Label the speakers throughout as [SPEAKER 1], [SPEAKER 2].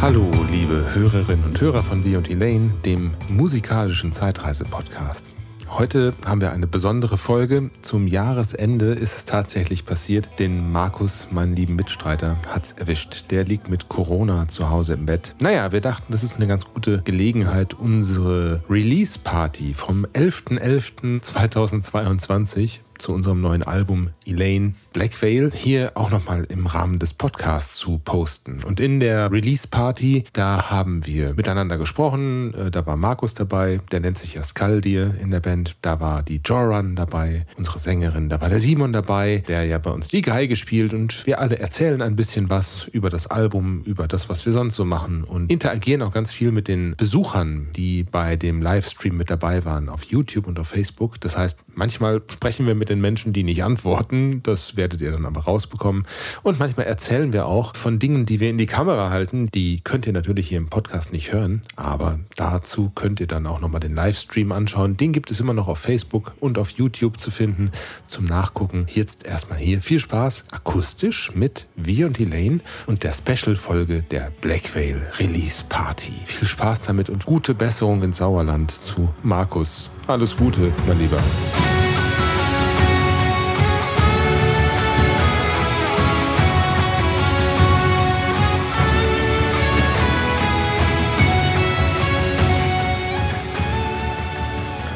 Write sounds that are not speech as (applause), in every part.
[SPEAKER 1] Hallo, liebe Hörerinnen und Hörer von Wir und Elaine, dem musikalischen Zeitreise-Podcast. Heute haben wir eine besondere Folge. Zum Jahresende ist es tatsächlich passiert. Den Markus, meinen lieben Mitstreiter, hat es erwischt. Der liegt mit Corona zu Hause im Bett. Naja, wir dachten, das ist eine ganz gute Gelegenheit, unsere Release-Party vom 11.11.2022 zu unserem neuen Album Elaine Black Veil hier auch nochmal im Rahmen des Podcasts zu posten. Und in der Release Party, da haben wir miteinander gesprochen. Äh, da war Markus dabei, der nennt sich ja Skaldir in der Band. Da war die Joran dabei, unsere Sängerin. Da war der Simon dabei, der ja bei uns die Geige spielt. Und wir alle erzählen ein bisschen was über das Album, über das, was wir sonst so machen und interagieren auch ganz viel mit den Besuchern, die bei dem Livestream mit dabei waren auf YouTube und auf Facebook. Das heißt, manchmal sprechen wir mit den Menschen, die nicht antworten. Das werdet ihr dann aber rausbekommen. Und manchmal erzählen wir auch von Dingen, die wir in die Kamera halten. Die könnt ihr natürlich hier im Podcast nicht hören, aber dazu könnt ihr dann auch nochmal den Livestream anschauen. Den gibt es immer noch auf Facebook und auf YouTube zu finden zum Nachgucken. Jetzt erstmal hier viel Spaß akustisch mit Wir und Elaine und der Special-Folge der Black Veil Release Party. Viel Spaß damit und gute Besserung ins Sauerland zu Markus. Alles Gute, mein Lieber.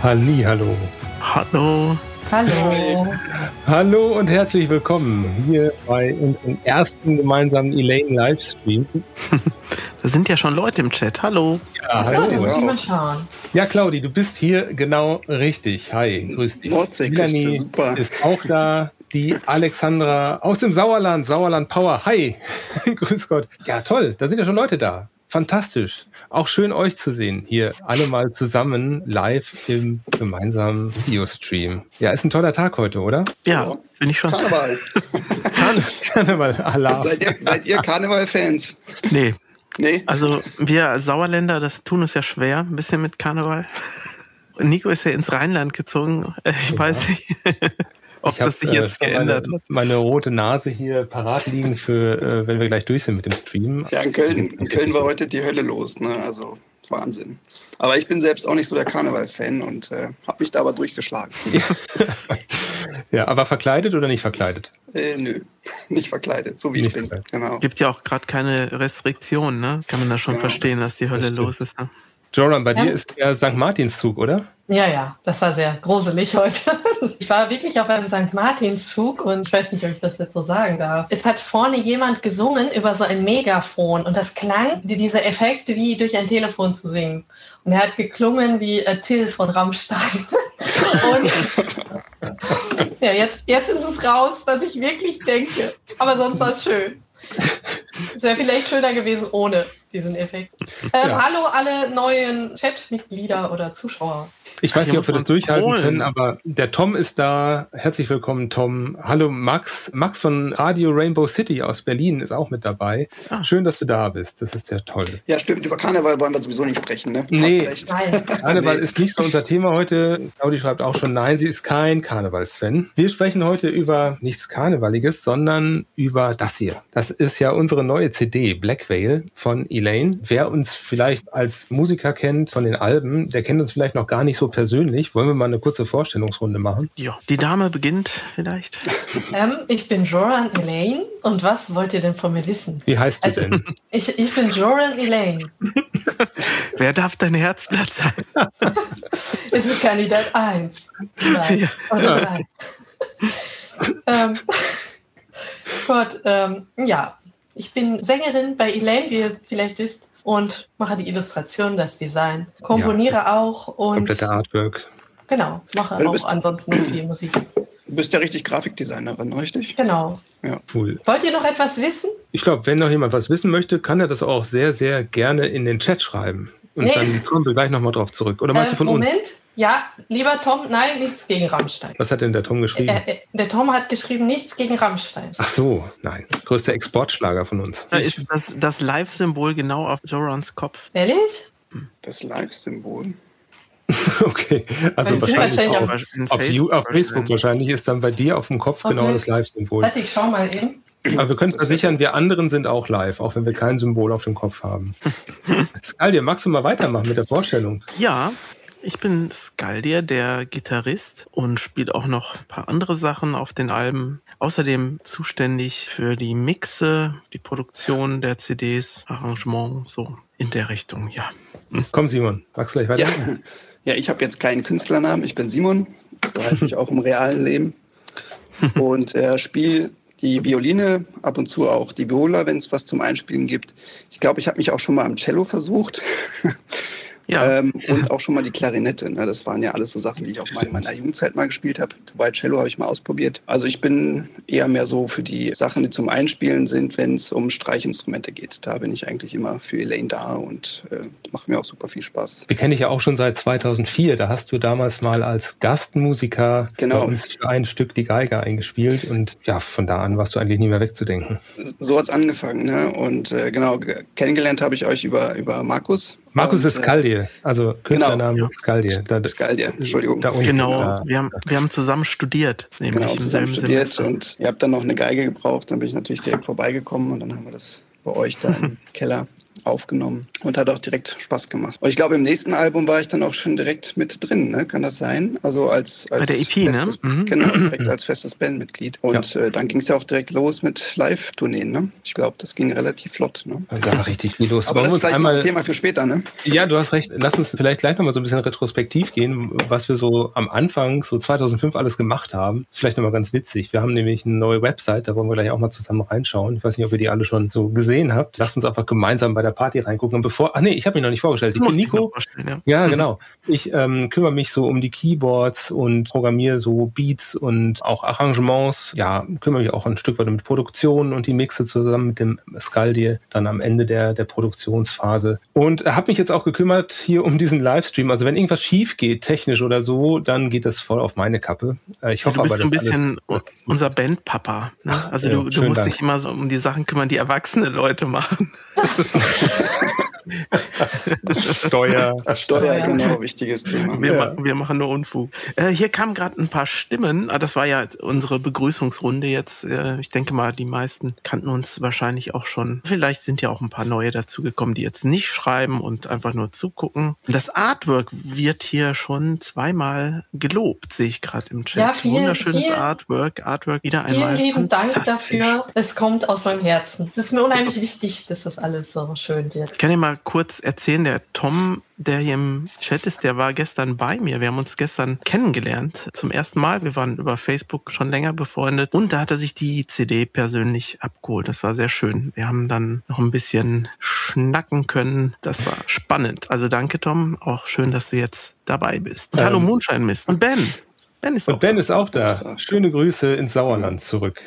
[SPEAKER 1] Halli, hallo.
[SPEAKER 2] Hallo.
[SPEAKER 3] Hallo.
[SPEAKER 1] Hallo und herzlich willkommen hier bei unserem ersten gemeinsamen Elaine Livestream. (laughs)
[SPEAKER 2] Da sind ja schon Leute im Chat. Hallo.
[SPEAKER 3] Ja,
[SPEAKER 1] hallo.
[SPEAKER 3] so, muss ich schauen.
[SPEAKER 1] Ja, Claudi, du bist hier genau richtig. Hi, grüß dich. Melanie
[SPEAKER 4] super.
[SPEAKER 1] ist auch da. Die Alexandra aus dem Sauerland, Sauerland Power. Hi, (laughs) grüß Gott. Ja, toll, da sind ja schon Leute da. Fantastisch. Auch schön euch zu sehen. Hier alle mal zusammen live im gemeinsamen Videostream. Ja, ist ein toller Tag heute, oder?
[SPEAKER 2] Ja, bin ich schon.
[SPEAKER 4] Karneval. (laughs)
[SPEAKER 1] Karne Karneval, Alarm.
[SPEAKER 4] seid ihr, seid ihr Karneval-Fans?
[SPEAKER 2] Nee,
[SPEAKER 4] Nee?
[SPEAKER 2] also wir als Sauerländer, das tun uns ja schwer, ein bisschen mit Karneval. Nico ist ja ins Rheinland gezogen. Ich
[SPEAKER 1] Ja.
[SPEAKER 2] weiß nicht, ob
[SPEAKER 1] Ich hab,
[SPEAKER 2] das sich jetzt
[SPEAKER 1] äh,
[SPEAKER 2] geändert
[SPEAKER 1] meine,
[SPEAKER 2] hat.
[SPEAKER 1] meine rote Nase hier parat liegen für, äh, wenn wir gleich durch sind mit dem Stream.
[SPEAKER 4] Ja, in Köln, in Köln war heute die Hölle los. Ne? Also Wahnsinn. Aber ich bin selbst auch nicht so der Karneval-Fan und äh, habe mich da aber durchgeschlagen. (laughs)
[SPEAKER 1] Ja, aber verkleidet oder nicht verkleidet?
[SPEAKER 4] Äh, nö, (laughs) nicht verkleidet, so wie
[SPEAKER 1] Nicht
[SPEAKER 4] ich bin.
[SPEAKER 1] verkleidet.
[SPEAKER 4] Genau.
[SPEAKER 2] Gibt ja auch gerade keine Restriktionen, ne? Kann man da schon
[SPEAKER 4] Ja,
[SPEAKER 2] verstehen, dass die Hölle los ist. Ne?
[SPEAKER 1] Joran, bei
[SPEAKER 3] Ja.
[SPEAKER 1] dir ist der St. Martinszug, oder?
[SPEAKER 3] Ja, ja, das war sehr gruselig heute. (laughs) Ich war wirklich auf einem St. Martinszug und ich weiß nicht, ob ich das jetzt so sagen darf. Es hat vorne jemand gesungen über so ein Megafon und das klang, die- dieser Effekt, wie durch ein Telefon zu singen. Und er hat geklungen wie äh, Till von Rammstein. (laughs) Und (laughs) ja, jetzt, jetzt ist es raus, was ich wirklich denke. Aber sonst war es schön. Es wäre vielleicht schöner gewesen ohne diesen Effekt. (laughs) Ähm,
[SPEAKER 1] Ja.
[SPEAKER 3] Hallo alle neuen Chatmitglieder oder Zuschauer.
[SPEAKER 1] Ich weiß
[SPEAKER 2] Ach,
[SPEAKER 1] nicht, ob wir das durchhalten
[SPEAKER 2] scrollen.
[SPEAKER 1] können, aber der Tom ist da. Herzlich willkommen, Tom. Hallo, Max. Max von Radio Rainbow City aus Berlin ist auch mit dabei.
[SPEAKER 2] Ah.
[SPEAKER 1] Schön, dass du da bist. Das ist sehr toll.
[SPEAKER 4] Ja, stimmt, über Karneval wollen wir sowieso nicht sprechen. Ne?
[SPEAKER 1] Nee.
[SPEAKER 4] Hast recht.
[SPEAKER 3] Nein. (laughs)
[SPEAKER 1] Karneval
[SPEAKER 4] Nee.
[SPEAKER 1] ist nicht so unser Thema heute. Claudi schreibt auch schon, nein, sie ist kein Karnevalsfan. Wir sprechen heute über nichts Karnevaliges, sondern über das hier. Das ist ja unsere neue CD, Black Veil von Elaine. Wer uns vielleicht als Musiker kennt von den Alben, der kennt uns vielleicht noch gar nicht so persönlich. Wollen wir mal eine kurze Vorstellungsrunde machen?
[SPEAKER 2] Ja, die Dame beginnt vielleicht. (laughs)
[SPEAKER 3] Ähm, ich bin Joran Elaine und was wollt ihr denn von mir wissen?
[SPEAKER 1] Wie heißt du
[SPEAKER 3] Also-
[SPEAKER 1] denn? (laughs)
[SPEAKER 3] Ich, ich bin Joran Elaine. (laughs)
[SPEAKER 2] Wer darf dein Herzblatt sein?
[SPEAKER 3] Es ist Kandidat 1. Nein.
[SPEAKER 2] Ja.
[SPEAKER 3] Oder drei. ähm, Gott, ähm, ja. Ich bin Sängerin bei Elaine, wie ihr vielleicht wisst, und mache die Illustration, das Design. Komponiere
[SPEAKER 1] Ja,
[SPEAKER 3] auch und
[SPEAKER 1] Komplette Artwork.
[SPEAKER 3] genau, mache
[SPEAKER 4] Du
[SPEAKER 3] auch
[SPEAKER 4] bist-
[SPEAKER 3] ansonsten viel Musik.
[SPEAKER 4] Du bist ja richtig Grafikdesignerin, richtig?
[SPEAKER 3] Genau.
[SPEAKER 1] Cool.
[SPEAKER 3] Wollt ihr noch etwas wissen?
[SPEAKER 1] Ich glaube, wenn noch jemand was wissen möchte, kann er das auch sehr, sehr gerne in den Chat schreiben. Und
[SPEAKER 3] Nee,
[SPEAKER 1] dann kommen wir gleich nochmal drauf zurück. Oder meinst
[SPEAKER 3] Äh,
[SPEAKER 1] du von uns?
[SPEAKER 3] Moment. Ja, lieber Tom, nein, nichts gegen Rammstein.
[SPEAKER 1] Was hat denn der Tom geschrieben?
[SPEAKER 3] Äh, äh, der Tom hat geschrieben, nichts gegen Rammstein.
[SPEAKER 1] Ach so, nein. Größter Exportschlager von uns.
[SPEAKER 2] Da ist das, das Live-Symbol genau auf Jorans Kopf.
[SPEAKER 3] Ehrlich?
[SPEAKER 4] Das Live-Symbol. (laughs)
[SPEAKER 1] Okay, also wahrscheinlich
[SPEAKER 3] wahrscheinlich
[SPEAKER 1] auf, auf, You- auf Facebook wahrscheinlich ist dann bei dir auf dem Kopf genau
[SPEAKER 3] Okay.
[SPEAKER 1] das Live-Symbol.
[SPEAKER 3] Warte, ich schau mal eben.
[SPEAKER 5] Aber wir können versichern, wir anderen sind auch live, auch wenn wir kein Symbol auf dem Kopf haben. (laughs) Skaldir, magst du mal weitermachen mit der Vorstellung?
[SPEAKER 2] Ja, ich bin Skaldir, der Gitarrist und spiele auch noch ein paar andere Sachen auf den Alben. Außerdem zuständig für die Mixe, die Produktion der CDs, Arrangement, so in der Richtung, ja.
[SPEAKER 5] Hm. Komm, Simon, magst du gleich weiter?
[SPEAKER 4] Ja, ja ich habe jetzt keinen Künstlernamen, ich bin Simon, so heiße ich auch im realen Leben. (laughs) Und äh, spiele die Violine, ab und zu auch die Viola, wenn es was zum Einspielen gibt. Ich glaube, ich habe mich auch schon mal am Cello versucht. Ja. Ähm, und auch schon mal die Klarinette. Ne? Das waren ja alles so Sachen, die ich auch mal in meiner Jugendzeit mal gespielt habe. Wobei Cello habe ich mal ausprobiert. Also ich bin eher mehr so für die Sachen, die zum Einspielen sind, wenn es um Streichinstrumente geht. Da bin ich eigentlich immer für Elaine da und äh, macht mir auch super viel Spaß.
[SPEAKER 5] Wir kennen dich ja auch schon seit 2004. Da hast du damals mal als Gastmusiker genau. bei uns für ein Stück die Geige eingespielt und ja, von da an warst du eigentlich nie mehr wegzudenken.
[SPEAKER 4] So hat es angefangen. Ne? Und äh, genau, kennengelernt habe ich euch über, über Markus
[SPEAKER 5] Markus ist Skaldir, also Künstlername
[SPEAKER 4] genau,
[SPEAKER 5] Skaldir.
[SPEAKER 4] Da, Skaldir, Entschuldigung.
[SPEAKER 2] Da genau, da. wir haben, wir haben zusammen studiert.
[SPEAKER 4] Nämlich genau, zusammen studiert Semester. und ihr habt dann noch eine Geige gebraucht, dann bin ich natürlich direkt vorbeigekommen und dann haben wir das bei euch da im (laughs) Keller aufgenommen und hat auch direkt Spaß gemacht. Und ich glaube, im nächsten Album war ich dann auch schon direkt mit drin, ne? kann das sein? Also als, als
[SPEAKER 2] Bei der EP, ne? festes,
[SPEAKER 4] ne? Mhm. Genau, direkt als festes Bandmitglied. Und ja. äh, dann ging es ja auch direkt los mit Live-Tourneen. Ne? Ich glaube, das ging relativ flott. Ne?
[SPEAKER 5] Da war richtig viel los.
[SPEAKER 4] Aber Wollen das ist vielleicht einmal... ein Thema für später, ne?
[SPEAKER 5] Ja, du hast recht. Lass uns vielleicht gleich nochmal so ein bisschen retrospektiv gehen, was wir so am Anfang, so 2005 alles gemacht haben. Vielleicht nochmal ganz witzig. Wir haben nämlich eine neue Website, da wollen wir gleich auch mal zusammen reinschauen. Ich weiß nicht, ob ihr die alle schon so gesehen habt. Lasst uns einfach gemeinsam bei der Party reingucken. Und bevor, ach nee, ich habe mich noch nicht vorgestellt. Ich bin Nico. Ja, ja mhm. genau. Ich ähm, kümmere mich so um die Keyboards und programmiere so Beats und auch Arrangements. Ja, kümmere mich auch ein Stück weit mit Produktion und die Mixe zusammen mit dem Skaldir dann am Ende der, der Produktionsphase. Und habe mich jetzt auch gekümmert hier um diesen Livestream. Also wenn irgendwas schief geht, technisch oder so, dann geht das voll auf meine Kappe.
[SPEAKER 2] Äh, ich hoffe ja, du bist aber, ein bisschen unser Bandpapa. Ne? Also ja, du, du musst Dank. dich immer so um die Sachen kümmern, die erwachsene Leute machen. (laughs) (laughs)
[SPEAKER 5] Steuer.
[SPEAKER 4] Steuer, genau, wichtiges Thema.
[SPEAKER 2] Wir, ja. ma wir machen nur Unfug. Äh, hier kamen gerade ein paar Stimmen. Ah, das war ja unsere Begrüßungsrunde jetzt. Äh, ich denke mal, die meisten kannten uns wahrscheinlich auch schon. Vielleicht sind ja auch ein paar neue dazugekommen, die jetzt nicht schreiben und einfach nur zugucken. Das Artwork wird hier schon zweimal gelobt, sehe ich gerade im Chat. Ja, vielen, Wunderschönes vielen, Artwork. Artwork wieder einmal.
[SPEAKER 3] Vielen lieben Dank dafür. Es kommt aus meinem Herzen. Es ist mir unheimlich wichtig, dass das alles so schön wird.
[SPEAKER 2] Ich kann dir mal kurz erzählen, der Tom, der hier im Chat ist, der war gestern bei mir. Wir haben uns gestern kennengelernt zum ersten Mal. Wir waren über Facebook schon länger befreundet und da hat er sich die CD persönlich abgeholt. Das war sehr schön. Wir haben dann noch ein bisschen schnacken können. Das war spannend. Also danke, Tom. Auch schön, dass du jetzt dabei bist. Und ähm, hallo Moonshine Mist. Und Ben.
[SPEAKER 5] Ben ist und Ben da. ist auch da. Schöne Grüße ins Sauerland zurück.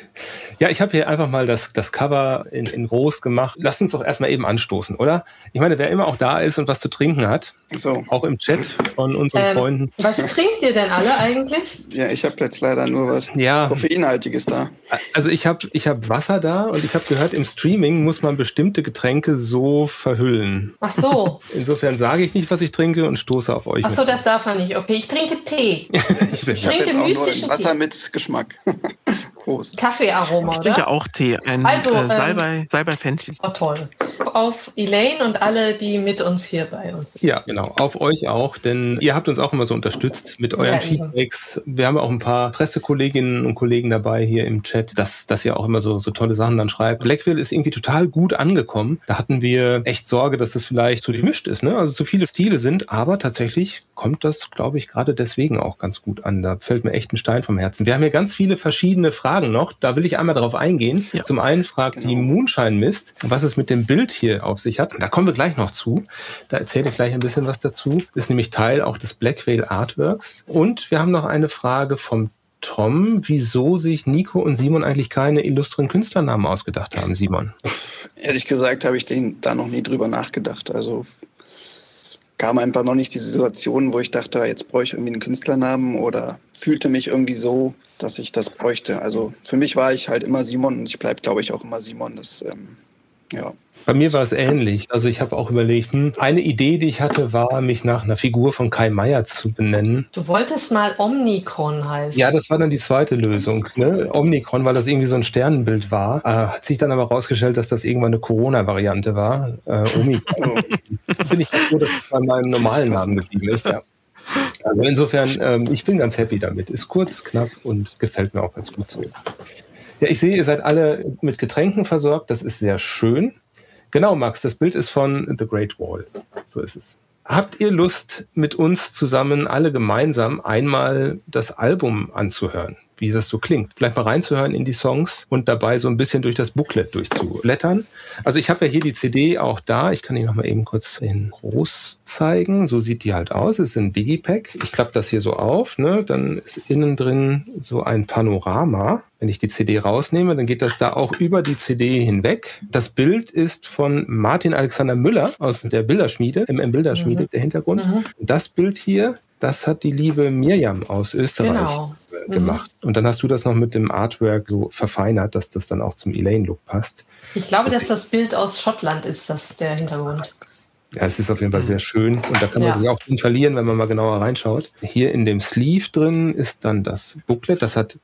[SPEAKER 5] Ja, ich habe hier einfach mal das, das Cover in, in groß gemacht. Lass uns doch erstmal eben anstoßen, oder? Ich meine, wer immer auch da ist und was zu trinken hat, so. auch im Chat von unseren ähm, Freunden.
[SPEAKER 3] Was trinkt ihr denn alle eigentlich?
[SPEAKER 4] Ja, ich habe jetzt leider nur was ja. Koffeinhaltiges da.
[SPEAKER 5] Also ich habe ich hab Wasser da und ich habe gehört, im Streaming muss man bestimmte Getränke so verhüllen.
[SPEAKER 3] Ach so. (laughs)
[SPEAKER 5] Insofern sage ich nicht, was ich trinke und stoße auf euch.
[SPEAKER 3] Ach so, mit. das darf man nicht. Okay, ich trinke Tee. (laughs)
[SPEAKER 4] ich trinke mystischen Wasser Tee. mit Geschmack. (laughs)
[SPEAKER 3] Prost. Kaffeearoma,
[SPEAKER 2] Ich trinke auch Tee. Ein also, äh, Salbei, ähm, Salbei Fenchel.
[SPEAKER 3] Oh, toll. Auf Elaine und alle, die mit uns hier bei uns sind.
[SPEAKER 5] Ja, genau. Auf euch auch, denn ihr habt uns auch immer so unterstützt mit euren ja, Feedbacks. Wir haben auch ein paar Pressekolleginnen und Kollegen dabei hier im Chat, dass, dass ihr auch immer so, so tolle Sachen dann schreibt. Blackville ist irgendwie total gut angekommen. Da hatten wir echt Sorge, dass das vielleicht zu gemischt ist, ne? Also zu viele Stile sind, aber tatsächlich kommt das, glaube ich, gerade deswegen auch ganz gut an. Da fällt mir echt ein Stein vom Herzen. Wir haben hier ganz viele verschiedene Fragen Fragen noch. Da will ich einmal darauf eingehen. Ja. Zum einen fragt genau. die Moonshine Mist, was es mit dem Bild hier auf sich hat. Da kommen wir gleich noch zu. Da erzähle ich gleich ein bisschen was dazu. Das ist nämlich Teil auch des Black Veil Artworks. Und wir haben noch eine Frage vom Tom, wieso sich Nico und Simon eigentlich keine illustren Künstlernamen ausgedacht haben, Simon.
[SPEAKER 4] Ehrlich gesagt habe ich den da noch nie drüber nachgedacht. Also es kam einfach noch nicht die Situation, wo ich dachte, jetzt brauche ich irgendwie einen Künstlernamen oder fühlte mich irgendwie so dass ich das bräuchte. Also für mich war ich halt immer Simon und ich bleibe, glaube ich, auch immer Simon. Das ähm, ja.
[SPEAKER 5] Bei mir war es ähnlich. Also ich habe auch überlegt, hm, eine Idee, die ich hatte, war, mich nach einer Figur von Kai Meier zu benennen.
[SPEAKER 3] Du wolltest mal Omnicron heißen.
[SPEAKER 5] Ja, das war dann die zweite Lösung. Ne? Omnicron, weil das irgendwie so ein Sternenbild war. Äh, hat sich dann aber rausgestellt, dass das irgendwann eine Corona-Variante war. Äh, Omikron. (laughs) Bin ich froh, dass es bei meinem normalen Namen geblieben ist. Ja. Also insofern, ähm, ich bin ganz happy damit. Ist kurz, knapp und gefällt mir auch ganz gut so. Ja, ich sehe, ihr seid alle mit Getränken versorgt. Das ist sehr schön. Genau, Max, das Bild ist von The Great Wall. So ist es. Habt ihr Lust, mit uns zusammen alle gemeinsam einmal das Album anzuhören? Wie das so klingt. Vielleicht mal reinzuhören in die Songs und dabei so ein bisschen durch das Booklet durchzublättern. Also ich habe ja hier die CD auch da. Ich kann die nochmal eben kurz in groß zeigen. So sieht die halt aus. Es ist ein Digipack. Ich klappe das hier so auf. Ne? Dann ist innen drin so ein Panorama. Wenn ich die CD rausnehme, dann geht das da auch über die CD hinweg. Das Bild ist von Martin Alexander Müller aus der Bilderschmiede, MM Bilderschmiede, mhm. der Hintergrund. Mhm. Das Bild hier, das hat die liebe Mirjam aus Österreich genau. Äh, gemacht. Mhm. Und dann hast du das noch mit dem Artwork so verfeinert, dass das dann auch zum Elaine-Look passt.
[SPEAKER 3] Ich glaube, dass das Bild aus Schottland ist, das der Hintergrund.
[SPEAKER 5] Ja, es ist auf jeden Fall sehr schön und da kann man ja. sich auch drin verlieren, wenn man mal genauer reinschaut. Hier in dem Sleeve drin ist dann das Booklet. Das hat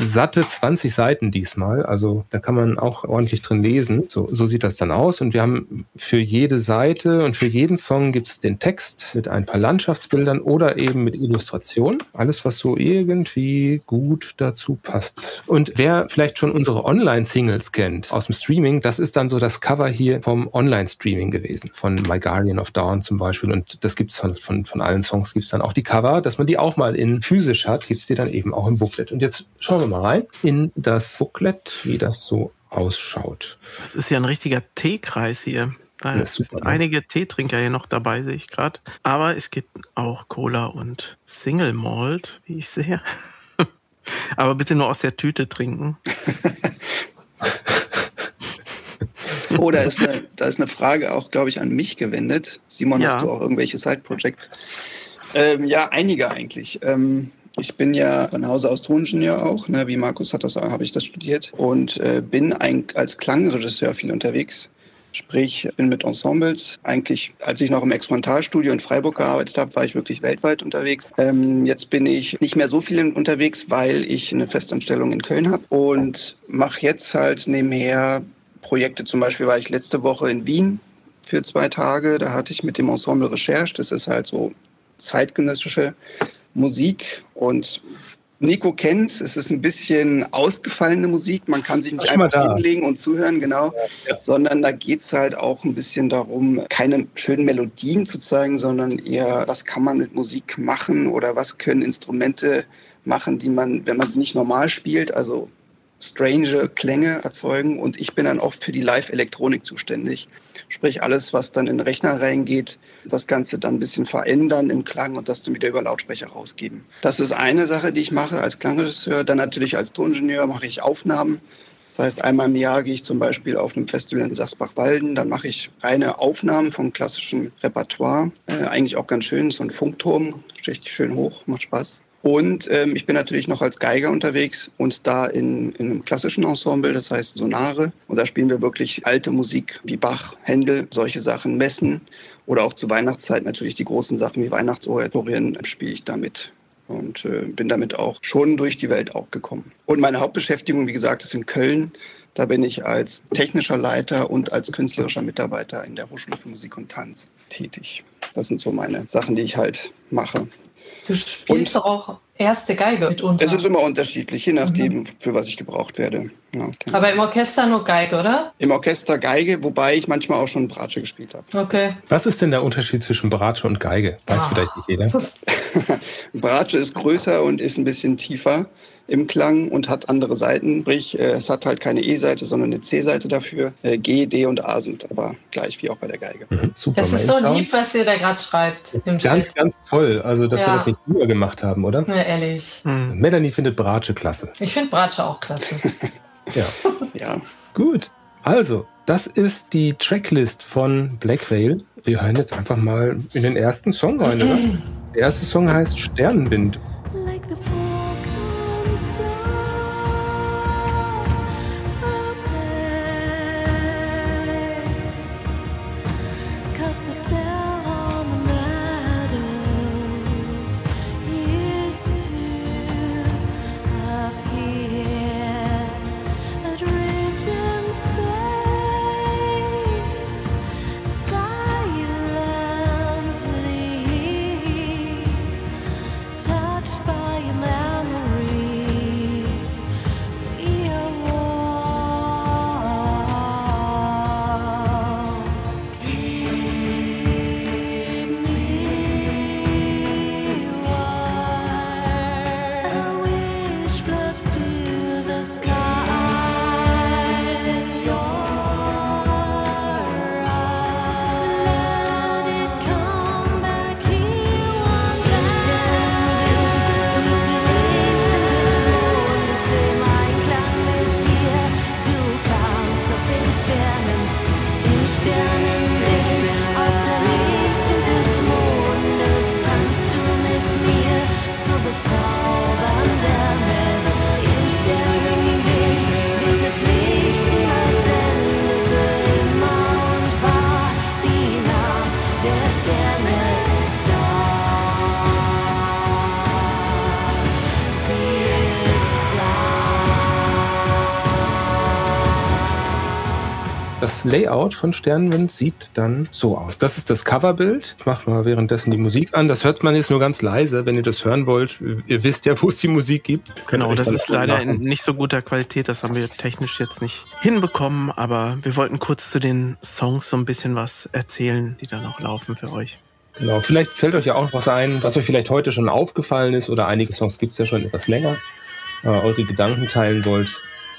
[SPEAKER 5] satte 20 Seiten diesmal. Also da kann man auch ordentlich drin lesen. So, so sieht das dann aus. Und wir haben für jede Seite und für jeden Song gibt es den Text mit ein paar Landschaftsbildern oder eben mit Illustration. Alles, was so irgendwie gut dazu passt. Und wer vielleicht schon unsere Online-Singles kennt aus dem Streaming, das ist dann so das Cover hier vom Online-Streaming gewesen. Von My Guardian of Dawn zum Beispiel. Und das gibt es von, von, von allen Songs gibt es dann auch die Cover, dass man die auch mal in physisch hat, gibt es die dann eben auch im Booklet. Und jetzt schauen wir mal rein in das Booklet, wie das so ausschaut.
[SPEAKER 2] Das ist ja ein richtiger Teekreis hier. Da sind super, ne? einige ne? Teetrinker hier noch dabei, sehe ich gerade. Aber es gibt auch Cola und Single Malt, wie ich sehe. (laughs) Aber bitte nur aus der Tüte trinken. (laughs)
[SPEAKER 4] oh, da ist, eine, da ist eine Frage auch, glaube ich, an mich gewendet. Simon, ja. hast du auch irgendwelche Side-Projects? Ähm, ja, einige eigentlich. Ähm, ich bin ja von Hause aus Toningenieur auch, ne, wie Markus hat das, habe ich das studiert und äh, bin ein, als Klangregisseur viel unterwegs. Sprich, bin mit Ensembles. Eigentlich, als ich noch im Experimentalstudio in Freiburg gearbeitet habe, war ich wirklich weltweit unterwegs. Ähm, jetzt bin ich nicht mehr so viel unterwegs, weil ich eine Festanstellung in Köln habe und mache jetzt halt nebenher Projekte. Zum Beispiel war ich letzte Woche in Wien für zwei Tage. Da hatte ich mit dem Ensemble Recherche. Das ist halt so zeitgenössische Musik und Nico kennt's, es ist ein bisschen ausgefallene Musik. Man kann sich nicht einfach hinlegen und zuhören, genau, ja, ja. sondern da geht's halt auch ein bisschen darum, keine schönen Melodien zu zeigen, sondern eher, was kann man mit Musik machen oder was können Instrumente machen, die man, wenn man sie nicht normal spielt, also strange Klänge erzeugen. Und ich bin dann auch für die Live-Elektronik zuständig. Sprich, alles, was dann in den Rechner reingeht, das Ganze dann ein bisschen verändern im Klang und das dann wieder über Lautsprecher rausgeben. Das ist eine Sache, die ich mache als Klangregisseur. Dann natürlich als Toningenieur mache ich Aufnahmen. Das heißt, einmal im Jahr gehe ich zum Beispiel auf einem Festival in Sachsbach-Walden. Dann mache ich reine Aufnahmen vom klassischen Repertoire. Äh, eigentlich auch ganz schön, so ein Funkturm, richtig schön hoch, macht Spaß. Und ähm, ich bin natürlich noch als Geiger unterwegs und da in, in einem klassischen Ensemble, das heißt Sonare. Und da spielen wir wirklich alte Musik wie Bach, Händel, solche Sachen, Messen oder auch zur Weihnachtszeit natürlich die großen Sachen wie Weihnachtsoratorien spiele ich damit und äh, bin damit auch schon durch die Welt auch gekommen. Und meine Hauptbeschäftigung, wie gesagt, ist in Köln. Da bin ich als technischer Leiter und als künstlerischer Mitarbeiter in der Hochschule für Musik und Tanz tätig. Das sind so meine Sachen, die ich halt mache.
[SPEAKER 3] Du spielst und auch erste Geige mitunter.
[SPEAKER 4] Es ist immer unterschiedlich, je nachdem, mhm. für was ich gebraucht werde.
[SPEAKER 3] Ja, genau. Aber im Orchester nur Geige, oder?
[SPEAKER 4] Im Orchester Geige, wobei ich manchmal auch schon Bratsche gespielt habe.
[SPEAKER 3] Okay.
[SPEAKER 5] Was ist denn der Unterschied zwischen Bratsche und Geige? Weiß ah. vielleicht nicht jeder. (laughs) (laughs)
[SPEAKER 4] Bratsche ist größer und ist ein bisschen tiefer im Klang und hat andere Seiten. Sprich, äh, es hat halt keine E-Seite, sondern eine C-Seite dafür. Äh, G, D und A sind aber gleich wie auch bei der Geige.
[SPEAKER 3] Mhm, super. Das ist so lieb, was ihr da gerade schreibt.
[SPEAKER 5] Im ganz, Schiff. ganz toll. Also, dass ja. wir das nicht früher gemacht haben, oder?
[SPEAKER 3] Ja, ehrlich.
[SPEAKER 5] Mhm. Melanie findet Bratsche klasse.
[SPEAKER 3] Ich finde Bratsche auch klasse. (laughs)
[SPEAKER 5] ja. ja. Gut. Also, das ist die Tracklist von Black Veil. Wir hören jetzt einfach mal in den ersten Song rein, oder? Der erste Song heißt Sternenwind. Like Layout von Sternenwind sieht dann so aus. Das ist das Coverbild. Ich mache mal währenddessen die Musik an. Das hört man jetzt nur ganz leise, wenn ihr das hören wollt. Ihr wisst ja, wo es die Musik gibt.
[SPEAKER 2] Genau, das ist leider machen. in nicht so guter Qualität. Das haben wir technisch jetzt nicht hinbekommen. Aber wir wollten kurz zu den Songs so ein bisschen was erzählen, die dann auch laufen für euch.
[SPEAKER 5] Genau, vielleicht fällt euch ja auch was ein, was euch vielleicht heute schon aufgefallen ist oder einige Songs gibt es ja schon etwas länger, äh, eure Gedanken teilen wollt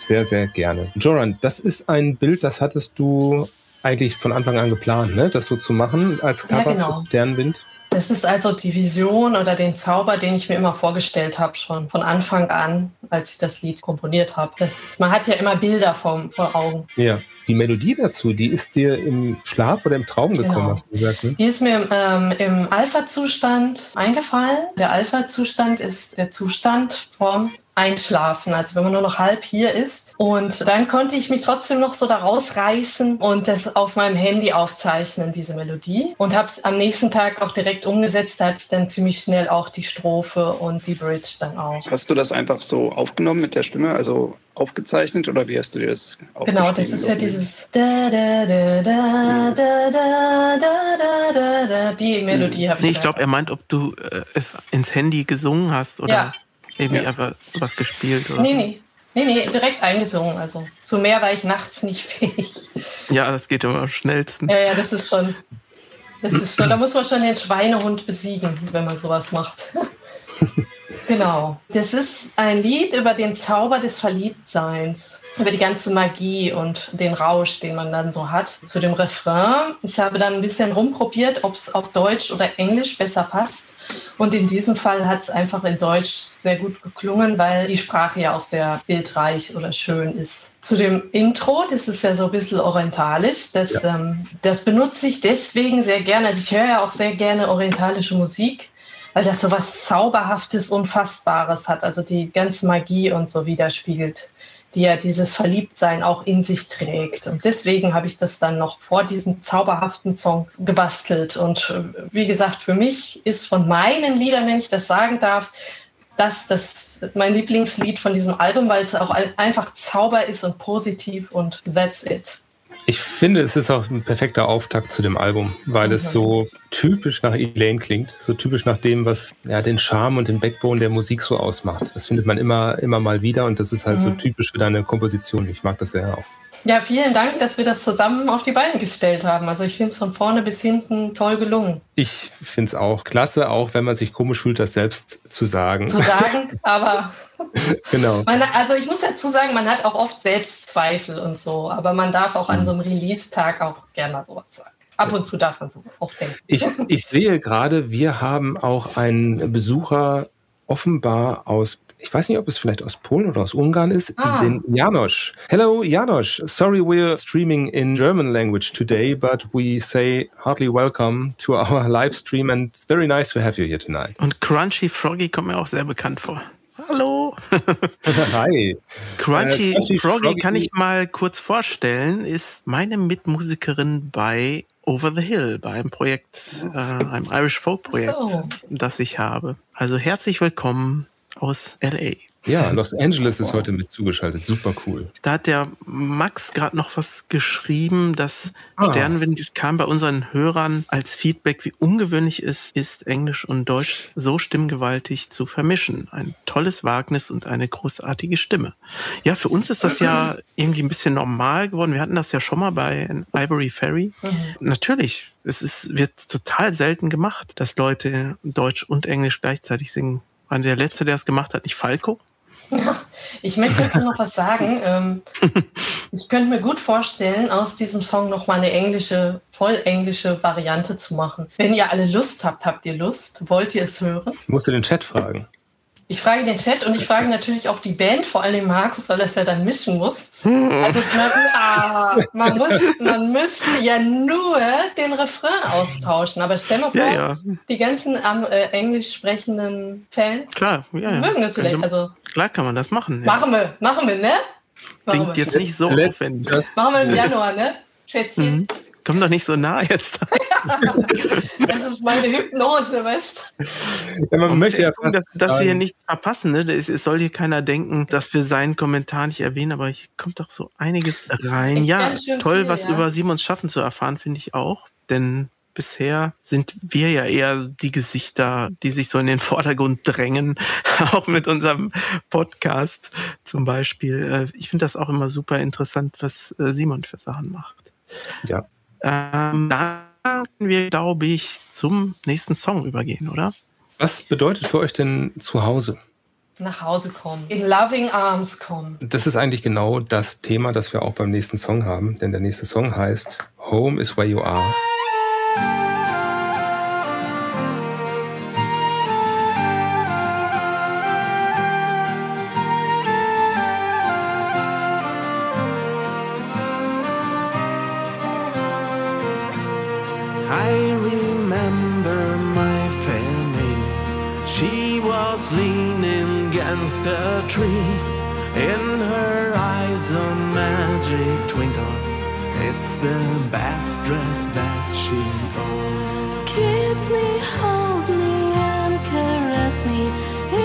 [SPEAKER 5] sehr, sehr gerne. Joran, das ist ein Bild, das hattest du eigentlich von Anfang an geplant, ne? das so zu machen als Cover ja, genau. für Sternwind?
[SPEAKER 3] Das ist also die Vision oder den Zauber, den ich mir immer vorgestellt habe, schon von Anfang an, als ich das Lied komponiert habe. man hat ja immer Bilder vor, vor Augen.
[SPEAKER 5] Ja. Die Melodie dazu, die ist dir im Schlaf oder im Traum gekommen, genau. hast du gesagt? Ne?
[SPEAKER 3] Die ist mir ähm, im Alpha-Zustand eingefallen. Der Alpha-Zustand ist der Zustand vom einschlafen, also wenn man nur noch halb hier ist. Und dann konnte ich mich trotzdem noch so da rausreißen und das auf meinem Handy aufzeichnen, diese Melodie. Und habe es am nächsten Tag auch direkt umgesetzt. Da hatte ich dann ziemlich schnell auch die Strophe und die Bridge dann auch.
[SPEAKER 4] Hast du das einfach so aufgenommen mit der Stimme, also aufgezeichnet oder wie hast du dir das
[SPEAKER 3] Genau, das ist ja dieses da, da, da, da, da, da, da, da, da, die Melodie habe
[SPEAKER 2] ich. Nee, ich glaube, er meint, ob du äh, es ins Handy gesungen hast oder. Ja irgendwie ja. einfach was gespielt? Oder
[SPEAKER 3] nee, nee. Nee, nee, direkt eingesungen. Also zu mehr war ich nachts nicht fähig.
[SPEAKER 2] Ja, das geht immer am schnellsten.
[SPEAKER 3] Ja, ja, das ist schon. Das ist schon, da muss man schon den Schweinehund besiegen, wenn man sowas macht. (laughs) genau. Das ist ein Lied über den Zauber des Verliebtseins, über die ganze Magie und den Rausch, den man dann so hat. Zu dem Refrain. Ich habe dann ein bisschen rumprobiert, ob es auf Deutsch oder Englisch besser passt. Und in diesem Fall hat es einfach in Deutsch sehr gut geklungen, weil die Sprache ja auch sehr bildreich oder schön ist. Zu dem Intro, das ist ja so ein bisschen orientalisch. Das, ja. ähm, das benutze ich deswegen sehr gerne. Also ich höre ja auch sehr gerne orientalische Musik, weil das so was Zauberhaftes, Unfassbares hat. Also die ganze Magie und so widerspiegelt die ja dieses Verliebtsein auch in sich trägt. Und deswegen habe ich das dann noch vor diesem zauberhaften Song gebastelt. Und äh, wie gesagt, für mich ist von meinen Liedern, wenn ich das sagen darf, das, das mein Lieblingslied von diesem Album, weil es auch einfach Zauber ist und positiv und that's it.
[SPEAKER 5] Ich finde, es ist auch ein perfekter Auftakt zu dem Album, weil es so typisch nach Elaine klingt, so typisch nach dem, was ja den Charme und den Backbone der Musik so ausmacht. Das findet man immer, immer mal wieder und das ist halt mhm. so typisch für deine Komposition. Ich mag das ja auch.
[SPEAKER 3] Ja, vielen Dank, dass wir das zusammen auf die Beine gestellt haben. Also ich finde es von vorne bis hinten toll gelungen.
[SPEAKER 5] Ich finde es auch klasse, auch wenn man sich komisch fühlt, das selbst zu sagen.
[SPEAKER 3] Zu sagen, (laughs) aber
[SPEAKER 5] genau.
[SPEAKER 3] Man, also ich muss dazu sagen, man hat auch oft Selbstzweifel und so, aber man darf auch an so einem Release-Tag auch gerne mal sowas sagen. Ab und zu darf man so auch denken.
[SPEAKER 5] Ich, ich sehe gerade, wir haben auch einen Besucher offenbar aus ich weiß nicht, ob es vielleicht aus Polen oder aus Ungarn ist, ah. den Janosch. Hello, Janosch. Sorry, we're streaming in German language today, but we say heartily welcome to our (laughs) live stream and it's very nice to have you here tonight.
[SPEAKER 2] Und Crunchy Froggy kommt mir auch sehr bekannt vor. Hallo. (laughs)
[SPEAKER 5] Hi.
[SPEAKER 2] Crunchy, äh, Crunchy Froggy, Froggy kann ich mal kurz vorstellen, ist meine Mitmusikerin bei Over the Hill, bei einem Projekt, äh, einem Irish Folk Projekt, so. das ich habe. Also herzlich willkommen aus LA.
[SPEAKER 5] Ja, Los Angeles ist heute mit zugeschaltet. Super cool.
[SPEAKER 2] Da hat der Max gerade noch was geschrieben, dass ah. Sternenwind kam bei unseren Hörern als Feedback, wie ungewöhnlich es ist, Englisch und Deutsch so stimmgewaltig zu vermischen. Ein tolles Wagnis und eine großartige Stimme. Ja, für uns ist das ja irgendwie ein bisschen normal geworden. Wir hatten das ja schon mal bei Ivory Ferry. Mhm. Natürlich, es ist, wird total selten gemacht, dass Leute Deutsch und Englisch gleichzeitig singen. War der Letzte, der es gemacht hat, nicht Falco?
[SPEAKER 3] Ja, ich möchte dazu noch was sagen. (laughs) Ähm, ich könnte mir gut vorstellen, aus diesem Song noch mal eine englische, voll englische Variante zu machen. Wenn ihr alle Lust habt, habt ihr Lust? Wollt ihr es hören?
[SPEAKER 5] Musst du den Chat fragen.
[SPEAKER 3] Ich frage den Chat und ich frage natürlich auch die Band, vor allem Markus, weil er es ja dann mischen muss. Also man, ah, man, muss, man müsste ja nur den Refrain austauschen. Aber stell mal vor,
[SPEAKER 2] Ja, ja.
[SPEAKER 3] die ganzen äh, englisch sprechenden Fans
[SPEAKER 2] Klar, ja, ja.
[SPEAKER 3] mögen das vielleicht. Also
[SPEAKER 2] Klar kann man das machen. Ja.
[SPEAKER 3] machen wir, machen wir, ne? Machen
[SPEAKER 2] Klingt
[SPEAKER 3] wir.
[SPEAKER 2] jetzt nicht so aufwendig.
[SPEAKER 5] das-
[SPEAKER 3] Machen wir im Januar, ne? Schätzchen.
[SPEAKER 2] Mhm. Komm doch nicht so nah jetzt. (laughs)
[SPEAKER 3] Das ist meine Hypnose, weißt
[SPEAKER 5] Ja, man
[SPEAKER 2] Man
[SPEAKER 5] möchte ja
[SPEAKER 2] gucken, dass, dass wir hier nichts verpassen. Ne? Es, es soll hier keiner denken, dass wir seinen Kommentar nicht erwähnen, aber hier kommt doch so einiges rein. Ja, toll,
[SPEAKER 3] viel,
[SPEAKER 2] was
[SPEAKER 3] ja.
[SPEAKER 2] über Simons Schaffen zu erfahren, finde ich auch. Denn bisher sind wir ja eher die Gesichter, die sich so in den Vordergrund drängen, (laughs) auch mit unserem Podcast zum Beispiel. Äh, Ich finde das auch immer super interessant, was äh, Simon für Sachen macht.
[SPEAKER 5] Ja.
[SPEAKER 2] Ähm, dann können wir, glaube ich, zum nächsten Song übergehen, oder?
[SPEAKER 5] Was bedeutet für euch denn zu Hause?
[SPEAKER 3] Nach Hause kommen. In loving arms kommen.
[SPEAKER 5] Das ist eigentlich genau das Thema, das wir auch beim nächsten Song haben, denn der nächste Song heißt Home is where you are.
[SPEAKER 6] Leaning against a tree. In her eyes a magic twinkle. It's the best dress that she owns.
[SPEAKER 7] Kiss me, hold me, and caress me.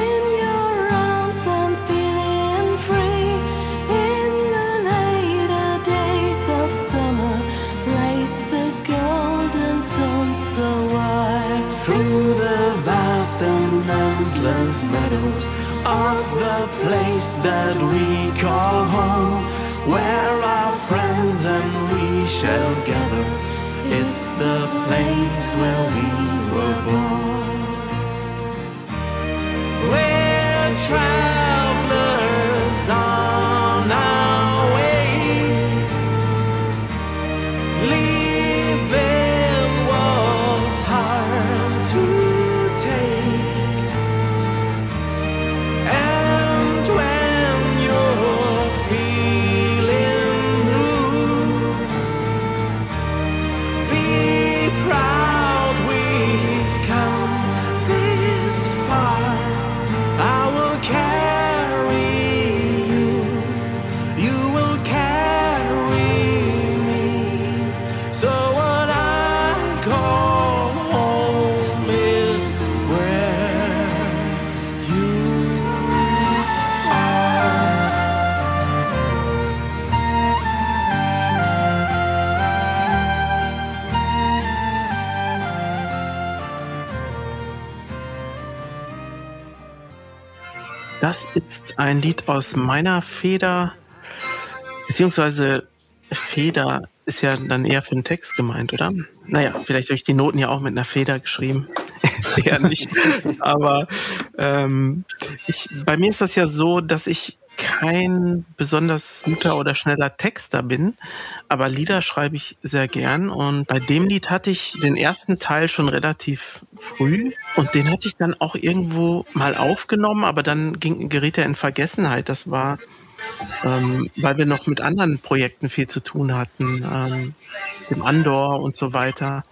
[SPEAKER 6] Meadows of the place that we call home, where our friends and we shall gather. It's the place where we were born. We're travelers on
[SPEAKER 2] ist ein Lied aus meiner Feder, beziehungsweise Feder ist ja dann eher für den Text gemeint, oder? Naja, vielleicht habe ich die Noten ja auch mit einer Feder geschrieben. (laughs) eher nicht. Aber ähm, ich, bei mir ist das ja so, dass ich kein besonders guter oder schneller Texter bin, aber Lieder schreibe ich sehr gern. Und bei dem Lied hatte ich den ersten Teil schon relativ früh und den hatte ich dann auch irgendwo mal aufgenommen, aber dann ging, geriet er in Vergessenheit. Das war, ähm, weil wir noch mit anderen Projekten viel zu tun hatten, ähm, dem Andor und so weiter.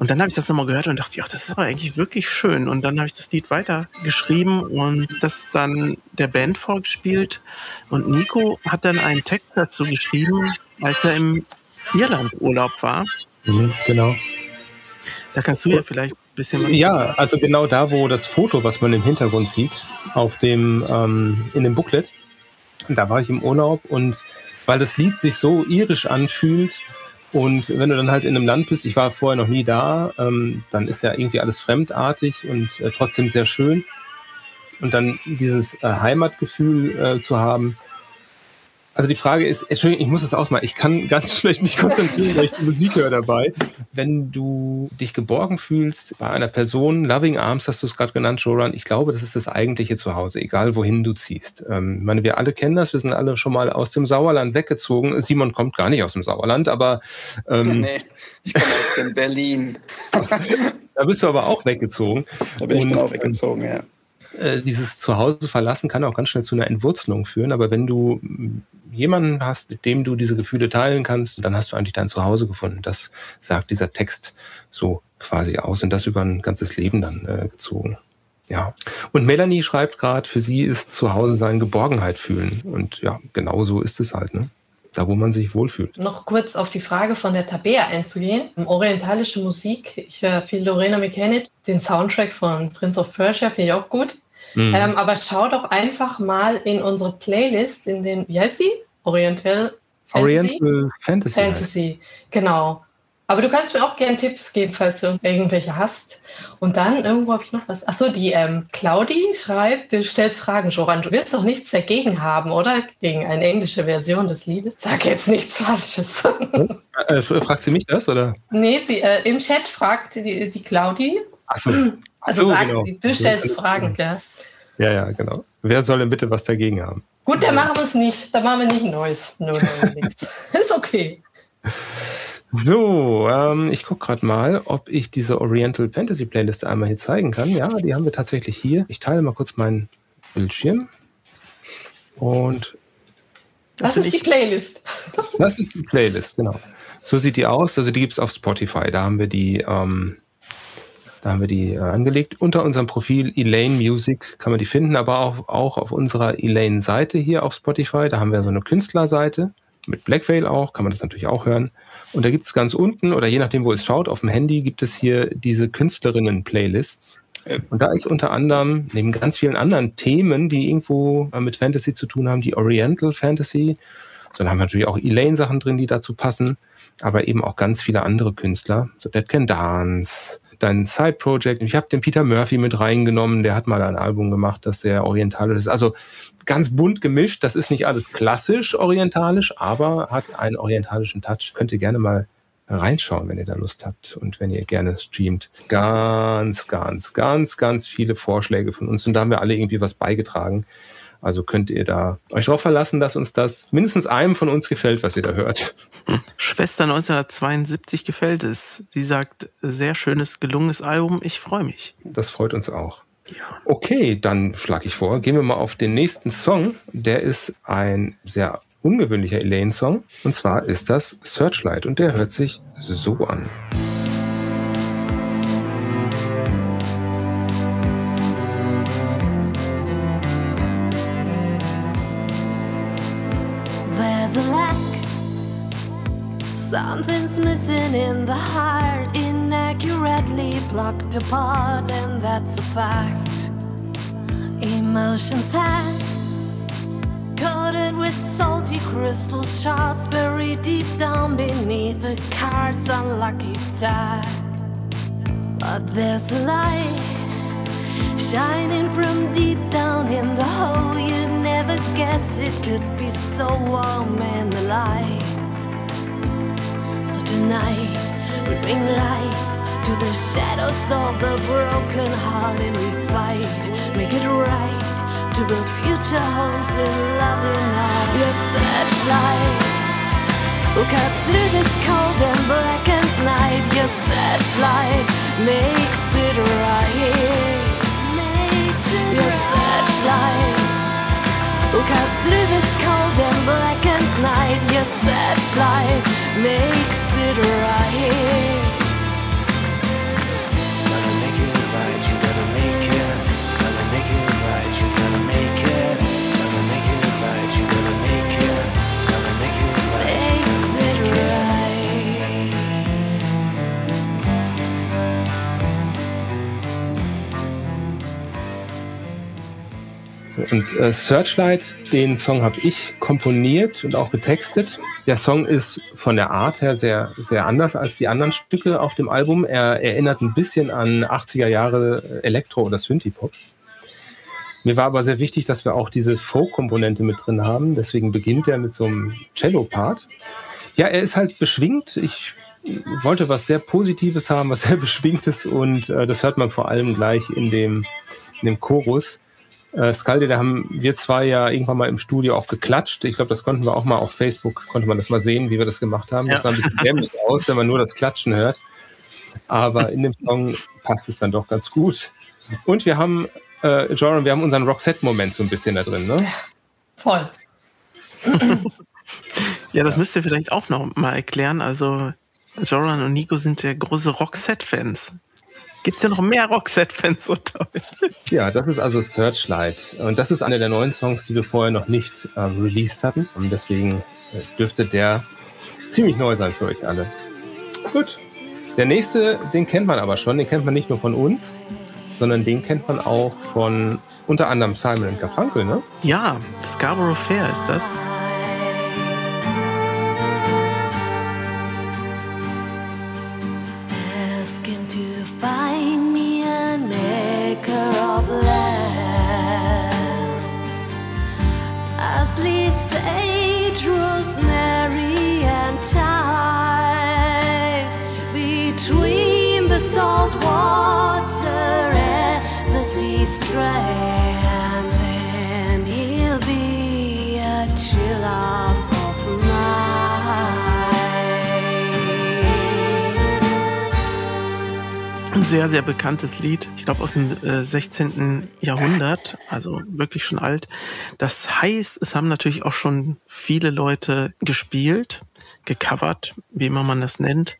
[SPEAKER 2] Und dann habe ich das nochmal gehört und dachte, ach, das ist aber eigentlich wirklich schön. Und dann habe ich das Lied weiter geschrieben und das dann der Band vorgespielt. Und Nico hat dann einen Text dazu geschrieben, als er im Irland-Urlaub war.
[SPEAKER 5] Mhm, genau.
[SPEAKER 2] Da kannst du ja vielleicht ein bisschen was
[SPEAKER 5] Ja, also genau da, wo das Foto, was man im Hintergrund sieht, auf dem, ähm, in dem Booklet, da war ich im Urlaub und weil das Lied sich so irisch anfühlt und wenn du dann halt in einem Land bist, ich war vorher noch nie da, ähm, dann ist ja irgendwie alles fremdartig und äh, trotzdem sehr schön. Und dann dieses äh, Heimatgefühl äh, zu haben. Also die Frage ist, Entschuldigung, ich muss es ausmachen. Ich kann ganz (laughs) schlecht mich konzentrieren, weil ich die Musik höre dabei. Wenn du dich geborgen fühlst bei einer Person, Loving Arms hast du es gerade genannt, Joran, ich glaube, das ist das eigentliche Zuhause, egal wohin du ziehst. Ähm, ich meine, wir alle kennen das, wir sind alle schon mal aus dem Sauerland weggezogen. Simon kommt gar nicht aus dem Sauerland, aber ähm, (laughs)
[SPEAKER 4] Nee, ich komme aus dem Berlin. (laughs)
[SPEAKER 5] da bist du aber auch weggezogen.
[SPEAKER 4] Da bin ich
[SPEAKER 5] Und,
[SPEAKER 4] dann auch
[SPEAKER 5] ähm,
[SPEAKER 4] weggezogen, ja.
[SPEAKER 5] äh, dieses Zuhause verlassen kann auch ganz schnell zu einer Entwurzelung führen. Aber wenn du jemanden hast, mit dem du diese Gefühle teilen kannst, dann hast du eigentlich dein Zuhause gefunden. Das sagt dieser Text so quasi aus und das über ein ganzes Leben dann äh, gezogen. Ja. Und Melanie schreibt gerade, für sie ist Zuhause sein Geborgenheit fühlen. Und ja, genau so ist es halt, ne? Da, wo man sich wohlfühlt.
[SPEAKER 3] Noch kurz auf die Frage von der Tabea einzugehen. Orientalische Musik, ich höre viel Lorena McKennitt, den Soundtrack von Prince of Persia finde ich auch gut.
[SPEAKER 5] Mhm.
[SPEAKER 3] Ähm, aber schau doch einfach mal in unsere Playlist, in den, wie heißt sie? Oriental Fantasy?
[SPEAKER 5] Oriental Fantasy.
[SPEAKER 3] Fantasy, genau. Aber du kannst mir auch gerne Tipps geben, falls du irgendwelche hast. Und dann, irgendwo habe ich noch was. Achso, die ähm, Claudi schreibt, du stellst Fragen, Joran. Du willst doch nichts dagegen haben, oder? Gegen eine englische Version des Liedes. Sag jetzt nichts Falsches.
[SPEAKER 5] Äh, fragt sie mich das, oder?
[SPEAKER 3] nee, sie, äh, im Chat fragt die, die Claudi.
[SPEAKER 5] Achso.
[SPEAKER 3] Also
[SPEAKER 5] so,
[SPEAKER 3] sagt
[SPEAKER 5] genau.
[SPEAKER 3] sie, du stellst Fragen, gell?
[SPEAKER 5] Ja, ja, genau. Wer soll denn bitte was dagegen haben?
[SPEAKER 3] Gut, dann machen wir es nicht. Dann machen wir nicht Neues. Noch nichts. (laughs) Ist okay.
[SPEAKER 5] So, ähm, ich gucke gerade mal, ob ich diese Oriental Fantasy Playlist einmal hier zeigen kann. Ja, die haben wir tatsächlich hier. Ich teile mal kurz meinen Bildschirm. Und
[SPEAKER 3] Das ist die Playlist.
[SPEAKER 5] das ist die Playlist, genau. So sieht die aus. Also die gibt es auf Spotify. Da haben wir die, ähm, da haben wir die äh, angelegt. Unter unserem Profil Elaine Music kann man die finden, aber auch, auch auf unserer Elaine-Seite hier auf Spotify. Da haben wir so eine Künstlerseite. Mit Blackveil auch, kann man das natürlich auch hören. Und da gibt es ganz unten, oder je nachdem, wo es schaut, auf dem Handy gibt es hier diese Künstlerinnen-Playlists. Und da ist unter anderem, neben ganz vielen anderen Themen, die irgendwo äh, mit Fantasy zu tun haben, die Oriental Fantasy. So, dann haben wir natürlich auch Elaine-Sachen drin, die dazu passen, aber eben auch ganz viele andere Künstler. So Dead Can Dance, dein Side-Project. Ich habe den Peter Murphy mit reingenommen, der hat mal ein Album gemacht, das sehr orientalisch ist. Also ganz bunt gemischt. Das ist nicht alles klassisch orientalisch, aber hat einen orientalischen Touch. Könnt ihr gerne mal reinschauen, wenn ihr da Lust habt und wenn ihr gerne streamt. Ganz, ganz, ganz, ganz viele Vorschläge von uns und da haben wir alle irgendwie was beigetragen. Also könnt ihr da euch darauf verlassen, dass uns das mindestens einem von uns gefällt, was ihr da hört.
[SPEAKER 2] Schwester 1972 gefällt es. Sie sagt, sehr schönes, gelungenes Album. Ich freue mich.
[SPEAKER 5] Das freut uns auch. Okay, dann schlage ich vor, gehen wir mal auf den nächsten Song. Der ist ein sehr ungewöhnlicher Elaine-Song. Und zwar ist das Searchlight und der hört sich so an.
[SPEAKER 7] Plucked apart, and that's a fact. Emotions had coated with salty crystal shards, buried deep down beneath the card's unlucky stack. But there's a light shining from deep down in the hole. You'd never guess it could be so warm and alive. So tonight we bring light to the shadows of the broken heart and we fight, make it right to build future homes in loving light. Your searchlight will cut through this cold and blackened night. Your searchlight makes it right. Your searchlight will cut through this cold and blackened night. Your searchlight makes it right.
[SPEAKER 5] Und äh, Searchlight, den Song habe ich komponiert und auch getextet. Der Song ist von der Art her sehr, sehr anders als die anderen Stücke auf dem Album. Er erinnert ein bisschen an 80er Jahre Elektro- oder Synthie-Pop. Mir war aber sehr wichtig, dass wir auch diese Folk-Komponente mit drin haben. Deswegen beginnt er mit so einem Cello-Part. Ja, er ist halt beschwingt. Ich wollte was sehr Positives haben, was sehr (laughs) Beschwingtes und äh, das hört man vor allem gleich in dem, in dem Chorus. Äh, Skalde, da haben wir zwei ja irgendwann mal im Studio auch geklatscht. Ich glaube, das konnten wir auch mal auf Facebook, konnte man das mal sehen, wie wir das gemacht haben. Das sah ein bisschen dämlich (laughs) aus, wenn man nur das Klatschen hört. Aber in dem Song passt es dann doch ganz gut. Und wir haben äh, Joran, wir haben unseren Roxette-Moment so ein bisschen da drin, ne?
[SPEAKER 3] Voll. (laughs)
[SPEAKER 2] Ja, das müsst ihr vielleicht auch noch mal erklären. Also, Joran und Nico sind ja große Roxette-Fans. Gibt es ja noch mehr Roxette-Fans unter euch?
[SPEAKER 5] Ja, das ist also Searchlight. Und das ist einer der neuen Songs, die wir vorher noch nicht äh, released hatten. Und deswegen äh, dürfte der ziemlich neu sein für euch alle. Gut. Der nächste, den kennt man aber schon. Den kennt man nicht nur von uns, sondern den kennt man auch von unter anderem Simon Garfunkel, ne?
[SPEAKER 2] Ja, Scarborough Fair ist das. Sehr, sehr bekanntes Lied. Ich glaube aus dem äh, 16. Jahrhundert, also wirklich schon alt. Das heißt, es haben natürlich auch schon viele Leute gespielt, gecovert, wie immer man das nennt.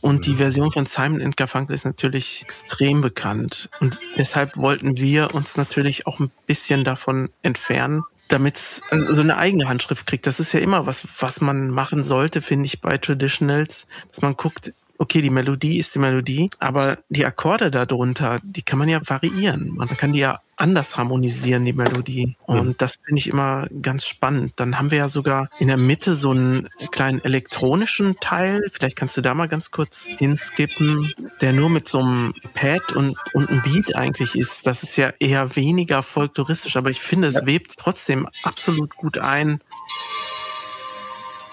[SPEAKER 2] Und die Version von Simon Garfunkel ist natürlich extrem bekannt. Und deshalb wollten wir uns natürlich auch ein bisschen davon entfernen, damit es so eine eigene Handschrift kriegt. Das ist ja immer was, was man machen sollte, finde ich, bei Traditionals, dass man guckt, okay, die Melodie ist die Melodie, aber die Akkorde darunter, die kann man ja variieren. Man kann die ja anders harmonisieren, die Melodie. Und das finde ich immer ganz spannend. Dann haben wir ja sogar in der Mitte so einen kleinen elektronischen Teil. Vielleicht kannst du da mal ganz kurz hinskippen, der nur mit so einem Pad und, und einem Beat eigentlich ist. Das ist ja eher weniger folkloristisch, aber ich finde, es webt trotzdem absolut gut ein.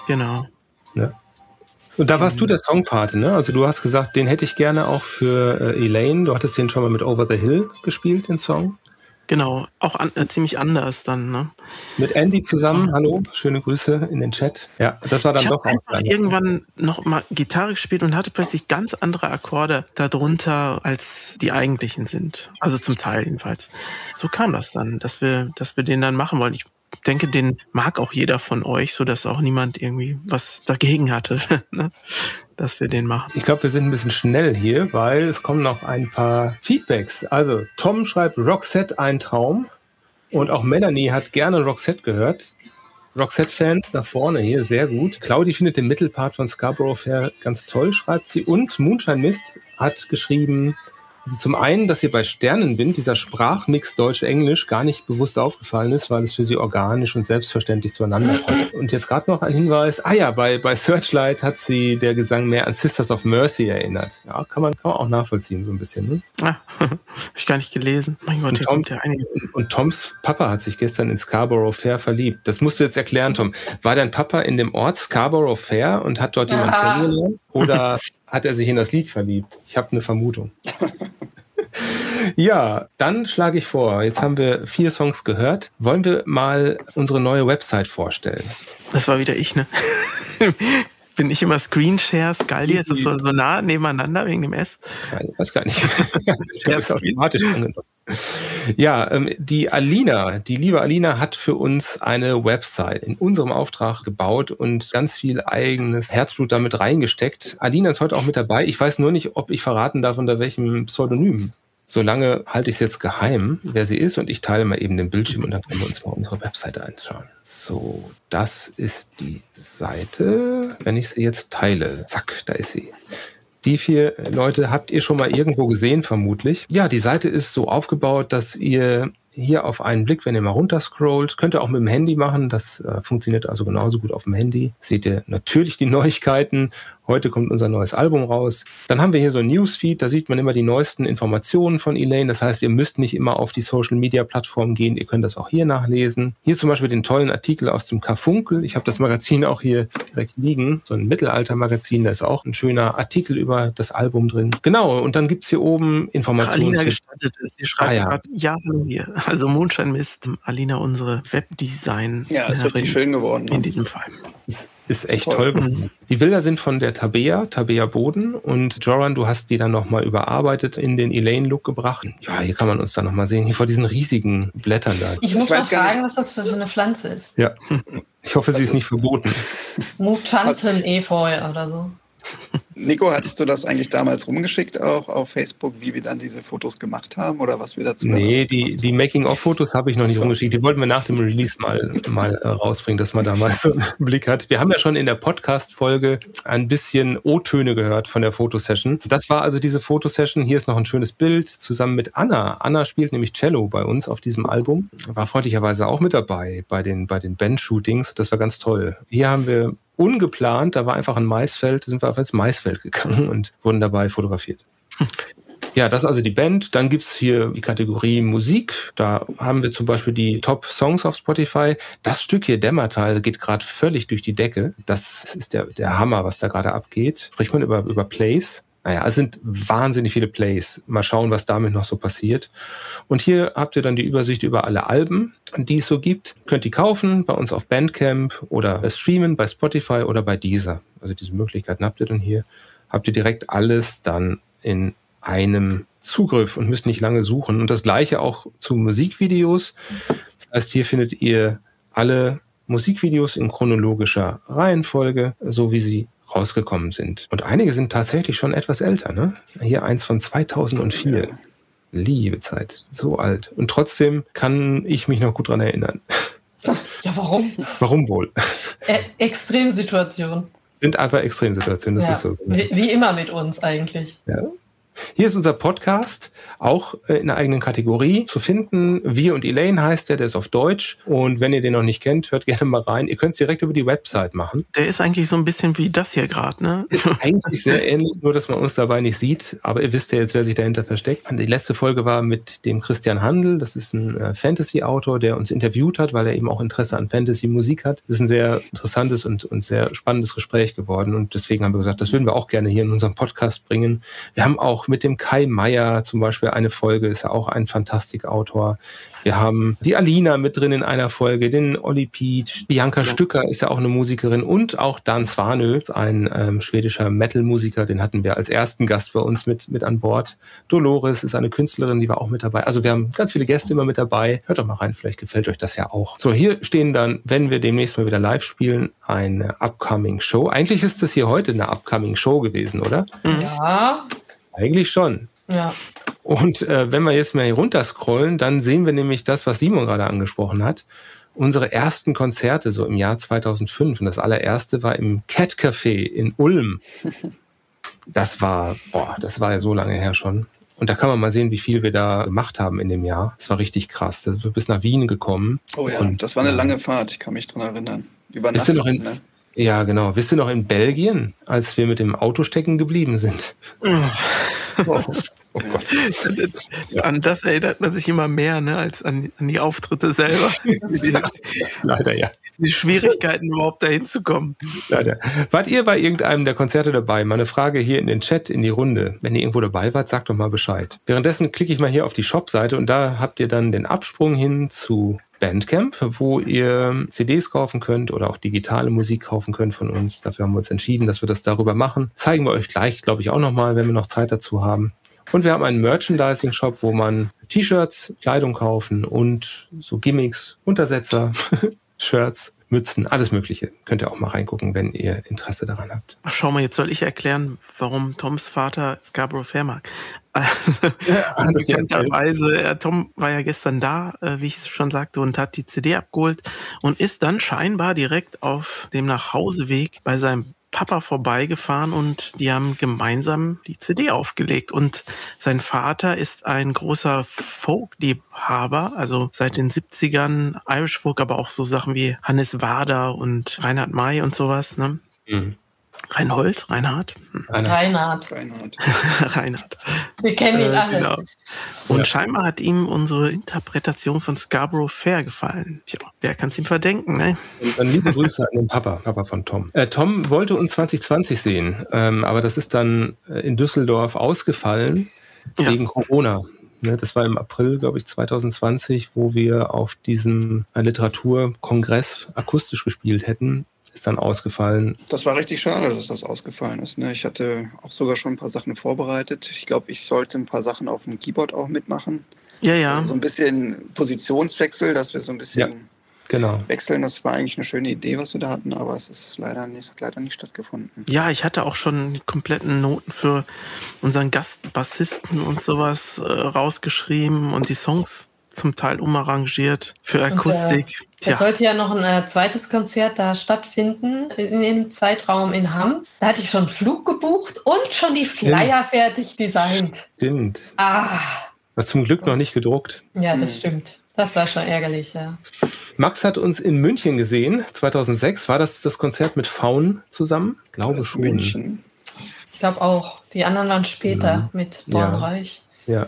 [SPEAKER 2] Genau.
[SPEAKER 5] Ja. Und da warst du der Songpate, ne? Also du hast gesagt, den hätte ich gerne auch für äh, Elaine. Du hattest den schon mal mit Over the Hill gespielt, den Song.
[SPEAKER 2] Genau, auch an, äh, ziemlich anders dann. Ne?
[SPEAKER 5] Mit Andy zusammen. Hallo, schöne Grüße in den Chat. Ja, das war dann
[SPEAKER 2] Ich
[SPEAKER 5] doch
[SPEAKER 2] habe einfach irgendwann noch mal Gitarre gespielt und hatte plötzlich ganz andere Akkorde darunter, als die eigentlichen sind. Also zum Teil jedenfalls. So kam das dann, dass wir, dass wir den dann machen wollen. Ich denke, den mag auch jeder von euch, so dass auch niemand irgendwie was dagegen hatte, (laughs) ne? dass wir den machen.
[SPEAKER 5] Ich glaube, wir sind ein bisschen schnell hier, weil es kommen noch ein paar Feedbacks. Also, Tom schreibt Roxette ein Traum. Und auch Melanie hat gerne Roxette gehört. Roxette-Fans nach vorne hier, sehr gut. Claudi findet den Mittelpart von Scarborough Fair ganz toll, schreibt sie. Und Moonshine Mist hat geschrieben, also zum einen, dass ihr bei Sternenwind dieser Sprachmix Deutsch-Englisch gar nicht bewusst aufgefallen ist, weil es für sie organisch und selbstverständlich zueinander passt. Und jetzt gerade noch ein Hinweis, ah ja, bei, bei Searchlight hat sie der Gesang mehr an Sisters of Mercy erinnert. Ja, kann man, kann man auch nachvollziehen so ein bisschen. Ne?
[SPEAKER 2] Ah, (laughs) hab ich gar nicht gelesen. Mein Gott,
[SPEAKER 5] Und, Tom,
[SPEAKER 2] ja einige.
[SPEAKER 5] und Toms Papa hat sich gestern in Scarborough Fair verliebt. Das musst du jetzt erklären, Tom. War dein Papa in dem Ort Scarborough Fair und hat dort jemanden
[SPEAKER 3] Ja.
[SPEAKER 5] kennengelernt? Oder (laughs) hat er sich in das Lied verliebt? Ich habe eine Vermutung. (laughs) Ja, dann schlage ich vor, jetzt haben wir vier Songs gehört. Wollen wir mal unsere neue Website vorstellen?
[SPEAKER 2] Das war wieder ich, ne? (laughs) Bin ich immer Screenshare, Skaldi? Ist das so, so nah nebeneinander wegen dem S?
[SPEAKER 5] Ich weiß gar nicht. (laughs) Ich glaube, es automatisch angenommen. Ja, ähm, die Alina, die liebe Alina hat für uns eine Website in unserem Auftrag gebaut und ganz viel eigenes Herzblut damit reingesteckt. Alina ist heute auch mit dabei. Ich weiß nur nicht, ob ich verraten darf, unter welchem Pseudonym. Solange halte ich es jetzt geheim, wer sie ist und ich teile mal eben den Bildschirm und dann können wir uns mal unsere Webseite anschauen. So, das ist die Seite. Wenn ich sie jetzt teile, zack, da ist sie. Die vier Leute habt ihr schon mal irgendwo gesehen, vermutlich. Ja, die Seite ist so aufgebaut, dass ihr hier auf einen Blick, wenn ihr mal runterscrollt, könnt ihr auch mit dem Handy machen. Das äh, funktioniert also genauso gut auf dem Handy. Seht ihr natürlich die (laughs) Neuigkeiten. Heute kommt unser neues Album raus. Dann haben wir hier so ein Newsfeed, da sieht man immer die neuesten Informationen von Elaine. Das heißt, ihr müsst nicht immer auf die Social Media Plattform gehen. Ihr könnt das auch hier nachlesen. Hier zum Beispiel den tollen Artikel aus dem Karfunkel. Ich habe das Magazin auch hier direkt liegen. So ein Mittelalter-Magazin. Da ist auch ein schöner Artikel über das Album drin. Genau. Und dann gibt's hier oben Informationen.
[SPEAKER 2] Alina gestattet ist. Sie schreibt
[SPEAKER 5] Ah, ja.
[SPEAKER 2] gerade, ja, hallo hier. Also Moonshine Mist, Alina, unsere Webdesign.
[SPEAKER 4] Ja, ist richtig schön geworden.
[SPEAKER 2] In diesem Fall.
[SPEAKER 5] Ist echt
[SPEAKER 4] Voll.
[SPEAKER 5] toll. geworden. Die Bilder sind von der Tabea, Tabea Boden und Joran, du hast die dann nochmal überarbeitet, in den Elaine-Look gebracht. Ja, hier kann man uns dann nochmal sehen, hier vor diesen riesigen Blättern da.
[SPEAKER 3] Ich muss
[SPEAKER 4] Ich
[SPEAKER 3] mal
[SPEAKER 4] weiß gar
[SPEAKER 3] fragen, was das für eine Pflanze ist.
[SPEAKER 5] Ja, ich hoffe, sie ist nicht verboten.
[SPEAKER 3] Mutanten-Efeu oder so.
[SPEAKER 4] Nico, hattest du das eigentlich damals rumgeschickt auch auf Facebook, wie wir dann diese Fotos gemacht haben oder was wir dazu
[SPEAKER 5] Nee, die, die Making-of-Fotos habe ich noch nicht
[SPEAKER 4] so.
[SPEAKER 5] rumgeschickt. Die wollten wir nach dem Release mal, mal äh, rausbringen, dass man da mal so einen Blick hat. Wir haben ja schon in der Podcast-Folge ein bisschen O-Töne gehört von der Fotosession. Das war also diese Fotosession. Hier ist noch ein schönes Bild zusammen mit Anna. Anna spielt nämlich Cello bei uns auf diesem Album. War freundlicherweise auch mit dabei bei den, bei den Band-Shootings. Das war ganz toll. Hier haben wir ungeplant, da war einfach ein Maisfeld, sind wir auf ins Maisfeld gegangen und wurden dabei fotografiert. Ja, das ist also die Band. Dann gibt's hier die Kategorie Musik. Da haben wir zum Beispiel die Top Songs auf Spotify. Das Stück hier, Dämmertal, geht gerade völlig durch die Decke. Das ist der, der Hammer, was da gerade abgeht. Spricht man über, über Plays? Naja, es sind wahnsinnig viele Plays. Mal schauen, was damit noch so passiert. Und hier habt ihr dann die Übersicht über alle Alben, die es so gibt. Könnt ihr kaufen bei uns auf Bandcamp oder streamen bei Spotify oder bei Deezer. Also diese Möglichkeiten habt ihr dann hier. Habt ihr direkt alles dann in einem Zugriff und müsst nicht lange suchen. Und das gleiche auch zu Musikvideos. Das heißt, hier findet ihr alle Musikvideos in chronologischer Reihenfolge, so wie sie rausgekommen sind. Und einige sind tatsächlich schon etwas älter. Ne? Hier eins von 2004. Liebe Zeit, so alt. Und trotzdem kann ich mich noch gut dran erinnern. (laughs)
[SPEAKER 3] Ja, warum?
[SPEAKER 5] Warum wohl?
[SPEAKER 3] Ä Extremsituation.
[SPEAKER 5] Sind einfach Extremsituationen, das
[SPEAKER 3] ja.
[SPEAKER 5] ist so.
[SPEAKER 3] wie, wie immer mit uns eigentlich.
[SPEAKER 5] Ja. Hier ist unser Podcast, auch äh, in einer eigenen Kategorie zu finden. Wir und Elaine heißt der, der ist auf Deutsch. Und wenn ihr den noch nicht kennt, hört gerne mal rein. Ihr könnt es direkt über die Website machen.
[SPEAKER 2] Der ist eigentlich so ein bisschen wie das hier gerade, ne?
[SPEAKER 5] Ist eigentlich sehr ähnlich, nur dass man uns dabei nicht sieht. Aber ihr wisst ja jetzt, wer sich dahinter versteckt. Und die letzte Folge war mit dem Christian Handel. Das ist ein äh, Fantasy-Autor, der uns interviewt hat, weil er eben auch Interesse an Fantasy-Musik hat. Das ist ein sehr interessantes und, und sehr spannendes Gespräch geworden. Und deswegen haben wir gesagt, das würden wir auch gerne hier in unserem Podcast bringen. Wir haben auch mit dem Kai Meier zum Beispiel eine Folge, ist ja auch ein Fantastikautor. Wir haben die Alina mit drin in einer Folge, den Olli Piet, Bianca Stücker ist ja auch eine Musikerin und auch Dan Svanö, ein ähm, schwedischer Metal-Musiker, den hatten wir als ersten Gast bei uns mit, mit an Bord. Dolores ist eine Künstlerin, die war auch mit dabei. Also wir haben ganz viele Gäste immer mit dabei. Hört doch mal rein, vielleicht gefällt euch das ja auch. So, hier stehen dann, wenn wir demnächst mal wieder live spielen, eine Upcoming Show. Eigentlich ist das hier heute eine Upcoming Show gewesen, oder?
[SPEAKER 3] Ja,
[SPEAKER 5] Eigentlich schon.
[SPEAKER 3] ja.
[SPEAKER 5] Und äh, wenn wir jetzt mal hier runterscrollen, dann sehen wir nämlich das, was Simon gerade angesprochen hat. Unsere ersten Konzerte so im Jahr 2005. Und das allererste war im Cat Café in Ulm. Das war, boah, das war ja so lange her schon. Und da kann man mal sehen, wie viel wir da gemacht haben in dem Jahr. Das war richtig krass. Da sind wir bis nach Wien gekommen.
[SPEAKER 4] Oh ja,
[SPEAKER 5] Und,
[SPEAKER 4] das war eine lange Fahrt, ich kann mich dran erinnern. Über
[SPEAKER 5] Bist du noch in-
[SPEAKER 4] ne?
[SPEAKER 5] Ja, genau. Wisst ihr noch in Belgien, als wir mit dem Auto stecken geblieben sind? (laughs) Oh, oh Gott.
[SPEAKER 2] An das erinnert man sich immer mehr, ne, als an, an die Auftritte selber. (laughs)
[SPEAKER 5] Leider ja.
[SPEAKER 2] die Schwierigkeiten, überhaupt dahin zu kommen.
[SPEAKER 5] Leider. Wart ihr bei irgendeinem der Konzerte dabei? Meine Frage hier in den Chat, in die Runde. Wenn ihr irgendwo dabei wart, sagt doch mal Bescheid. Währenddessen klicke ich mal hier auf die Shop-Seite und da habt ihr dann den Absprung hin zu Bandcamp, wo ihr CDs kaufen könnt oder auch digitale Musik kaufen könnt von uns. Dafür haben wir uns entschieden, dass wir das darüber machen. Zeigen wir euch gleich, glaube ich, auch nochmal, wenn wir noch Zeit dazu haben. Und wir haben einen Merchandising-Shop, wo man T-Shirts, Kleidung kaufen und so Gimmicks, Untersetzer, (laughs) Shirts, Mützen, alles Mögliche. Könnt ihr auch mal reingucken, wenn ihr Interesse daran habt.
[SPEAKER 2] Ach, schau mal, jetzt soll ich erklären, warum Toms Vater Scarborough Fair mag. (laughs)
[SPEAKER 5] ja
[SPEAKER 2] Bekannterweise, äh, Tom war ja gestern da, äh, wie ich es schon sagte, und hat die CD abgeholt und ist dann scheinbar direkt auf dem Nachhauseweg bei seinem Papa vorbeigefahren und die haben gemeinsam die CD aufgelegt. Und sein Vater ist ein großer Folk-Liebhaber, also seit den 70ern Irish Folk, aber auch so Sachen wie Hannes Wader und Reinhard May und sowas. Ne?
[SPEAKER 5] Mhm.
[SPEAKER 2] Reinhold, Reinhard.
[SPEAKER 3] Reinhard.
[SPEAKER 4] Reinhard. (laughs)
[SPEAKER 2] Reinhard.
[SPEAKER 3] Wir kennen ihn
[SPEAKER 2] Äh,
[SPEAKER 3] alle.
[SPEAKER 2] genau. Und
[SPEAKER 5] Ja.
[SPEAKER 2] scheinbar hat ihm unsere Interpretation von Scarborough Fair gefallen. Tja, wer kann es ihm verdenken, ne?
[SPEAKER 5] Und dann liebe Grüße an den Papa, Papa von Tom. Äh, Tom wollte uns 2020 sehen, ähm, aber das ist dann äh, in Düsseldorf ausgefallen
[SPEAKER 2] Ja.
[SPEAKER 5] wegen Corona. Ne, das war im April, glaube ich, 2020, wo wir auf diesem äh, Literaturkongress akustisch gespielt hätten. Ist dann ausgefallen.
[SPEAKER 4] Das war richtig schade, dass das ausgefallen ist. Ne? Ich hatte auch sogar schon ein paar Sachen vorbereitet. Ich glaube, ich sollte ein paar Sachen auf dem Keyboard auch mitmachen.
[SPEAKER 2] Ja, ja.
[SPEAKER 4] So ein bisschen Positionswechsel, dass wir so ein bisschen
[SPEAKER 5] Genau.
[SPEAKER 4] wechseln. Das war eigentlich eine schöne Idee, was wir da hatten, aber es ist leider nicht, hat leider nicht stattgefunden.
[SPEAKER 2] Ja, ich hatte auch schon die kompletten Noten für unseren Gastbassisten und sowas äh, rausgeschrieben und die Songs zum Teil umarrangiert für
[SPEAKER 3] Und,
[SPEAKER 2] Akustik.
[SPEAKER 3] Es
[SPEAKER 2] Tja,
[SPEAKER 3] sollte ja noch ein äh, zweites Konzert da stattfinden, in dem Zeitraum in Hamm. Da hatte ich schon einen Flug gebucht und schon die Flyer fertig designt.
[SPEAKER 5] Stimmt.
[SPEAKER 3] Ah,
[SPEAKER 5] War zum Glück noch nicht gedruckt.
[SPEAKER 3] ja,
[SPEAKER 2] Hm.
[SPEAKER 3] das stimmt. Das war schon ärgerlich, ja.
[SPEAKER 5] Max hat uns in München gesehen, 2006. War das das Konzert mit Faun zusammen? Glaube schon.
[SPEAKER 4] München.
[SPEAKER 3] Ich glaube auch. Die anderen waren später mit
[SPEAKER 5] Ja.
[SPEAKER 3] Dornreich.
[SPEAKER 5] Ja.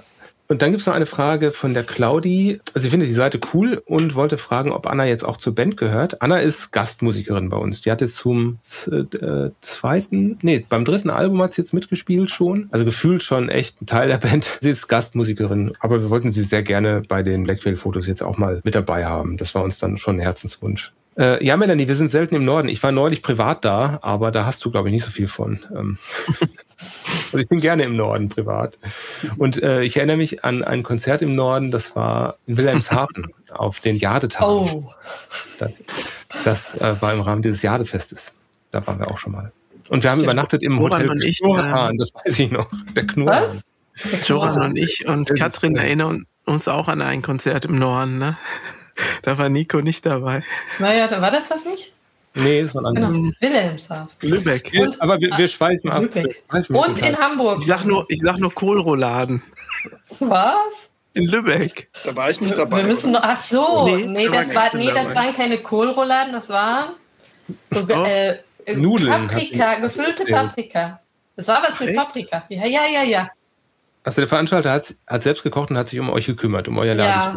[SPEAKER 5] Und dann gibt es noch eine Frage von der Claudi. Also sie findet die Seite cool und wollte fragen, ob Anna jetzt auch zur Band gehört. Anna ist Gastmusikerin bei uns. Die hat jetzt zum äh, zweiten, nee, beim dritten Album hat sie jetzt mitgespielt schon. Also gefühlt schon echt ein Teil der Band. Sie ist Gastmusikerin, aber wir wollten sie sehr gerne bei den Blackveil-Fotos jetzt auch mal mit dabei haben. Das war uns dann schon ein Herzenswunsch. Äh, ja, Melanie, wir sind selten im Norden. Ich war neulich privat da, aber da hast du, glaube ich, nicht so viel von. Ähm, (laughs) also ich bin gerne im Norden privat. Und äh, ich erinnere mich an ein Konzert im Norden, das war in Wilhelmshaven (laughs) auf den Jadetagen.
[SPEAKER 3] Oh,
[SPEAKER 5] Das, das äh, war im Rahmen dieses Jadefestes. Da waren wir auch schon mal. Und wir haben
[SPEAKER 2] Das
[SPEAKER 5] übernachtet im
[SPEAKER 2] Joran
[SPEAKER 5] Hotel
[SPEAKER 2] und ich,
[SPEAKER 5] Knurrhahn, das weiß ich noch. Der Knurrhahn.
[SPEAKER 3] was?
[SPEAKER 2] Joran und ich und Katrin erinnern uns auch an ein Konzert im Norden. Ne? Da war Nico nicht dabei.
[SPEAKER 3] Naja, da war das das nicht?
[SPEAKER 5] Nee, das war ein
[SPEAKER 3] Genau.
[SPEAKER 5] anderes.
[SPEAKER 3] Wilhelmshaven.
[SPEAKER 2] Lübeck.
[SPEAKER 5] Wir- Aber wir, wir schweifen ab.
[SPEAKER 3] Lübeck. Und in Hamburg.
[SPEAKER 2] Ich sag nur, ich sag nur Kohlrouladen.
[SPEAKER 3] Was?
[SPEAKER 2] In Lübeck.
[SPEAKER 4] Da war ich nicht dabei.
[SPEAKER 3] Wir müssen noch, ach so,
[SPEAKER 2] Nee,
[SPEAKER 3] nee,
[SPEAKER 2] da
[SPEAKER 3] das, war, nee das waren keine Kohlrouladen, das waren so,
[SPEAKER 2] Oh.
[SPEAKER 3] äh, äh,
[SPEAKER 5] Nudeln
[SPEAKER 3] Paprika, gefüllte
[SPEAKER 5] erzählt.
[SPEAKER 3] Paprika. Das war was mit
[SPEAKER 2] Echt?
[SPEAKER 3] Paprika. Ja, ja, ja, ja.
[SPEAKER 5] Also der Veranstalter hat, hat selbst gekocht und hat sich um euch gekümmert, um euer
[SPEAKER 3] Ja.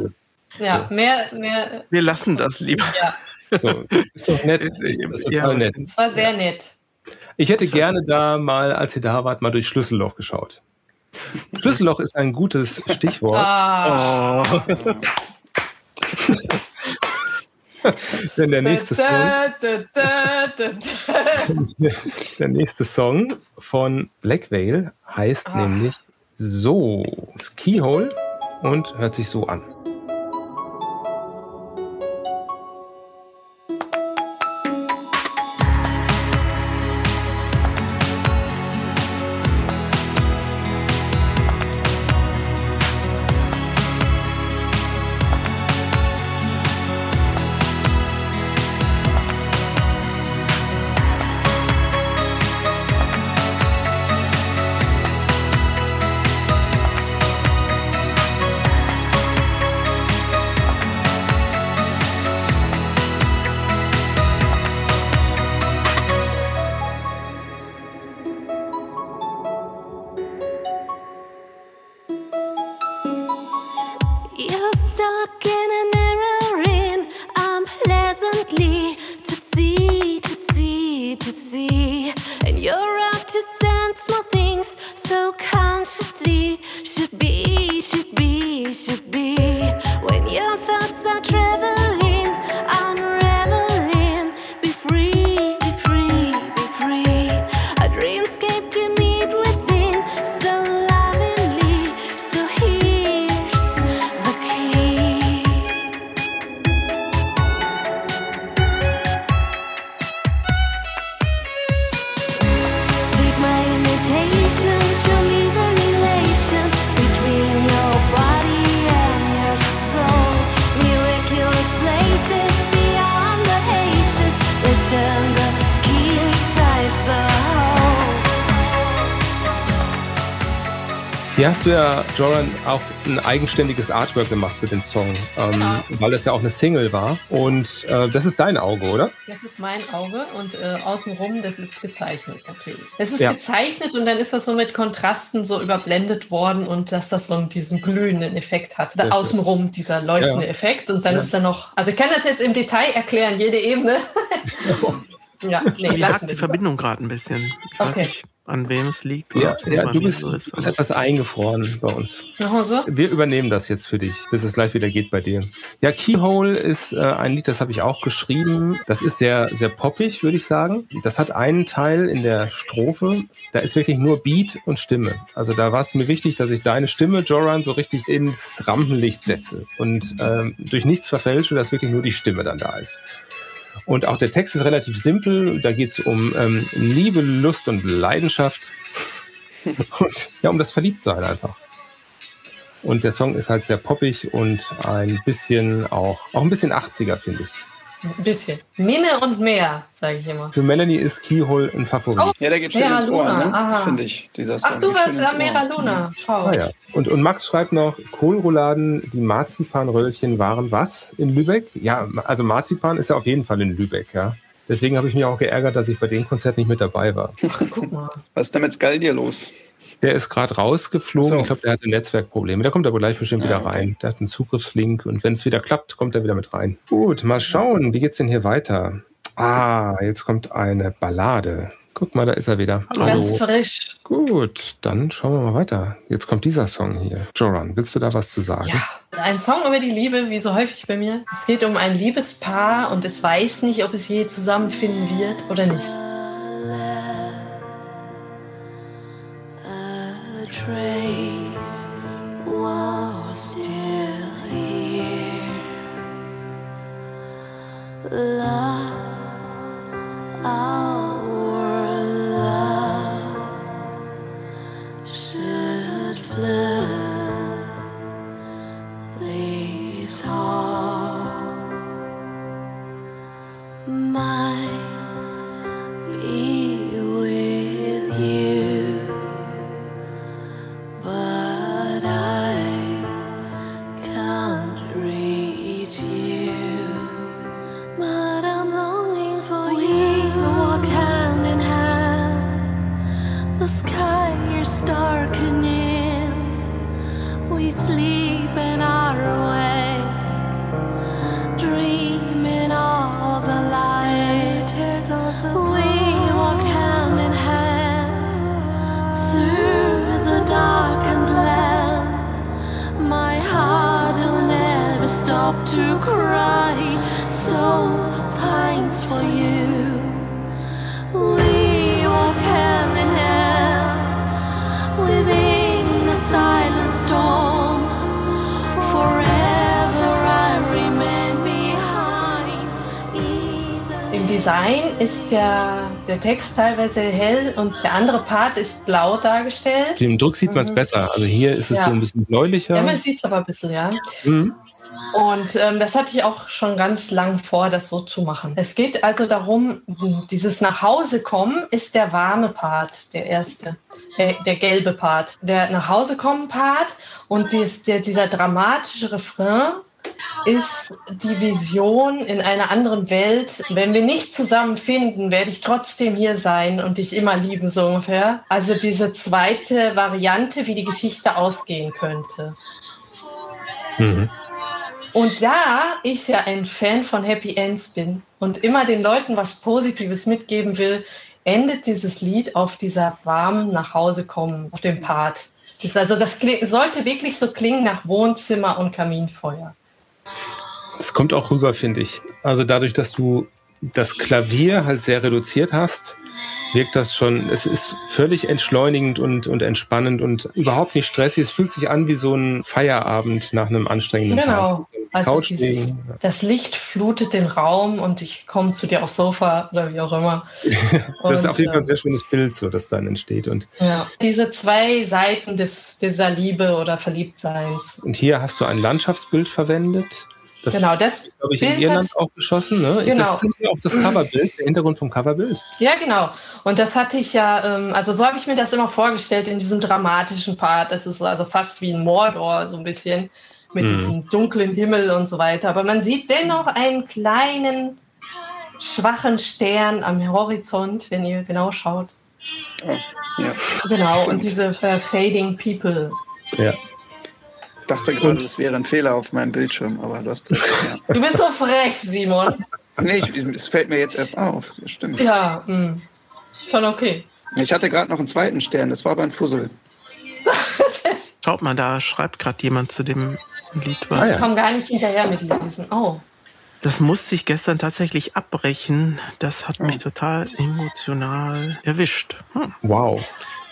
[SPEAKER 3] Ja, mehr, mehr,
[SPEAKER 2] Wir lassen das lieber.
[SPEAKER 3] ja,
[SPEAKER 5] So, ist doch nett.
[SPEAKER 2] Ist- ja,
[SPEAKER 5] nett.
[SPEAKER 3] es war sehr nett.
[SPEAKER 5] Ich hätte gerne da mal, als ihr da wart, mal durch Schlüsselloch geschaut. Schlüsselloch ist ein gutes Stichwort,
[SPEAKER 3] Ah,
[SPEAKER 2] Oh. (laughs)
[SPEAKER 5] denn der nächste, Song, (laughs) der nächste Song von Black Veil heißt
[SPEAKER 3] Ah.
[SPEAKER 5] nämlich so ist Keyhole und hört sich so an. Hier hast du ja, Joran, auch ein eigenständiges Artwork gemacht für den Song, ähm,
[SPEAKER 3] Genau.
[SPEAKER 5] weil das ja auch eine Single war. Und äh, das ist dein Auge, oder?
[SPEAKER 3] Das ist mein Auge und äh, außenrum, das ist gezeichnet natürlich. Es ist
[SPEAKER 5] Ja.
[SPEAKER 3] gezeichnet und dann ist das so mit Kontrasten so überblendet worden und dass das so diesen glühenden Effekt hat. Da außenrum dieser leuchtende
[SPEAKER 5] Ja.
[SPEAKER 3] Effekt und dann
[SPEAKER 5] Ja.
[SPEAKER 3] ist da noch, also ich kann das jetzt im Detail erklären, jede Ebene. (laughs) ja, nee,
[SPEAKER 2] Wie
[SPEAKER 3] lassen
[SPEAKER 2] hakt die Verbindung gerade ein bisschen? Ich
[SPEAKER 3] Okay.
[SPEAKER 2] nicht. An wem es liegt. oder
[SPEAKER 5] Ja, ja du bist,
[SPEAKER 2] so ist,
[SPEAKER 5] bist etwas eingefroren bei uns.
[SPEAKER 3] Nochmal so?
[SPEAKER 5] Wir übernehmen das jetzt für dich, bis es gleich wieder geht bei dir. Ja, Keyhole ist äh, ein Lied, das habe ich auch geschrieben. Das ist sehr, sehr poppig, würde ich sagen. Das hat einen Teil in der Strophe, da ist wirklich nur Beat und Stimme. Also da war es mir wichtig, dass ich deine Stimme, Joran, so richtig ins Rampenlicht setze und ähm, durch nichts verfälsche, dass wirklich nur die Stimme dann da ist. Und auch der Text ist relativ simpel. Da geht es um ähm, Liebe, Lust und Leidenschaft. Und ja, um das Verliebtsein einfach. Und der Song ist halt sehr poppig und ein bisschen auch, auch ein bisschen 80er, finde ich.
[SPEAKER 3] Ein bisschen. Minne und mehr, sage ich immer.
[SPEAKER 5] Für Melanie ist Keyhole ein Favorit.
[SPEAKER 3] Oh,
[SPEAKER 4] Ja, der geht schön
[SPEAKER 3] Mera
[SPEAKER 4] ins Ohr,
[SPEAKER 3] Luna, aha.
[SPEAKER 4] ne? finde ich, dieser Song.
[SPEAKER 3] Ach, du warst
[SPEAKER 4] schön ins
[SPEAKER 3] ja Mera
[SPEAKER 4] Ohr.
[SPEAKER 3] Luna. Schau.
[SPEAKER 5] Ah, ja. und, und Max schreibt noch, Kohlrouladen, die Marzipanröllchen waren was in Lübeck? Ja, also Marzipan ist ja auf jeden Fall in Lübeck, ja. Deswegen habe ich mich auch geärgert, dass ich bei dem Konzert nicht mit dabei war.
[SPEAKER 3] Ach, guck mal.
[SPEAKER 4] Was ist denn mit Skaldier los?
[SPEAKER 5] Der ist gerade rausgeflogen.
[SPEAKER 4] So.
[SPEAKER 5] Ich glaube, der hatte Netzwerkprobleme. Der kommt aber gleich bestimmt wieder rein. Der hat einen Zugriffslink und wenn es wieder klappt, kommt er wieder mit rein. Gut, mal schauen, wie geht's denn hier weiter? Ah, jetzt kommt eine Ballade. Guck mal, da ist er wieder.
[SPEAKER 3] Ganz frisch.
[SPEAKER 5] Gut, dann schauen wir mal weiter. Jetzt kommt dieser Song hier. Joran, willst du da was zu sagen?
[SPEAKER 3] Ja, ein Song über die Liebe, wie so häufig bei mir. Es geht um ein Liebespaar und es weiß nicht, ob es je zusammenfinden wird oder nicht.
[SPEAKER 7] Trace was still here. Love, our love should flood this heart. Might cry. So pines for you. We walk hand in hand within a silent storm. Forever I remain behind.
[SPEAKER 3] Im Design ist der, der Text teilweise hell und der andere Part ist blau dargestellt.
[SPEAKER 5] Im Druck sieht man es
[SPEAKER 3] Mhm.
[SPEAKER 5] besser. Also hier ist es
[SPEAKER 3] Ja.
[SPEAKER 5] so ein bisschen bläulicher.
[SPEAKER 3] Ja, man sieht es aber ein bisschen, ja.
[SPEAKER 5] Mhm.
[SPEAKER 3] Und ähm, das hatte ich auch schon ganz lang vor, das so zu machen. Es geht also darum, dieses Nachhausekommen ist der warme Part, der erste, der, der gelbe Part. Der Nachhausekommen-Part und dies, der, dieser dramatische Refrain ist die Vision in einer anderen Welt. Wenn wir nicht zusammenfinden, werde ich trotzdem hier sein und dich immer lieben, so ungefähr. Also diese zweite Variante, wie die Geschichte ausgehen könnte.
[SPEAKER 5] Mhm.
[SPEAKER 3] Und da ich ja ein Fan von Happy Ends bin und immer den Leuten was Positives mitgeben will, endet dieses Lied auf dieser warmen nach Hause kommen, auf dem Part. Das also das sollte wirklich so klingen nach Wohnzimmer und Kaminfeuer.
[SPEAKER 5] Es kommt auch rüber, finde ich. Also dadurch, dass du das Klavier halt sehr reduziert hast, wirkt das schon, es ist völlig entschleunigend und, und entspannend und überhaupt nicht stressig. Es fühlt sich an wie so ein Feierabend nach einem anstrengenden Tag.
[SPEAKER 3] Genau. Also
[SPEAKER 5] Couch
[SPEAKER 3] dieses, das Licht flutet den Raum und ich komme zu dir aufs Sofa oder wie auch immer. (laughs)
[SPEAKER 5] Das ist
[SPEAKER 3] Und,
[SPEAKER 5] auf jeden Fall ein
[SPEAKER 3] ähm,
[SPEAKER 5] sehr schönes Bild, so das dann entsteht. Und,
[SPEAKER 3] Ja, diese zwei Seiten des, dieser Liebe oder Verliebtseins.
[SPEAKER 5] und hier hast du ein Landschaftsbild verwendet. Das
[SPEAKER 3] Genau, das
[SPEAKER 5] ist, glaube ich, in
[SPEAKER 3] Bild
[SPEAKER 5] Irland
[SPEAKER 3] hat-
[SPEAKER 5] auch geschossen. Ne?
[SPEAKER 3] Genau.
[SPEAKER 5] Das ist ja auch das Coverbild, der Hintergrund vom Coverbild.
[SPEAKER 3] Ja, genau. Und das hatte ich ja, ähm, also so habe ich mir das immer vorgestellt in diesem dramatischen Part. Das ist also fast wie ein Mordor, so ein bisschen mit
[SPEAKER 5] Mhm.
[SPEAKER 3] diesem dunklen Himmel und so weiter. Aber man sieht dennoch einen kleinen, schwachen Stern am Horizont, wenn ihr genau schaut.
[SPEAKER 4] Ja.
[SPEAKER 3] Genau, und diese äh, Fading People.
[SPEAKER 5] Ja.
[SPEAKER 4] Ich dachte gerade, das wäre ein Fehler auf meinem Bildschirm, aber du hast recht. Ja.
[SPEAKER 3] Du bist so frech, Simon.
[SPEAKER 4] Nee, ich, es fällt mir jetzt erst auf. Das stimmt.
[SPEAKER 3] Ja, mh. schon okay.
[SPEAKER 4] Ich hatte gerade noch einen zweiten Stern, das war aber ein Fussel. (laughs)
[SPEAKER 2] Schaut mal, da schreibt gerade jemand zu dem Lied was.
[SPEAKER 1] Ah.
[SPEAKER 3] Ich komme gar nicht hinterher mit Lesen. Oh.
[SPEAKER 2] Das musste ich gestern tatsächlich abbrechen. Das hat mich
[SPEAKER 4] Oh.
[SPEAKER 2] total emotional erwischt. Hm.
[SPEAKER 1] Wow.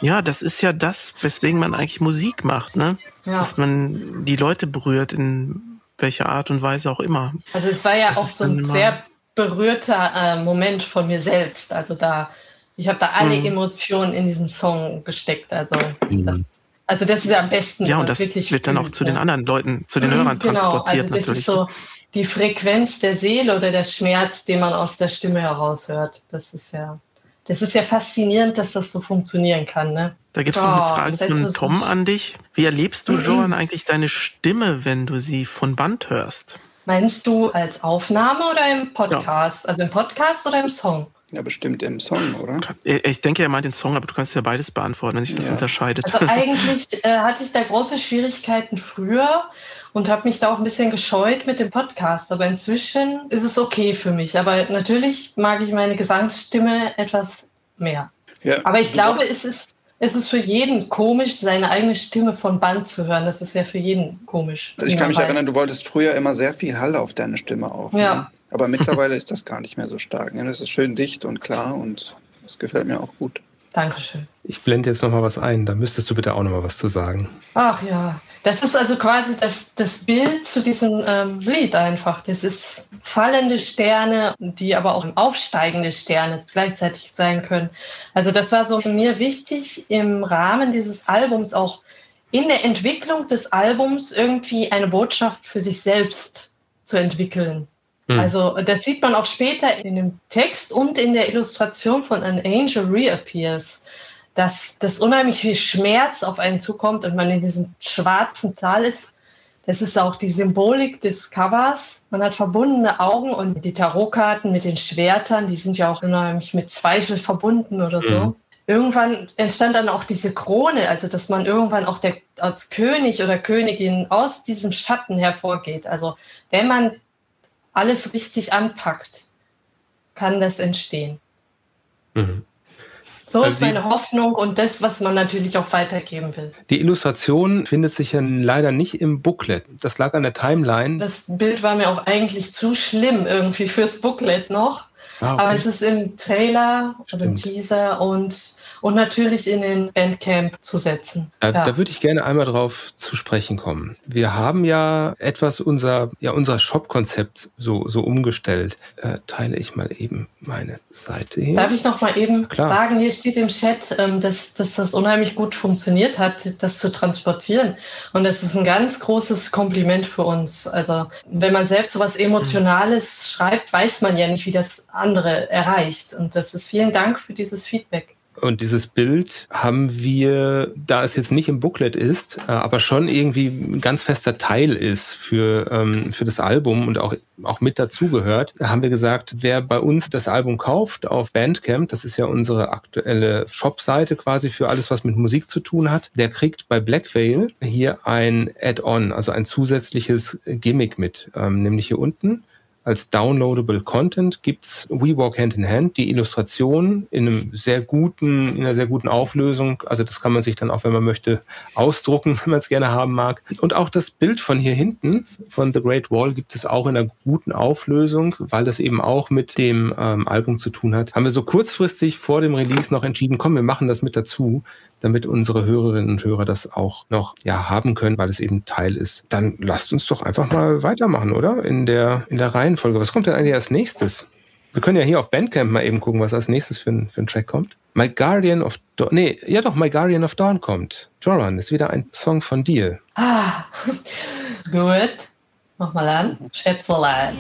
[SPEAKER 2] Ja, das ist ja das, weswegen man eigentlich Musik macht, ne?
[SPEAKER 3] Ja.
[SPEAKER 2] Dass man die Leute berührt, in welcher Art und Weise auch immer.
[SPEAKER 3] Also es war ja
[SPEAKER 2] Das
[SPEAKER 3] auch so ein sehr berührter äh, Moment von mir selbst. Also da, ich habe da alle
[SPEAKER 2] Mhm.
[SPEAKER 3] Emotionen in diesen Song gesteckt. Also das, also das ist ja am besten.
[SPEAKER 2] Ja, und das
[SPEAKER 3] wirklich
[SPEAKER 2] wird dann auch zu den
[SPEAKER 3] ne?
[SPEAKER 2] anderen Leuten, zu den Hörern
[SPEAKER 3] Genau,
[SPEAKER 2] transportiert
[SPEAKER 3] also das
[SPEAKER 2] natürlich.
[SPEAKER 3] ist so die Frequenz der Seele oder der Schmerz, den man aus der Stimme heraushört. Das ist ja, das ist ja faszinierend, dass das so funktionieren kann. Ne?
[SPEAKER 2] Da gibt es noch eine Frage von Tom an dich. Wie erlebst du,
[SPEAKER 3] Mhm.
[SPEAKER 2] Joran, eigentlich deine Stimme, wenn du sie von Band hörst?
[SPEAKER 3] Meinst du als Aufnahme oder im Podcast? Also im Podcast oder im Song?
[SPEAKER 4] Ja, bestimmt im Song, oder?
[SPEAKER 2] Äh, Ich denke, er meint den Song, aber du kannst ja beides beantworten, wenn sich das
[SPEAKER 4] Ja.
[SPEAKER 2] unterscheidet.
[SPEAKER 3] Also (laughs) eigentlich äh, hatte ich da große Schwierigkeiten früher und habe mich da auch ein bisschen gescheut mit dem Podcast. Aber inzwischen ist es okay für mich. Aber natürlich mag ich meine Gesangsstimme etwas mehr.
[SPEAKER 4] Ja.
[SPEAKER 3] Aber ich glaube, es ist, es ist für jeden komisch, seine eigene Stimme von Band zu hören. Das ist ja für jeden komisch.
[SPEAKER 4] Also ich kann mich
[SPEAKER 3] weiß.
[SPEAKER 4] erinnern, du wolltest früher immer sehr viel Hall auf deine Stimme auf.
[SPEAKER 3] Ja.
[SPEAKER 4] Ne? Aber mittlerweile ist das gar nicht mehr so stark. Ne? Das ist schön dicht und klar und das gefällt mir auch gut.
[SPEAKER 3] Dankeschön.
[SPEAKER 5] Ich blende jetzt noch mal was ein. Da müsstest du bitte auch noch mal was zu sagen.
[SPEAKER 3] Ach ja, das ist also quasi das, das Bild zu diesem ähm, Lied einfach. Das ist fallende Sterne, die aber auch aufsteigende Sterne gleichzeitig sein können. Also das war so mir wichtig, im Rahmen dieses Albums auch in der Entwicklung des Albums irgendwie eine Botschaft für sich selbst zu entwickeln.
[SPEAKER 5] Hm.
[SPEAKER 3] Also das sieht man auch später in dem Text und in der Illustration von An Angel Reappears, dass das unheimlich viel Schmerz auf einen zukommt und man in diesem schwarzen Tal ist. Das ist auch die Symbolik des Covers. Man hat verbundene Augen und die Tarotkarten mit den Schwertern, die sind ja auch unheimlich mit Zweifel verbunden oder so.
[SPEAKER 5] Mhm.
[SPEAKER 3] Irgendwann entstand dann auch diese Krone, also dass man irgendwann auch der, als König oder Königin aus diesem Schatten hervorgeht. Also wenn man alles richtig anpackt, kann das entstehen.
[SPEAKER 5] Mhm.
[SPEAKER 3] So
[SPEAKER 5] Also
[SPEAKER 3] ist meine Hoffnung und das, was man natürlich auch weitergeben will.
[SPEAKER 5] Die Illustration findet sich ja leider nicht im Booklet. Das lag an der Timeline.
[SPEAKER 3] Das Bild war mir auch eigentlich zu schlimm irgendwie fürs Booklet noch.
[SPEAKER 5] Ah,
[SPEAKER 3] Aber
[SPEAKER 5] okay.
[SPEAKER 3] es ist im Trailer, also im
[SPEAKER 5] Stimmt.
[SPEAKER 3] Teaser und, und natürlich in den Bandcamp zu setzen.
[SPEAKER 5] Da,
[SPEAKER 3] Ja.
[SPEAKER 5] da würde ich gerne einmal drauf zu sprechen kommen. Wir haben ja etwas unser, ja, unser Shop-Konzept so, so umgestellt. Äh, teile ich mal eben meine Seite hier.
[SPEAKER 3] Darf ich noch mal eben
[SPEAKER 5] Klar.
[SPEAKER 3] sagen, hier steht im Chat, ähm, dass, dass das unheimlich gut funktioniert hat, das zu transportieren. Und das ist ein ganz großes Kompliment für uns. Also wenn man selbst so was Emotionales schreibt, weiß man ja nicht, wie das andere erreicht. Und das ist vielen Dank für dieses Feedback.
[SPEAKER 5] Und dieses Bild haben wir, da es jetzt nicht im Booklet ist, äh, aber schon irgendwie ein ganz fester Teil ist für, ähm, für das Album und auch, auch mit dazugehört, haben wir gesagt, wer bei uns das Album kauft auf Bandcamp, das ist ja unsere aktuelle Shop-Seite quasi für alles, was mit Musik zu tun hat, der kriegt bei Black Veil hier ein Add-on, also ein zusätzliches Gimmick mit, ähm, nämlich hier unten. Als downloadable Content gibt's We Walk Hand in Hand, die Illustration in einem sehr guten, in einer sehr guten Auflösung. Also das kann man sich dann auch, wenn man möchte, ausdrucken, (laughs) wenn man es gerne haben mag. Und auch das Bild von hier hinten, von The Great Wall, gibt es auch in einer guten Auflösung, weil das eben auch mit dem ähm, Album zu tun hat. Haben wir so kurzfristig vor dem Release noch entschieden, komm, wir machen das mit dazu, damit unsere Hörerinnen und Hörer das auch noch ja haben können, weil es eben Teil ist. Dann lasst uns doch einfach mal weitermachen, oder? In der, in der Reihenfolge. Was kommt denn eigentlich als nächstes? Wir können ja hier auf Bandcamp mal eben gucken, was als nächstes für ein, für ein Track kommt. My Guardian of Dawn. Nee, ja doch, My Guardian of Dawn kommt. Joran, ist wieder ein Song von dir.
[SPEAKER 3] Ah, (laughs) gut. Mach mal an. Schätzelein.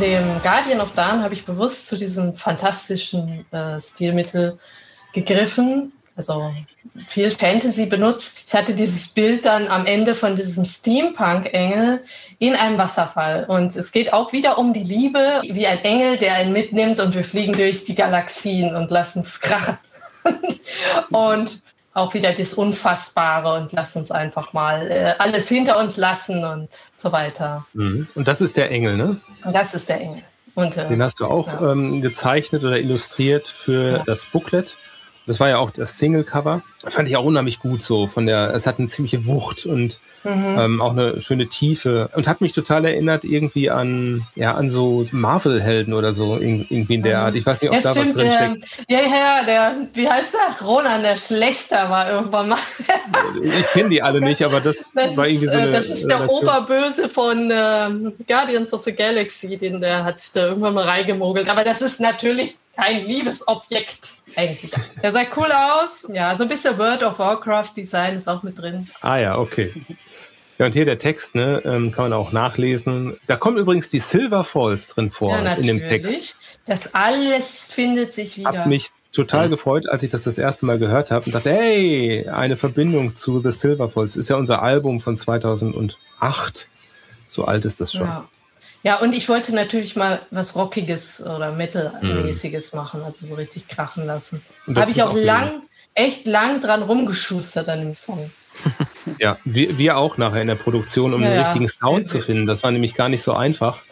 [SPEAKER 3] Dem Guardian of Dawn habe ich bewusst zu diesem fantastischen äh, Stilmittel gegriffen. Also viel Fantasy benutzt. Ich hatte dieses Bild dann am Ende von diesem Steampunk-Engel in einem Wasserfall. Und es geht auch wieder um die Liebe, wie ein Engel, der einen mitnimmt und wir fliegen durch die Galaxien und lassen es krachen. (laughs) und auch wieder das Unfassbare und lass uns einfach mal äh, alles hinter uns lassen und so weiter.
[SPEAKER 5] Mhm. Und das ist der Engel, ne?
[SPEAKER 3] Und das ist der Engel. Und, äh,
[SPEAKER 5] Den hast du auch
[SPEAKER 3] ja.
[SPEAKER 5] ähm, gezeichnet oder illustriert für
[SPEAKER 3] Ja.
[SPEAKER 5] das Booklet. Das war ja auch das Single-Cover. Fand ich auch unheimlich gut so. Von der, es hat eine ziemliche Wucht und
[SPEAKER 3] Mhm.
[SPEAKER 5] ähm, auch eine schöne Tiefe und hat mich total erinnert irgendwie an ja an so Marvel-Helden oder so irg- irgendwie in der Art. Ich weiß nicht, ob
[SPEAKER 3] Ja,
[SPEAKER 5] da was
[SPEAKER 3] stimmt.
[SPEAKER 5] drin
[SPEAKER 3] Der,
[SPEAKER 5] steckt.
[SPEAKER 3] ja, ja, der, wie heißt der? Ronan, der Schlechter war irgendwann mal.
[SPEAKER 5] Ich kenne die alle nicht, aber das,
[SPEAKER 3] Das,
[SPEAKER 5] war irgendwie
[SPEAKER 3] ist,
[SPEAKER 5] so
[SPEAKER 3] äh,
[SPEAKER 5] eine
[SPEAKER 3] das ist der
[SPEAKER 5] Relation.
[SPEAKER 3] Oberböse von ähm, Guardians of the Galaxy, den der hat sich da irgendwann mal reingemogelt. Aber das ist natürlich kein Liebesobjekt eigentlich. Der sah cool aus. Ja, so ein bisschen World of Warcraft Design ist auch mit drin.
[SPEAKER 5] Ah ja, okay. Ja, und hier der Text, ne, ähm, kann man auch nachlesen. Da kommen übrigens die Silver Falls drin vor
[SPEAKER 3] ja,
[SPEAKER 5] in dem Text.
[SPEAKER 3] Das alles findet sich wieder.
[SPEAKER 5] Hab mich total gefreut, als ich das das erste Mal gehört habe und dachte, hey, eine Verbindung zu The Silver Falls. Ist ja unser Album von 2008. So alt ist das schon.
[SPEAKER 3] Ja. Ja, und ich wollte natürlich mal was Rockiges oder Metal-mäßiges machen, also so richtig krachen lassen. Habe ich auch
[SPEAKER 5] auch
[SPEAKER 3] lang, echt lang dran rumgeschustert an dem Song.
[SPEAKER 5] Ja, wir, wir auch nachher in der Produktion, um
[SPEAKER 3] Ja,
[SPEAKER 5] den
[SPEAKER 3] ja.
[SPEAKER 5] richtigen Sound zu finden. Das war nämlich gar nicht so einfach,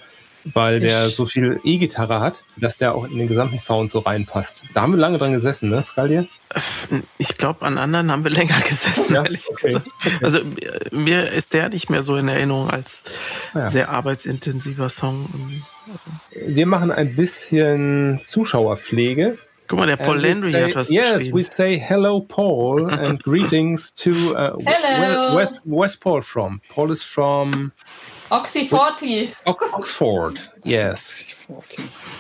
[SPEAKER 5] weil der
[SPEAKER 3] Ich-
[SPEAKER 5] so viel E-Gitarre hat, dass der auch in den gesamten Sound so reinpasst. Da haben wir lange dran gesessen, ne, Skaldir?
[SPEAKER 2] Ich glaube, an anderen haben wir länger gesessen,
[SPEAKER 5] Ja,
[SPEAKER 2] ehrlich
[SPEAKER 5] okay.
[SPEAKER 2] gesagt. Also mir ist der nicht mehr so in Erinnerung als
[SPEAKER 5] Ja.
[SPEAKER 2] sehr arbeitsintensiver Song.
[SPEAKER 5] Wir machen ein bisschen Zuschauerpflege.
[SPEAKER 2] Guck mal, der Paul Landry
[SPEAKER 5] say-
[SPEAKER 2] hat was
[SPEAKER 5] Yes,
[SPEAKER 2] geschrieben.
[SPEAKER 5] we say hello, Paul, and greetings to uh,
[SPEAKER 3] Hello.
[SPEAKER 5] where, where's, where's Paul from? Paul is from
[SPEAKER 3] Oxy 40.
[SPEAKER 5] Oxford. Yes.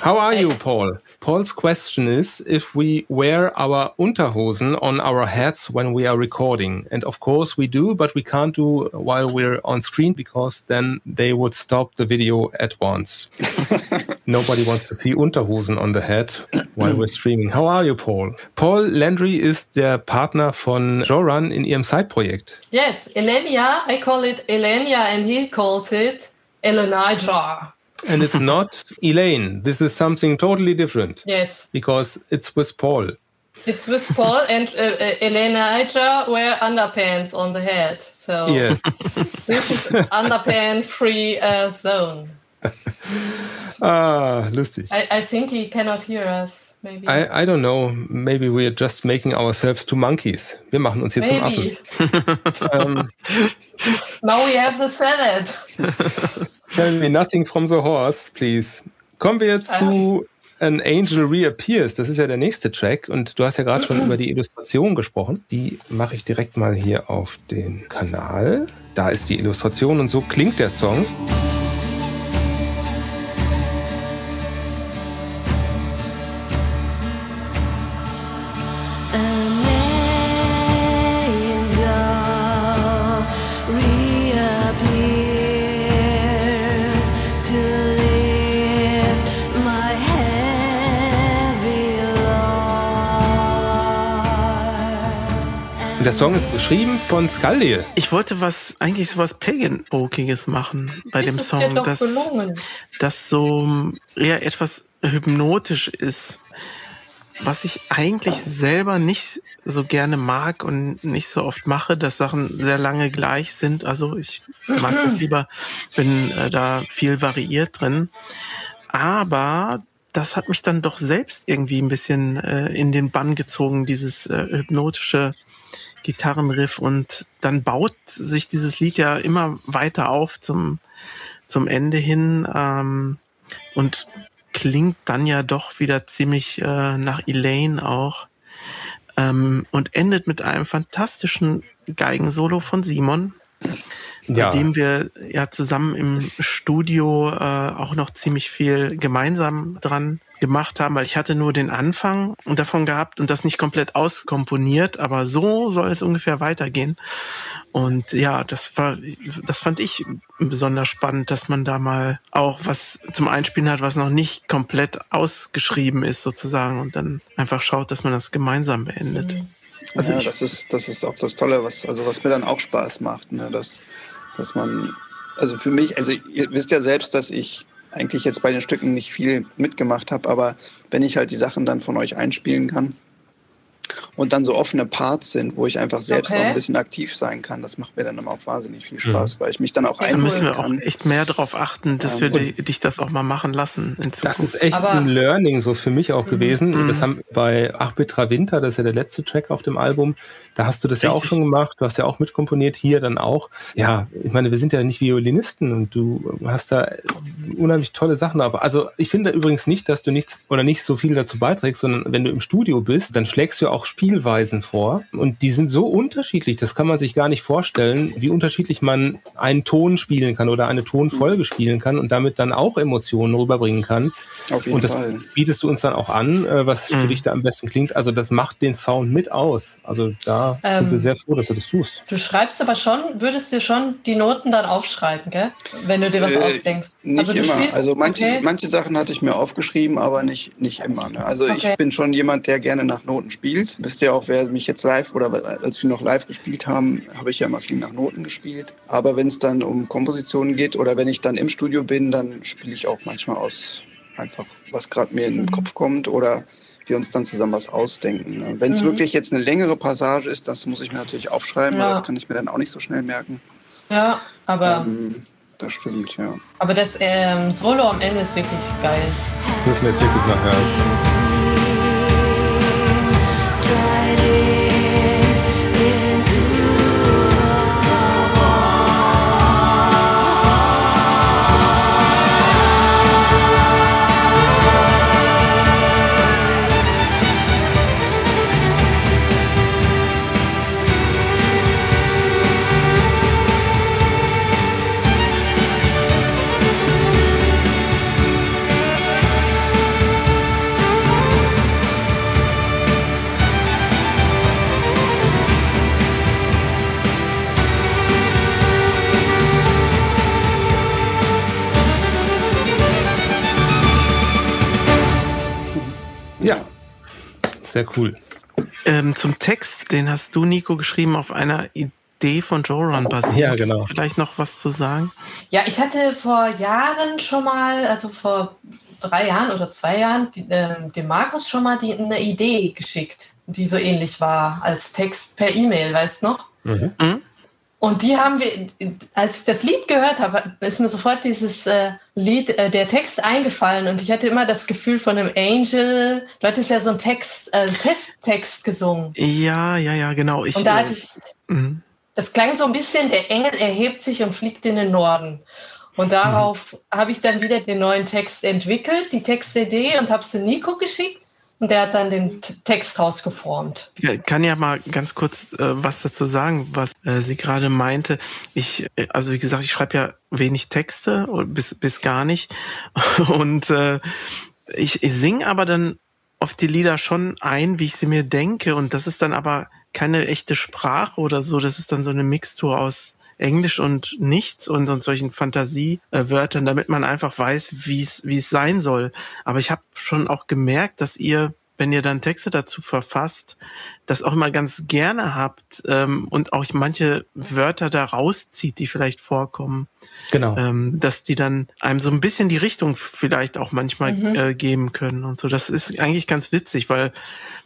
[SPEAKER 5] How are you, Paul? Paul's question is if we wear our Unterhosen on our heads when we are recording. And of course we do, but we can't do while we're on screen because then they would stop the video at once. (laughs) Nobody wants to see Unterhosen on the head while we're streaming. How are you, Paul? Paul Landry ist der Partner von Joran in ihrem Side-Projekt.
[SPEAKER 3] Yes, Elenia, I call it Elenia and he calls it Elenija.
[SPEAKER 5] And it's (laughs) not Elaine. This is something totally different.
[SPEAKER 3] Yes,
[SPEAKER 5] because it's with Paul.
[SPEAKER 3] it's with Paul and uh, uh, Elenija wear underpants on the head. So
[SPEAKER 5] Yes. (laughs)
[SPEAKER 3] this is underpants free uh, zone. (laughs)
[SPEAKER 5] ah, lustig.
[SPEAKER 3] I, I think he cannot hear us. Maybe.
[SPEAKER 5] I, I don't know. Maybe we're just making ourselves to monkeys. Wir machen uns hier zum Affen.
[SPEAKER 3] Maybe.
[SPEAKER 5] Ähm,
[SPEAKER 3] Now we have the salad.
[SPEAKER 5] Tell me nothing from the horse, please. Kommen wir zu An Angel Reappears. Das ist ja der nächste Track. Und du hast ja gerade schon über die Illustration gesprochen. Die mache ich direkt mal hier auf den Kanal. Da ist die Illustration und so klingt der Song. Song ist geschrieben von Skaldir.
[SPEAKER 2] Ich wollte was, eigentlich so was Pagan-Folkiges machen bei dem
[SPEAKER 3] ist dir
[SPEAKER 2] Song,
[SPEAKER 3] doch
[SPEAKER 2] das, so eher etwas hypnotisch ist. Was ich eigentlich selber nicht so gerne mag und nicht so oft mache, dass Sachen sehr lange gleich sind. Also ich mag das lieber, wenn äh, da viel variiert drin. Aber das hat mich dann doch selbst irgendwie ein bisschen äh, in den Bann gezogen, dieses äh, hypnotische Gitarrenriff. Und dann baut sich dieses Lied ja immer weiter auf zum, zum Ende hin. Ähm, und klingt dann ja doch wieder ziemlich äh, nach Elaine auch. Ähm, und endet mit einem fantastischen Geigensolo von Simon,
[SPEAKER 5] Ja.
[SPEAKER 2] bei dem wir ja zusammen im Studio äh, auch noch ziemlich viel gemeinsam dran gemacht haben, weil ich hatte nur den Anfang davon gehabt und das nicht komplett auskomponiert, aber so soll es ungefähr weitergehen. Und ja, das war, das fand ich besonders spannend, dass man da mal auch was zum Einspielen hat, was noch nicht komplett ausgeschrieben ist sozusagen und dann einfach schaut, dass man das gemeinsam beendet.
[SPEAKER 4] Also ja, das ist, das ist auch das Tolle, was, also was mir dann auch Spaß macht, ne? dass, dass man, also für mich, also ihr wisst ja selbst, dass ich eigentlich jetzt bei den Stücken nicht viel mitgemacht habe, aber wenn ich halt die Sachen dann von euch einspielen kann, und dann so offene Parts sind, wo ich einfach selbst
[SPEAKER 3] Okay.
[SPEAKER 4] auch ein bisschen aktiv sein kann. Das macht mir dann immer auch wahnsinnig viel Spaß, weil ich mich dann auch
[SPEAKER 2] Da
[SPEAKER 4] einbringen
[SPEAKER 2] müssen wir auch
[SPEAKER 4] kann.
[SPEAKER 2] echt mehr darauf achten, dass wir di- dich das auch mal machen lassen in Zukunft.
[SPEAKER 5] Das ist echt
[SPEAKER 3] Aber-
[SPEAKER 5] ein Learning so für mich auch gewesen.
[SPEAKER 2] Mhm.
[SPEAKER 5] Das haben bei 8-Bit Winter, das ist ja der letzte Track auf dem Album, da hast du das ja auch
[SPEAKER 2] Richtig.
[SPEAKER 5] schon gemacht, du hast ja auch mitkomponiert, hier dann auch. Ja, ich meine, wir sind ja nicht Violinisten und du hast da unheimlich tolle Sachen drauf. Also ich finde übrigens nicht, dass du nichts oder nicht so viel dazu beiträgst, sondern wenn du im Studio bist, dann schlägst du auch Spielweisen vor und die sind so unterschiedlich, das kann man sich gar nicht vorstellen, wie unterschiedlich man einen Ton spielen kann oder eine Tonfolge spielen kann und damit dann auch Emotionen rüberbringen kann.
[SPEAKER 4] Auf jeden
[SPEAKER 5] Und das
[SPEAKER 4] Fall.
[SPEAKER 5] bietest du uns dann auch an, äh, was für
[SPEAKER 2] Mhm.
[SPEAKER 5] dich da am besten klingt. Also das macht den Sound mit aus. Also da
[SPEAKER 3] Ähm,
[SPEAKER 5] sind wir sehr froh, dass du das tust.
[SPEAKER 3] Du schreibst aber schon, würdest dir schon die Noten dann aufschreiben, gell? Wenn du dir was
[SPEAKER 4] Äh,
[SPEAKER 3] ausdenkst.
[SPEAKER 4] Nicht
[SPEAKER 3] du
[SPEAKER 4] immer.
[SPEAKER 3] spielst-
[SPEAKER 4] also manche,
[SPEAKER 3] okay.
[SPEAKER 4] manche Sachen hatte ich mir aufgeschrieben, aber nicht, nicht immer. Ne? Also
[SPEAKER 3] Okay.
[SPEAKER 4] ich bin schon jemand, der gerne nach Noten spielt. Wisst ihr auch, wer mich jetzt live oder als wir noch live gespielt haben, habe ich ja immer viel nach Noten gespielt. Aber wenn es dann um Kompositionen geht oder wenn ich dann im Studio bin, dann spiele ich auch manchmal aus einfach, was gerade mir in den Kopf kommt oder wir uns dann zusammen was ausdenken. Ne? Wenn es
[SPEAKER 3] Mhm.
[SPEAKER 4] wirklich jetzt eine längere Passage ist, das muss ich mir natürlich aufschreiben,
[SPEAKER 3] Ja.
[SPEAKER 4] weil das kann ich mir dann auch nicht so schnell merken.
[SPEAKER 3] Ja, aber,
[SPEAKER 4] Ähm, das stimmt, ja.
[SPEAKER 3] aber das ähm, Solo am Ende ist wirklich geil.
[SPEAKER 5] Das müssen wir jetzt wirklich mal hören. Sehr cool.
[SPEAKER 2] Ähm, zum Text, den hast du, Nico, geschrieben auf einer Idee von Joran basiert.
[SPEAKER 5] Ja, genau.
[SPEAKER 2] Vielleicht noch was zu sagen?
[SPEAKER 3] Ja, ich hatte vor Jahren schon mal, also vor drei Jahren oder zwei Jahren, die, ähm, dem Markus schon mal die, eine Idee geschickt, die so ähnlich war als Text per E-Mail, weißt du noch?
[SPEAKER 5] Mhm.
[SPEAKER 3] Und die haben wir, als ich das Lied gehört habe, ist mir sofort dieses äh, Lied, äh, der Text eingefallen und ich hatte immer das Gefühl von einem Angel. Du hattest ja so einen Text, äh, Testtext gesungen.
[SPEAKER 2] Ja, ja, ja, genau. Ich,
[SPEAKER 3] Und da
[SPEAKER 2] äh,
[SPEAKER 3] hatte ich,
[SPEAKER 2] mhm.
[SPEAKER 3] das klang so ein bisschen, der Engel erhebt sich und fliegt in den Norden. Und darauf habe ich dann wieder den neuen Text entwickelt, die Textidee, und habe es den Nico geschickt. Und der hat dann den Text rausgeformt.
[SPEAKER 2] Ich kann ja mal ganz kurz äh, was dazu sagen, was äh, sie gerade meinte. Ich, äh, also wie gesagt, ich schreibe ja wenig Texte oder bis, bis gar nicht. (laughs) Und äh, ich, ich singe aber dann oft die Lieder schon ein, wie ich sie mir denke. Und das ist dann aber keine echte Sprache oder so. Das ist dann so eine Mixtur aus Englisch und nichts und, und solchen Fantasiewörtern, damit man einfach weiß, wie es wie es sein soll. Aber ich habe schon auch gemerkt, dass ihr, wenn ihr dann Texte dazu verfasst, das auch immer ganz gerne habt ähm, und auch manche Wörter da rauszieht, die vielleicht vorkommen,
[SPEAKER 5] Genau.
[SPEAKER 2] ähm, dass die dann einem so ein bisschen die Richtung vielleicht auch manchmal
[SPEAKER 3] Mhm.
[SPEAKER 2] äh, geben können und so. Das ist eigentlich ganz witzig, weil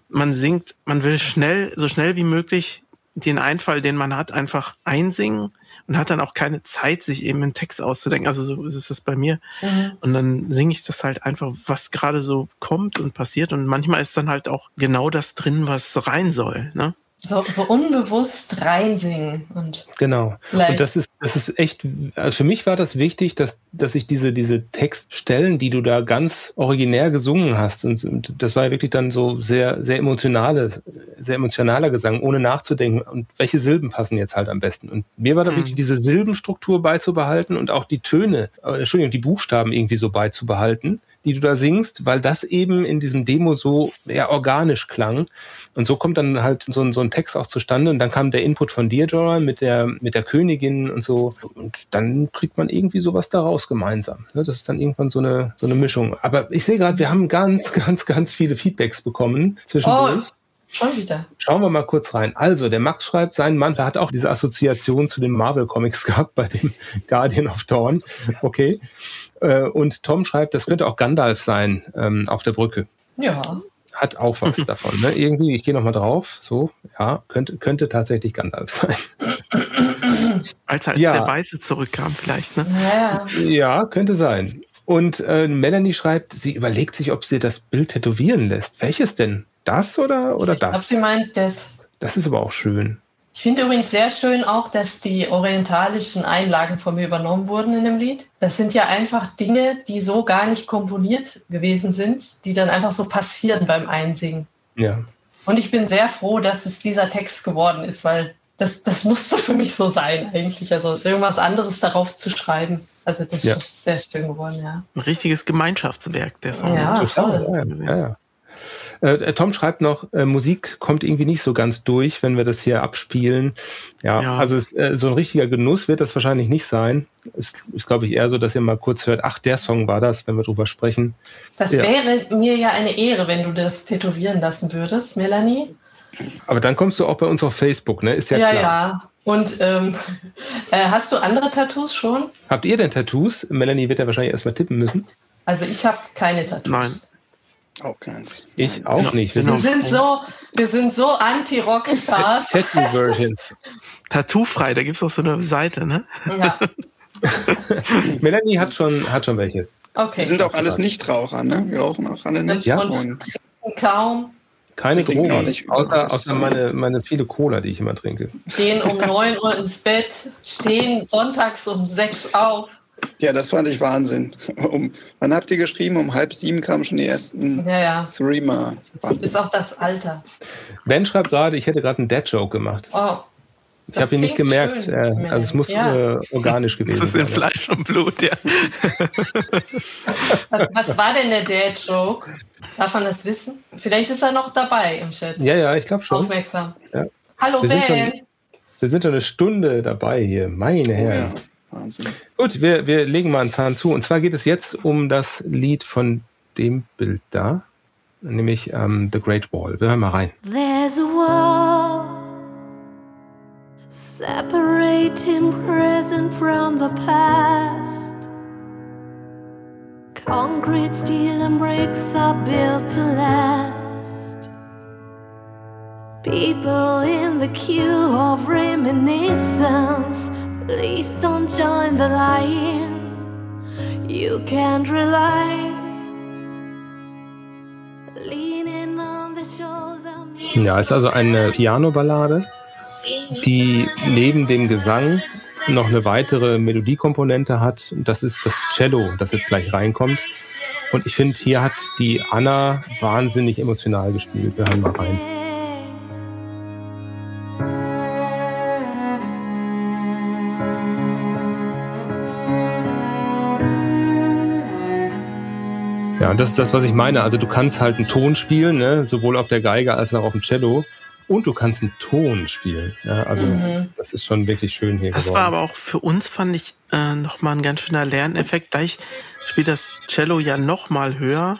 [SPEAKER 2] man singt, man will schnell, so schnell wie möglich den Einfall, den man hat, einfach einsingen und hat dann auch keine Zeit, sich eben einen Text auszudenken. Also so ist das bei mir. Und dann singe ich das halt einfach, was gerade so kommt und passiert. Und manchmal ist dann halt auch genau das drin, was rein soll. Ne?
[SPEAKER 3] So, so unbewusst reinsingen. Und
[SPEAKER 5] Genau. Und das ist, das ist echt, also für mich war das wichtig, dass, dass ich diese, diese Textstellen, die du da ganz originär gesungen hast, und, und das war ja wirklich dann so sehr, sehr emotionale, sehr emotionaler Gesang, ohne nachzudenken, und welche Silben passen jetzt halt am besten. Und mir war da
[SPEAKER 2] Mhm.
[SPEAKER 5] wichtig, diese Silbenstruktur beizubehalten und auch die Töne, äh, Entschuldigung, die Buchstaben irgendwie so beizubehalten, die du da singst, weil das eben in diesem Demo so ja, organisch klang. Und so kommt dann halt so, ein- so ein Text auch zustande. Und dann kam der Input von dir, Joran, mit der, mit der Königin und so. Und dann kriegt man irgendwie sowas daraus gemeinsam. Ne, Das ist dann irgendwann so eine, so eine Mischung. Aber ich sehe gerade, wir haben ganz, (laughs) ganz, ganz viele Feedbacks bekommen zwischendurch.
[SPEAKER 3] Oh, schon wieder.
[SPEAKER 5] Schauen wir mal kurz rein. Also, der Max schreibt, sein Mann hat auch diese Assoziation zu den Marvel-Comics (laughs) gehabt bei dem Guardian of Dawn. Okay. Äh, Und Tom schreibt, das könnte auch Gandalf sein ähm, auf der Brücke.
[SPEAKER 3] Ja.
[SPEAKER 5] Hat auch was (laughs) davon. Ne? Irgendwie, ich gehe nochmal drauf. So, ja, könnte, könnte tatsächlich Gandalf sein.
[SPEAKER 2] Als er als
[SPEAKER 5] Ja.
[SPEAKER 2] der Weiße zurückkam, vielleicht, ne?
[SPEAKER 3] Ja,
[SPEAKER 5] Ja, könnte sein. Und äh, Melanie schreibt, sie überlegt sich, ob sie das Bild tätowieren lässt. Welches denn? Das oder, oder
[SPEAKER 3] ich glaube,
[SPEAKER 5] das?
[SPEAKER 3] sie meint das.
[SPEAKER 5] Das ist aber auch schön.
[SPEAKER 3] Ich finde übrigens sehr schön auch, dass die orientalischen Einlagen von mir übernommen wurden in dem Lied. Das sind ja einfach Dinge, die so gar nicht komponiert gewesen sind, die dann einfach so passieren beim Einsingen.
[SPEAKER 5] Ja.
[SPEAKER 3] Und ich bin sehr froh, dass es dieser Text geworden ist, weil das, das musste für mich so sein eigentlich. Also irgendwas anderes darauf zu schreiben. Also das
[SPEAKER 5] Ja.
[SPEAKER 3] ist sehr schön geworden, ja.
[SPEAKER 2] Ein richtiges Gemeinschaftswerk, der Song.
[SPEAKER 3] Ja,
[SPEAKER 5] Total, ja, ja. Äh, Tom schreibt noch, äh, Musik kommt irgendwie nicht so ganz durch, wenn wir das hier abspielen. Ja,
[SPEAKER 2] Ja.
[SPEAKER 5] also es, äh, so ein richtiger Genuss wird das wahrscheinlich nicht sein. Ist, ist glaube ich, eher so, dass ihr mal kurz hört, ach, der Song war das, wenn wir drüber sprechen.
[SPEAKER 3] Das
[SPEAKER 5] Ja.
[SPEAKER 3] wäre mir ja eine Ehre, wenn du das tätowieren lassen würdest, Melanie.
[SPEAKER 5] Aber dann kommst du auch bei uns auf Facebook, ne? Ist ja,
[SPEAKER 3] Ja, ja.
[SPEAKER 5] klar.
[SPEAKER 3] Und ähm, (laughs) äh, hast du andere Tattoos schon?
[SPEAKER 5] Habt ihr denn Tattoos? Melanie wird ja wahrscheinlich erstmal tippen müssen.
[SPEAKER 3] Also ich habe keine Tattoos.
[SPEAKER 2] Nein.
[SPEAKER 4] Auch keins.
[SPEAKER 5] Ich auch
[SPEAKER 2] Genau,
[SPEAKER 5] nicht. Wir
[SPEAKER 2] genau.
[SPEAKER 3] Wir sind so, wir sind so anti-Rockstars. (laughs)
[SPEAKER 2] Tattoo-frei, da gibt es auch so eine Seite, ne?
[SPEAKER 3] ja, (laughs)
[SPEAKER 5] Melanie hat schon, hat schon welche.
[SPEAKER 3] okay.
[SPEAKER 4] Wir sind auch alles Nichtraucher, ne? Wir rauchen auch alle nicht.
[SPEAKER 5] Ja.
[SPEAKER 4] Und
[SPEAKER 3] kaum
[SPEAKER 5] Keine Drogen. Außer, außer meine, meine viele Cola, die ich immer trinke.
[SPEAKER 3] gehen um 9 Uhr ins Bett, stehen sonntags um 6 auf.
[SPEAKER 4] Ja, das fand ich Wahnsinn. Um, wann habt ihr geschrieben? Um halb sieben kamen schon die ersten
[SPEAKER 3] Ja, ja.
[SPEAKER 4] Streamer.
[SPEAKER 3] Das ist auch das Alter.
[SPEAKER 5] Ben schreibt gerade, ich hätte gerade einen Dad-Joke gemacht.
[SPEAKER 3] Oh,
[SPEAKER 5] Ich
[SPEAKER 3] Das
[SPEAKER 5] habe ihn nicht gemerkt.
[SPEAKER 3] schön,
[SPEAKER 5] Äh, also es muss
[SPEAKER 3] Ja.
[SPEAKER 5] äh, organisch
[SPEAKER 2] Das
[SPEAKER 5] gewesen
[SPEAKER 2] ist in
[SPEAKER 5] sein.
[SPEAKER 2] Fleisch und Blut, ja.
[SPEAKER 3] was, was war denn der Dad-Joke? Darf man das wissen? Vielleicht ist er noch dabei im Chat.
[SPEAKER 5] Ja, ja, ich glaube schon.
[SPEAKER 3] Aufmerksam.
[SPEAKER 5] Ja.
[SPEAKER 3] Hallo
[SPEAKER 5] Wir sind
[SPEAKER 3] Ben.
[SPEAKER 5] schon- Wir sind schon eine Stunde dabei hier. Meine
[SPEAKER 4] Oh,
[SPEAKER 5] Herren.
[SPEAKER 4] ja. Wahnsinn.
[SPEAKER 5] Gut, wir, wir legen mal einen Zahn zu. Und zwar geht es jetzt um das Lied von dem Bild da, nämlich ähm, The Great Wall. Wir hören mal rein.
[SPEAKER 7] There's a wall separating present from the past. Concrete, steel, and bricks are built to last. People in the queue of reminiscence, please don't join the line. You can't rely.
[SPEAKER 5] Ja, ist also eine Piano-Ballade, die neben dem Gesang noch eine weitere Melodiekomponente hat. Das ist das Cello, das jetzt gleich reinkommt. Und ich finde, hier hat die Anna wahnsinnig emotional gespielt. Wir hören mal rein. Ja, und das ist das, was ich meine. Also du kannst halt einen Ton spielen, ne? sowohl auf der Geige als auch auf dem Cello. Und du kannst einen Ton spielen. Ja, also
[SPEAKER 3] Mhm.
[SPEAKER 5] das ist schon wirklich schön hier
[SPEAKER 2] Das
[SPEAKER 5] geworden.
[SPEAKER 2] war aber auch für uns, fand ich, äh, nochmal ein ganz schöner Lerneffekt. Da ich spiele das Cello ja nochmal höher,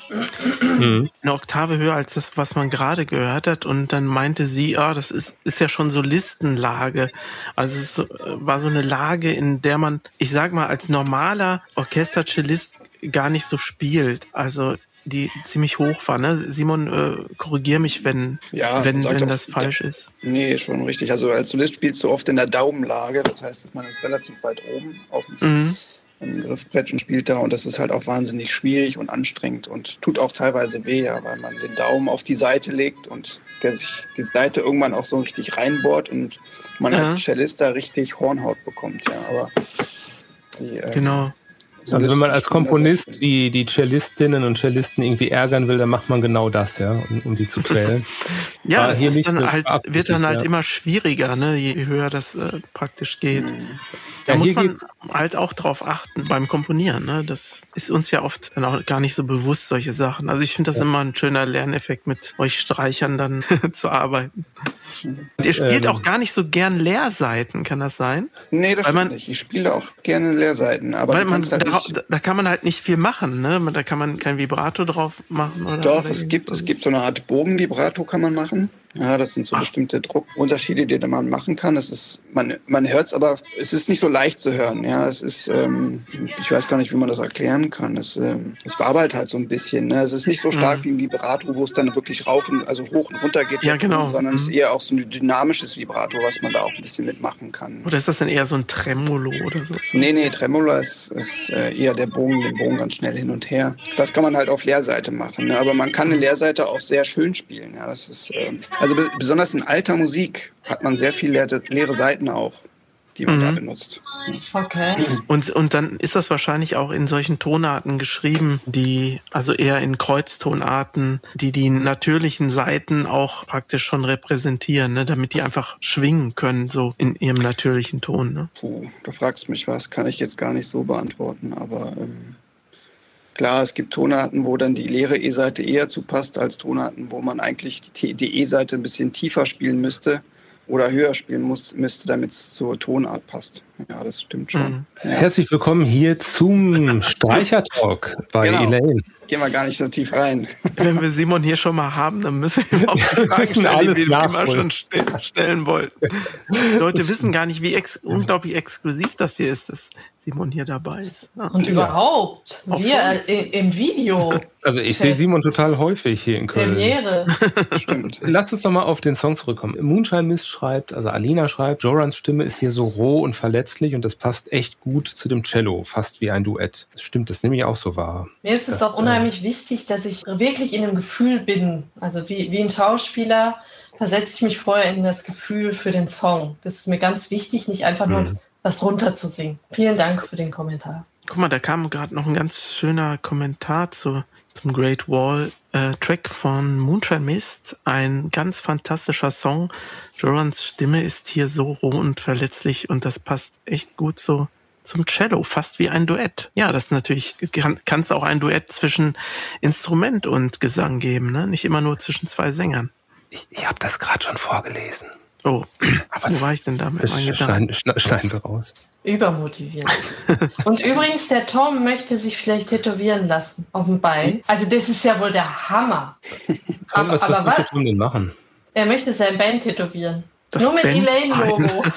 [SPEAKER 5] Mhm.
[SPEAKER 2] eine Oktave höher als das, was man gerade gehört hat. Und dann meinte sie, ah, das ist, ist ja schon Solistenlage. Also es so, äh, war so eine Lage, in der man, ich sag mal, als normaler Orchestercellist gar nicht so spielt. Also die ziemlich hoch war. Ne? Simon, äh, korrigier mich, wenn,
[SPEAKER 4] Ja,
[SPEAKER 2] wenn, wenn
[SPEAKER 4] doch-
[SPEAKER 2] das falsch ist.
[SPEAKER 4] Nee, schon richtig. Also als Solist spielst du oft in der Daumenlage. Das heißt, man ist relativ weit oben auf dem
[SPEAKER 2] Mhm.
[SPEAKER 4] Griffbrett und spielt da. Und das ist halt auch wahnsinnig schwierig und anstrengend und tut auch teilweise weh, ja, weil man den Daumen auf die Seite legt und der sich die Seite irgendwann auch so richtig reinbohrt und man
[SPEAKER 2] Ja.
[SPEAKER 4] als Cellist da richtig Hornhaut bekommt. Ja, aber die, äh,
[SPEAKER 2] Genau.
[SPEAKER 5] Also wenn man als Komponist die, die Cellistinnen und Cellisten irgendwie ärgern will, dann macht man genau das, ja, um, um die zu quälen. (laughs)
[SPEAKER 2] Ja,
[SPEAKER 5] War
[SPEAKER 2] das ist dann halt, wird dann halt
[SPEAKER 5] ja.
[SPEAKER 2] immer schwieriger, ne, je höher das äh, praktisch geht. Da
[SPEAKER 5] Ja,
[SPEAKER 2] muss man halt auch drauf achten beim Komponieren. Ne? Das ist uns ja oft dann auch gar nicht so bewusst, solche Sachen. Also ich finde das immer ein schöner Lerneffekt, mit euch Streichern dann (laughs) zu arbeiten. Und ihr spielt
[SPEAKER 5] Ähm.
[SPEAKER 2] auch gar nicht so gern Leerseiten, kann das sein?
[SPEAKER 4] Nee, das
[SPEAKER 2] Weil
[SPEAKER 4] stimmt
[SPEAKER 2] man-
[SPEAKER 4] nicht. Ich spiele auch gerne Leerseiten, aber
[SPEAKER 2] Weil man,
[SPEAKER 4] halt
[SPEAKER 2] da,
[SPEAKER 4] nicht,
[SPEAKER 2] da kann man halt nicht viel machen. Ne? Da kann man kein Vibrato drauf machen. Oder
[SPEAKER 4] Doch,
[SPEAKER 2] oder
[SPEAKER 4] es gibt,
[SPEAKER 2] so.
[SPEAKER 4] es gibt so eine Art Bogenvibrato kann man machen. Ja, das sind so bestimmte Druckunterschiede, die man machen kann. Es ist, man, man hört es, aber es ist nicht so leicht zu hören. Ja, es ist, ähm, ich weiß gar nicht, wie man das erklären kann. Es, ähm, es wabert halt so ein bisschen. Ne? Es ist nicht so stark wie ein Vibrato, wo es dann wirklich rauf und also hoch und runter geht,
[SPEAKER 2] Mhm. Ja, genau.
[SPEAKER 4] sondern es ist
[SPEAKER 2] Mhm.
[SPEAKER 4] eher auch so ein dynamisches Vibrato, was man da auch ein bisschen mitmachen kann.
[SPEAKER 2] Oder ist das dann eher so ein Tremolo oder so?
[SPEAKER 4] Nee, nee, Tremolo ist, ist äh, eher der Bogen, den Bogen ganz schnell hin und her. Das kann man halt auf Leerseite machen. Ne? Aber man kann eine Leerseite auch sehr schön spielen. Ja, das ist, ähm, also be besonders in alter Musik hat man sehr viele leere, leere Seiten auch, die man da benutzt.
[SPEAKER 3] Okay.
[SPEAKER 2] Und, und dann ist das wahrscheinlich auch in solchen Tonarten geschrieben, die, also eher in Kreuztonarten, die die natürlichen Seiten auch praktisch schon repräsentieren, ne, damit die einfach schwingen können, so in ihrem natürlichen Ton. Ne?
[SPEAKER 4] Puh, du fragst mich was, kann ich jetzt gar nicht so beantworten. Aber ähm, klar, es gibt Tonarten, wo dann die leere E-Seite eher zu passt, als Tonarten, wo man eigentlich die, die E-Seite ein bisschen tiefer spielen müsste oder höher spielen muss, müsste, damit es zur Tonart passt. Ja, das stimmt schon. Ja.
[SPEAKER 5] Herzlich willkommen hier zum Streichertalk bei
[SPEAKER 4] Genau.
[SPEAKER 5] Elaine.
[SPEAKER 4] Gehen wir gar nicht so tief rein. (laughs)
[SPEAKER 2] Wenn wir Simon hier schon mal haben, dann müssen wir ihm auch die (laughs) Fragen stellen, die wir immer schon ste stellen wollten. Die Leute wissen gar nicht, wie ex unglaublich exklusiv das hier ist, dass Simon hier dabei ist. Ja.
[SPEAKER 3] Und überhaupt,
[SPEAKER 2] Auf
[SPEAKER 3] wir äh, im Video, (laughs)
[SPEAKER 5] Also ich sehe Simon total häufig hier in Köln.
[SPEAKER 3] Premiere.
[SPEAKER 4] Stimmt.
[SPEAKER 5] Lass uns doch mal auf den Song zurückkommen. Moonshine Mist schreibt, also Alina schreibt, Jorans Stimme ist hier so roh und verletzlich und das passt echt gut zu dem Cello, fast wie ein Duett. Das stimmt, das nehme ich auch so wahr.
[SPEAKER 3] Mir ist es auch unheimlich wichtig, dass ich wirklich in einem Gefühl bin. Also wie, wie ein Schauspieler versetze ich mich vorher in das Gefühl für den Song. Das ist mir ganz wichtig, nicht einfach nur
[SPEAKER 5] Mhm.
[SPEAKER 3] was runterzusingen. Vielen Dank für den Kommentar.
[SPEAKER 2] Guck mal, da kam gerade noch ein ganz schöner Kommentar zu, zum Great Wall äh, Track von Moonshine Mist. Ein ganz fantastischer Song. Jorans Stimme ist hier so roh und verletzlich und das passt echt gut so zum Cello, fast wie ein Duett. Ja, das ist natürlich kann es auch ein Duett zwischen Instrument und Gesang geben, ne? Nicht immer nur zwischen zwei Sängern.
[SPEAKER 5] Ich, ich habe das gerade schon vorgelesen.
[SPEAKER 2] Oh,
[SPEAKER 5] Aber
[SPEAKER 2] wo war ich denn da mit
[SPEAKER 5] Das schneiden, schne- schneiden wir raus.
[SPEAKER 3] Übermotiviert. (laughs) Und übrigens, der Tom möchte sich vielleicht tätowieren lassen auf dem Bein. Also das ist ja wohl der Hammer. (laughs)
[SPEAKER 5] Tom,
[SPEAKER 3] Aber-
[SPEAKER 5] was,
[SPEAKER 3] aber was?
[SPEAKER 5] Tom denn machen?
[SPEAKER 3] Er möchte sein Band tätowieren.
[SPEAKER 2] Das
[SPEAKER 3] Nur mit
[SPEAKER 2] Band-
[SPEAKER 3] Elaine-Logo. (laughs)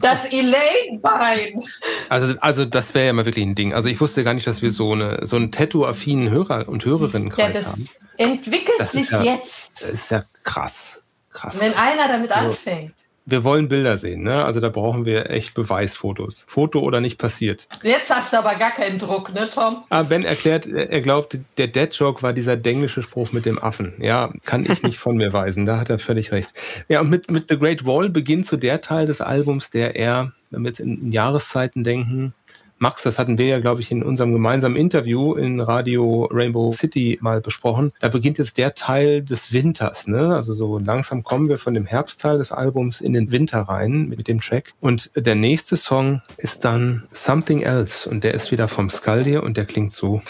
[SPEAKER 3] Das Elaine-Bein.
[SPEAKER 5] Also, also das wäre ja mal wirklich ein Ding. Also ich wusste gar nicht, dass wir so, eine, so einen Tattoo-affinen Hörer- und
[SPEAKER 3] Ja,
[SPEAKER 5] Hörerinnenkreis
[SPEAKER 3] das
[SPEAKER 5] haben.
[SPEAKER 3] entwickelt
[SPEAKER 5] Das ist
[SPEAKER 3] sich
[SPEAKER 5] ja-
[SPEAKER 3] jetzt,
[SPEAKER 5] Das ist ja krass. krass.
[SPEAKER 3] wenn einer damit
[SPEAKER 5] Also-
[SPEAKER 3] anfängt.
[SPEAKER 5] Wir wollen Bilder sehen, ne? Also da brauchen wir echt Beweisfotos. Foto oder nicht passiert.
[SPEAKER 3] Jetzt hast du aber gar keinen Druck, ne, Tom?
[SPEAKER 5] Ah, Ben erklärt, er glaubt, der Dead-Joke war dieser denglische Spruch mit dem Affen. Ja, kann ich nicht von mir weisen, da hat er völlig recht. Ja, und mit, mit The Great Wall beginnt so der Teil des Albums, der eher, wenn wir jetzt in, in Jahreszeiten denken, Max, das hatten wir ja, glaube ich, in unserem gemeinsamen Interview in Radio Rainbow City mal besprochen. Da beginnt jetzt der Teil des Winters, ne? Also so langsam kommen wir von dem Herbstteil des Albums in den Winter rein mit dem Track. Und der nächste Song ist dann Something Else und der ist wieder vom Skaldir und der klingt so.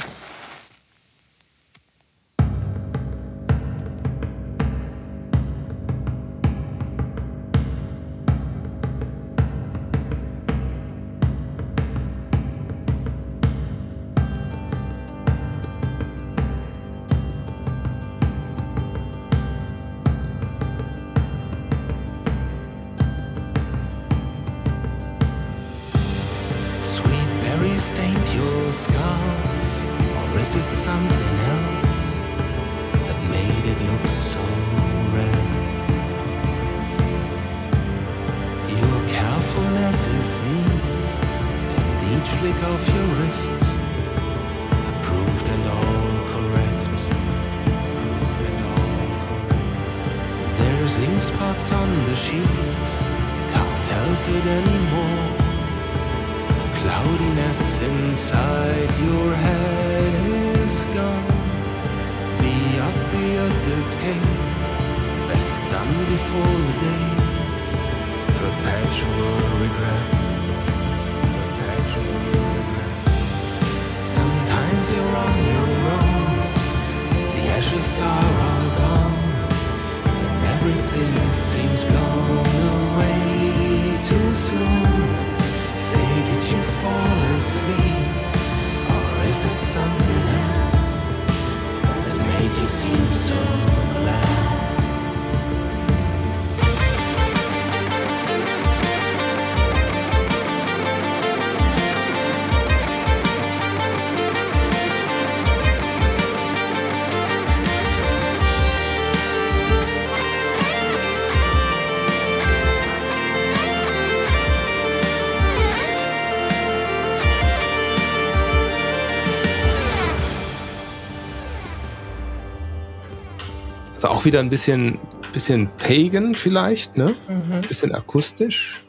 [SPEAKER 5] Auch wieder ein bisschen, bisschen pagan vielleicht, ne? Ein bisschen akustisch.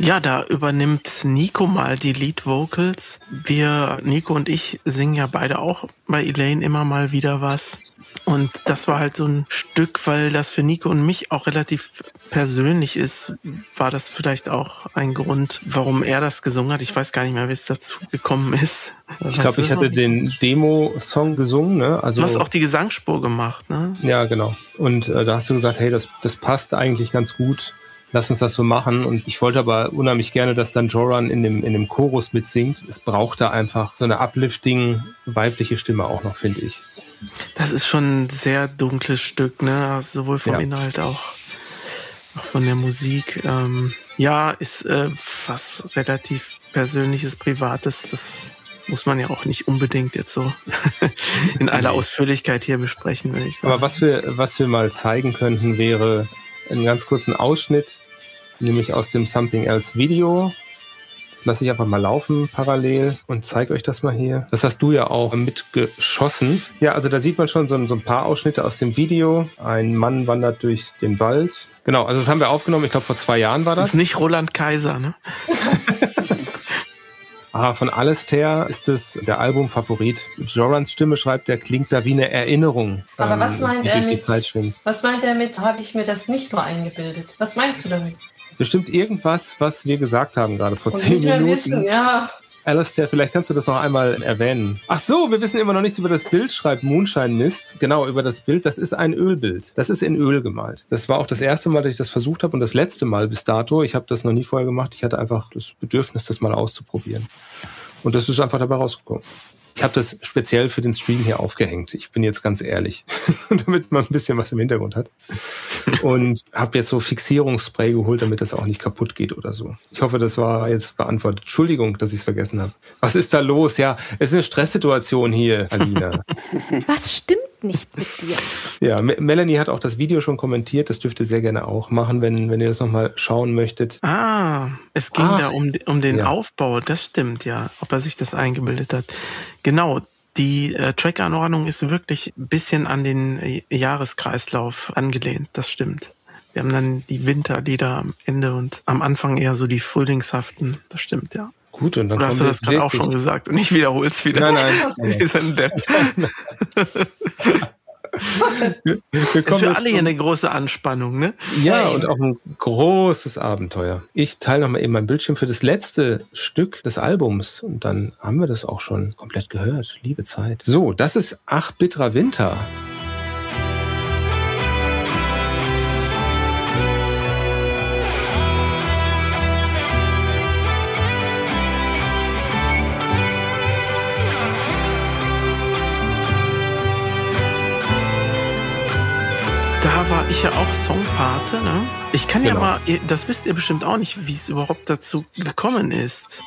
[SPEAKER 2] Ja, da übernimmt Nico mal die Lead Vocals. Wir, Nico und ich, singen ja beide auch bei Elaine immer mal wieder was. Und das war halt so ein Stück, weil das für Nico und mich auch relativ persönlich ist, war das vielleicht auch ein Grund, warum er das gesungen hat. Ich weiß gar nicht mehr, wie es dazu gekommen ist.
[SPEAKER 5] Ich glaube, ich hatte den Demo-Song gesungen, ne? Also
[SPEAKER 2] Du hast auch die Gesangsspur gemacht, ne?
[SPEAKER 5] Ja, genau. Und äh, da hast du gesagt, hey, das, das passt eigentlich ganz gut. Lass uns das so machen. Und ich wollte aber unheimlich gerne, dass dann Joran in dem, in dem Chorus mitsingt. Es braucht da einfach so eine uplifting weibliche Stimme auch noch, finde ich.
[SPEAKER 2] Das ist schon ein sehr dunkles Stück, ne? Sowohl vom
[SPEAKER 5] Ja.
[SPEAKER 2] Inhalt auch, auch von der Musik. Ähm, ja, ist äh, was relativ Persönliches, Privates. Das muss man ja auch nicht unbedingt jetzt so (laughs) in aller Ausführlichkeit hier besprechen, wenn ich sagen.
[SPEAKER 5] Aber was wir, was wir mal zeigen könnten, wäre einen ganz kurzen Ausschnitt, nämlich aus dem Something Else Video. Das lasse ich einfach mal laufen parallel und zeige euch das mal hier. Das hast du ja auch mitgeschossen. Ja, also da sieht man schon so ein, so ein paar Ausschnitte aus dem Video. Ein Mann wandert durch den Wald. Genau, also das haben wir aufgenommen. Ich glaube, vor zwei Jahren war
[SPEAKER 2] das
[SPEAKER 5] das.
[SPEAKER 2] ist nicht Roland Kaiser, ne? (laughs)
[SPEAKER 5] Ah, von Alistair ist es der Albumfavorit. Jorans Stimme schreibt, der klingt da wie eine Erinnerung.
[SPEAKER 3] Aber was meint er mit-
[SPEAKER 5] Zeit schwingt.
[SPEAKER 3] Was meint er mit, habe ich mir das nicht nur eingebildet? Was meinst du damit?
[SPEAKER 5] Bestimmt irgendwas, was wir gesagt haben gerade vor
[SPEAKER 3] Und
[SPEAKER 5] zehn Minuten.
[SPEAKER 3] wissen, ja.
[SPEAKER 5] Alistair, vielleicht kannst du das noch einmal erwähnen. Ach so, wir wissen immer noch nichts über das Bild, schreibt Moonshine Mist. Genau, über das Bild. Das ist ein Ölbild. Das ist in Öl gemalt. Das war auch das erste Mal, dass ich das versucht habe und das letzte Mal bis dato. Ich habe das noch nie vorher gemacht. Ich hatte einfach das Bedürfnis, das mal auszuprobieren. Und das ist einfach dabei rausgekommen. Ich habe das speziell für den Stream hier aufgehängt. Ich bin jetzt ganz ehrlich, (laughs) damit man ein bisschen was im Hintergrund hat. Und habe jetzt so Fixierungsspray geholt, damit das auch nicht kaputt geht oder so. Ich hoffe, das war jetzt beantwortet. Entschuldigung, dass ich es vergessen habe. Was ist da los? Ja, es ist eine Stresssituation hier, Alina. (laughs)
[SPEAKER 8] Was stimmt nicht mit dir?
[SPEAKER 5] ja, Me- Melanie hat auch das Video schon kommentiert. Das dürft ihr sehr gerne auch machen, wenn, wenn ihr das nochmal schauen möchtet.
[SPEAKER 2] Ah, es ging
[SPEAKER 5] Ah.
[SPEAKER 2] da um, um den
[SPEAKER 5] Ja.
[SPEAKER 2] Aufbau, das stimmt ja, ob er sich das eingebildet hat. Genau, die äh, Trackanordnung ist wirklich ein bisschen an den äh, Jahreskreislauf angelehnt, das stimmt. Wir haben dann die Winterlieder am Ende und am Anfang eher so die frühlingshaften, das stimmt, ja.
[SPEAKER 5] Gut, und dann
[SPEAKER 2] Oder hast du das gerade auch schon gesagt und ich wiederhol's wieder?
[SPEAKER 5] Nein, nein. (laughs)
[SPEAKER 2] ist ein Depp.
[SPEAKER 5] Wir
[SPEAKER 2] Ist für alle hier eine große Anspannung, ne?
[SPEAKER 5] Ja, und auch ein großes Abenteuer. Ich teile noch mal eben mein Bildschirm für das letzte Stück des Albums und dann haben wir das auch schon komplett gehört. Liebe Zeit. So, das ist Ach bitterer Winter.
[SPEAKER 2] Da war ich ja auch Songpate, ne? Ich kann ja
[SPEAKER 5] Genau.
[SPEAKER 2] mal, ihr- das wisst ihr bestimmt auch nicht, wie es überhaupt dazu gekommen ist.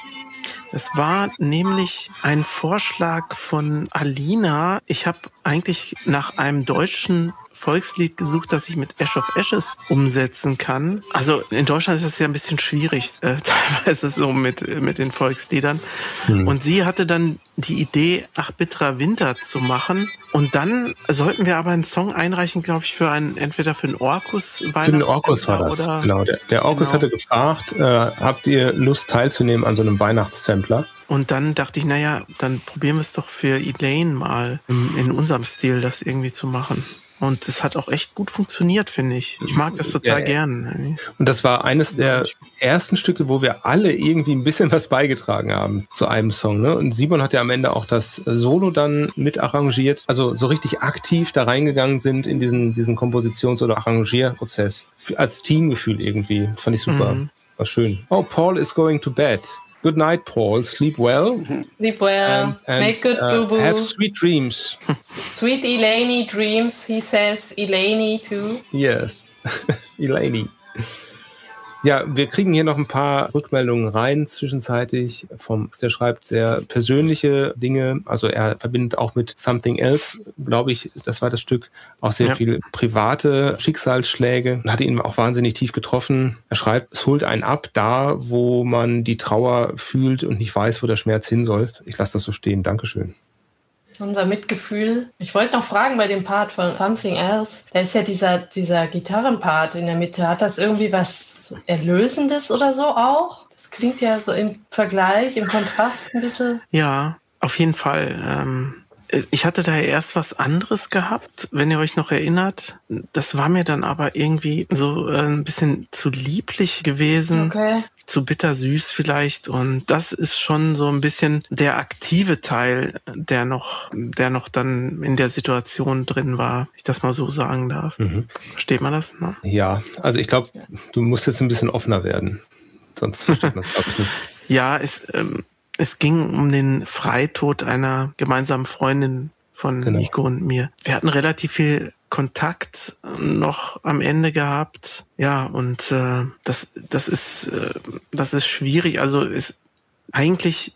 [SPEAKER 2] Es war nämlich ein Vorschlag von Alina. Ich habe eigentlich nach einem deutschen Volkslied gesucht, das ich mit Ash of Ashes umsetzen kann. Also in Deutschland ist das ja ein bisschen schwierig, äh, (laughs) teilweise so mit, mit den Volksliedern. Und sie hatte dann die Idee, Ach bitterer Winter zu machen. Und dann sollten wir aber einen Song einreichen, glaube ich, für einen, entweder für einen Orkus
[SPEAKER 5] Für den Orkus war das.
[SPEAKER 2] Oder,
[SPEAKER 5] Genau, der, der Orkus
[SPEAKER 2] Genau.
[SPEAKER 5] hatte gefragt, äh, habt ihr Lust teilzunehmen an so einem Weihnachtssampler?
[SPEAKER 2] Und dann dachte ich, naja, dann probieren wir es doch für Elaine mal in, in unserem Stil, das irgendwie zu machen. Und es hat auch echt gut funktioniert, finde ich. Ich mag das total
[SPEAKER 5] Ja,
[SPEAKER 2] gern.
[SPEAKER 5] Und das war eines der ersten Stücke, wo wir alle irgendwie ein bisschen was beigetragen haben zu einem Song. Ne? Und Simon hat ja am Ende auch das Solo dann mit arrangiert. Also so richtig aktiv da reingegangen sind in diesen, diesen Kompositions- oder Arrangierprozess. Als Teamgefühl irgendwie. Fand ich super.
[SPEAKER 2] Mhm.
[SPEAKER 5] War schön. Oh, Paul is going to bed. Good night, Paul. Sleep well. (laughs)
[SPEAKER 3] Sleep well,
[SPEAKER 5] And, and,
[SPEAKER 3] make good
[SPEAKER 5] uh,
[SPEAKER 3] boo
[SPEAKER 5] have
[SPEAKER 3] boo.
[SPEAKER 5] sweet dreams. (laughs)
[SPEAKER 3] Sweet Eleni dreams, he says. Eleni too.
[SPEAKER 5] Yes. (laughs) Elaine. Ja, wir kriegen hier noch ein paar Rückmeldungen rein zwischenzeitlich. Vom, der schreibt sehr persönliche Dinge. Also er verbindet auch mit Something Else, glaube ich, das war das Stück, auch sehr
[SPEAKER 2] Ja.
[SPEAKER 5] viel private Schicksalsschläge. Hat ihn auch wahnsinnig tief getroffen. Er schreibt, es holt einen ab, da wo man die Trauer fühlt und nicht weiß, wo der Schmerz hin soll. Ich lasse das so stehen. Dankeschön.
[SPEAKER 3] Unser Mitgefühl. Ich wollte noch fragen bei dem Part von Something Else. Da ist ja dieser, dieser Gitarrenpart in der Mitte. Hat das irgendwie was Erlösendes oder so auch? Das klingt ja so im Vergleich, im Kontrast ein bisschen.
[SPEAKER 2] Ja, auf jeden Fall. Ähm, ich hatte da erst was anderes gehabt, wenn ihr euch noch erinnert. Das war mir dann aber irgendwie so äh, ein bisschen zu lieblich gewesen.
[SPEAKER 3] Okay.
[SPEAKER 2] Zu bittersüß vielleicht. Und das ist schon so ein bisschen der aktive Teil, der noch, der noch dann in der Situation drin war, wenn ich das mal so sagen darf.
[SPEAKER 5] Mhm.
[SPEAKER 2] Versteht man das? Ne?
[SPEAKER 5] Ja, also ich glaube, du musst jetzt ein bisschen offener werden. Sonst versteht man es, glaube ich, nicht. (laughs)
[SPEAKER 2] Ja, es, ähm, es ging um den Freitod einer gemeinsamen Freundin von
[SPEAKER 5] Genau.
[SPEAKER 2] Nico und mir. Wir hatten relativ viel Kontakt noch am Ende gehabt. Ja, und äh, das, das ist, äh, das ist schwierig. Also ist eigentlich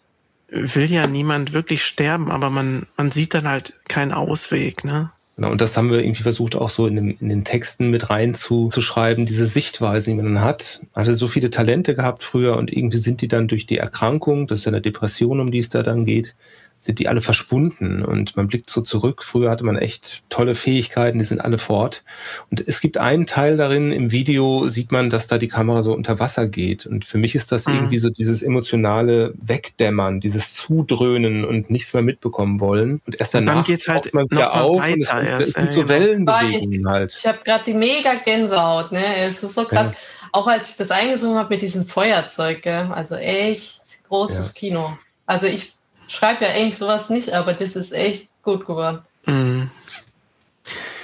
[SPEAKER 2] will ja niemand wirklich sterben, aber man, man sieht dann halt keinen Ausweg, ne?
[SPEAKER 5] Genau, und das haben wir irgendwie versucht, auch so in, dem, in den Texten mit rein zu, zu schreiben, diese Sichtweise, die man dann hat. Man hatte so viele Talente gehabt früher und irgendwie sind die dann durch die Erkrankung, das ist ja eine Depression, um die es da dann geht, sind die alle verschwunden und man blickt so zurück. Früher hatte man echt tolle Fähigkeiten, die sind alle fort. Und es gibt einen Teil darin, im Video sieht man, dass da die Kamera so unter Wasser geht. Und für mich ist das
[SPEAKER 2] Mhm.
[SPEAKER 5] irgendwie so dieses emotionale Wegdämmern, dieses Zudröhnen und nichts mehr mitbekommen wollen. Und erst
[SPEAKER 2] Und dann
[SPEAKER 5] danach
[SPEAKER 2] geht's halt
[SPEAKER 5] man wieder auf und es,
[SPEAKER 2] weiter
[SPEAKER 5] es
[SPEAKER 2] erst,
[SPEAKER 5] sind
[SPEAKER 2] ja,
[SPEAKER 5] so
[SPEAKER 2] genau.
[SPEAKER 5] Wellenbewegungen halt.
[SPEAKER 3] Ich habe gerade die mega Gänsehaut, ne? Es ist so krass. Auch als ich das eingesungen habe mit diesem Feuerzeug, gell? also echt großes Kino. Also ich schreibe ja eigentlich sowas nicht, aber das ist echt gut geworden.
[SPEAKER 2] Mhm.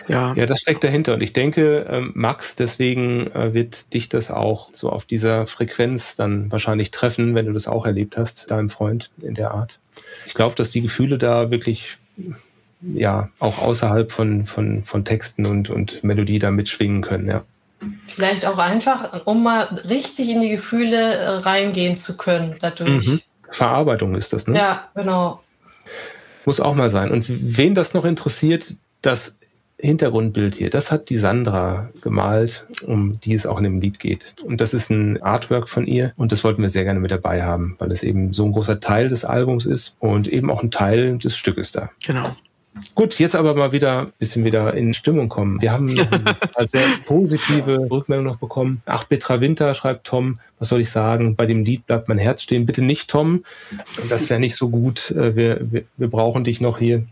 [SPEAKER 2] Ja,
[SPEAKER 5] Ja, das steckt dahinter. Und ich denke, ähm, Max, deswegen äh, wird dich das auch so auf dieser Frequenz dann wahrscheinlich treffen, wenn du das auch erlebt hast, deinem Freund in der Art. Ich glaube, dass die Gefühle da wirklich ja auch außerhalb von, von, von Texten und, und Melodie da mitschwingen können, ja.
[SPEAKER 3] Vielleicht auch einfach, um mal richtig in die Gefühle äh, reingehen zu können dadurch.
[SPEAKER 5] Mhm. Verarbeitung ist das, ne?
[SPEAKER 3] Ja, genau.
[SPEAKER 5] Muss auch mal sein. Und wen das noch interessiert, das Hintergrundbild hier, das hat die Sandra gemalt, um die es auch in dem Lied geht. Und das ist ein Artwork von ihr und das wollten wir sehr gerne mit dabei haben, weil es eben so ein großer Teil des Albums ist und eben auch ein Teil des Stückes da.
[SPEAKER 2] genau.
[SPEAKER 5] Gut, jetzt aber mal wieder ein bisschen wieder in Stimmung kommen. Wir haben noch (laughs) eine sehr positive Rückmeldung noch bekommen. Ach, Petra Winter schreibt Tom, was soll ich sagen, bei dem Lied bleibt mein Herz stehen. Bitte nicht, Tom. Das wäre nicht so gut. Äh, Wir, wir, wir brauchen dich noch hier.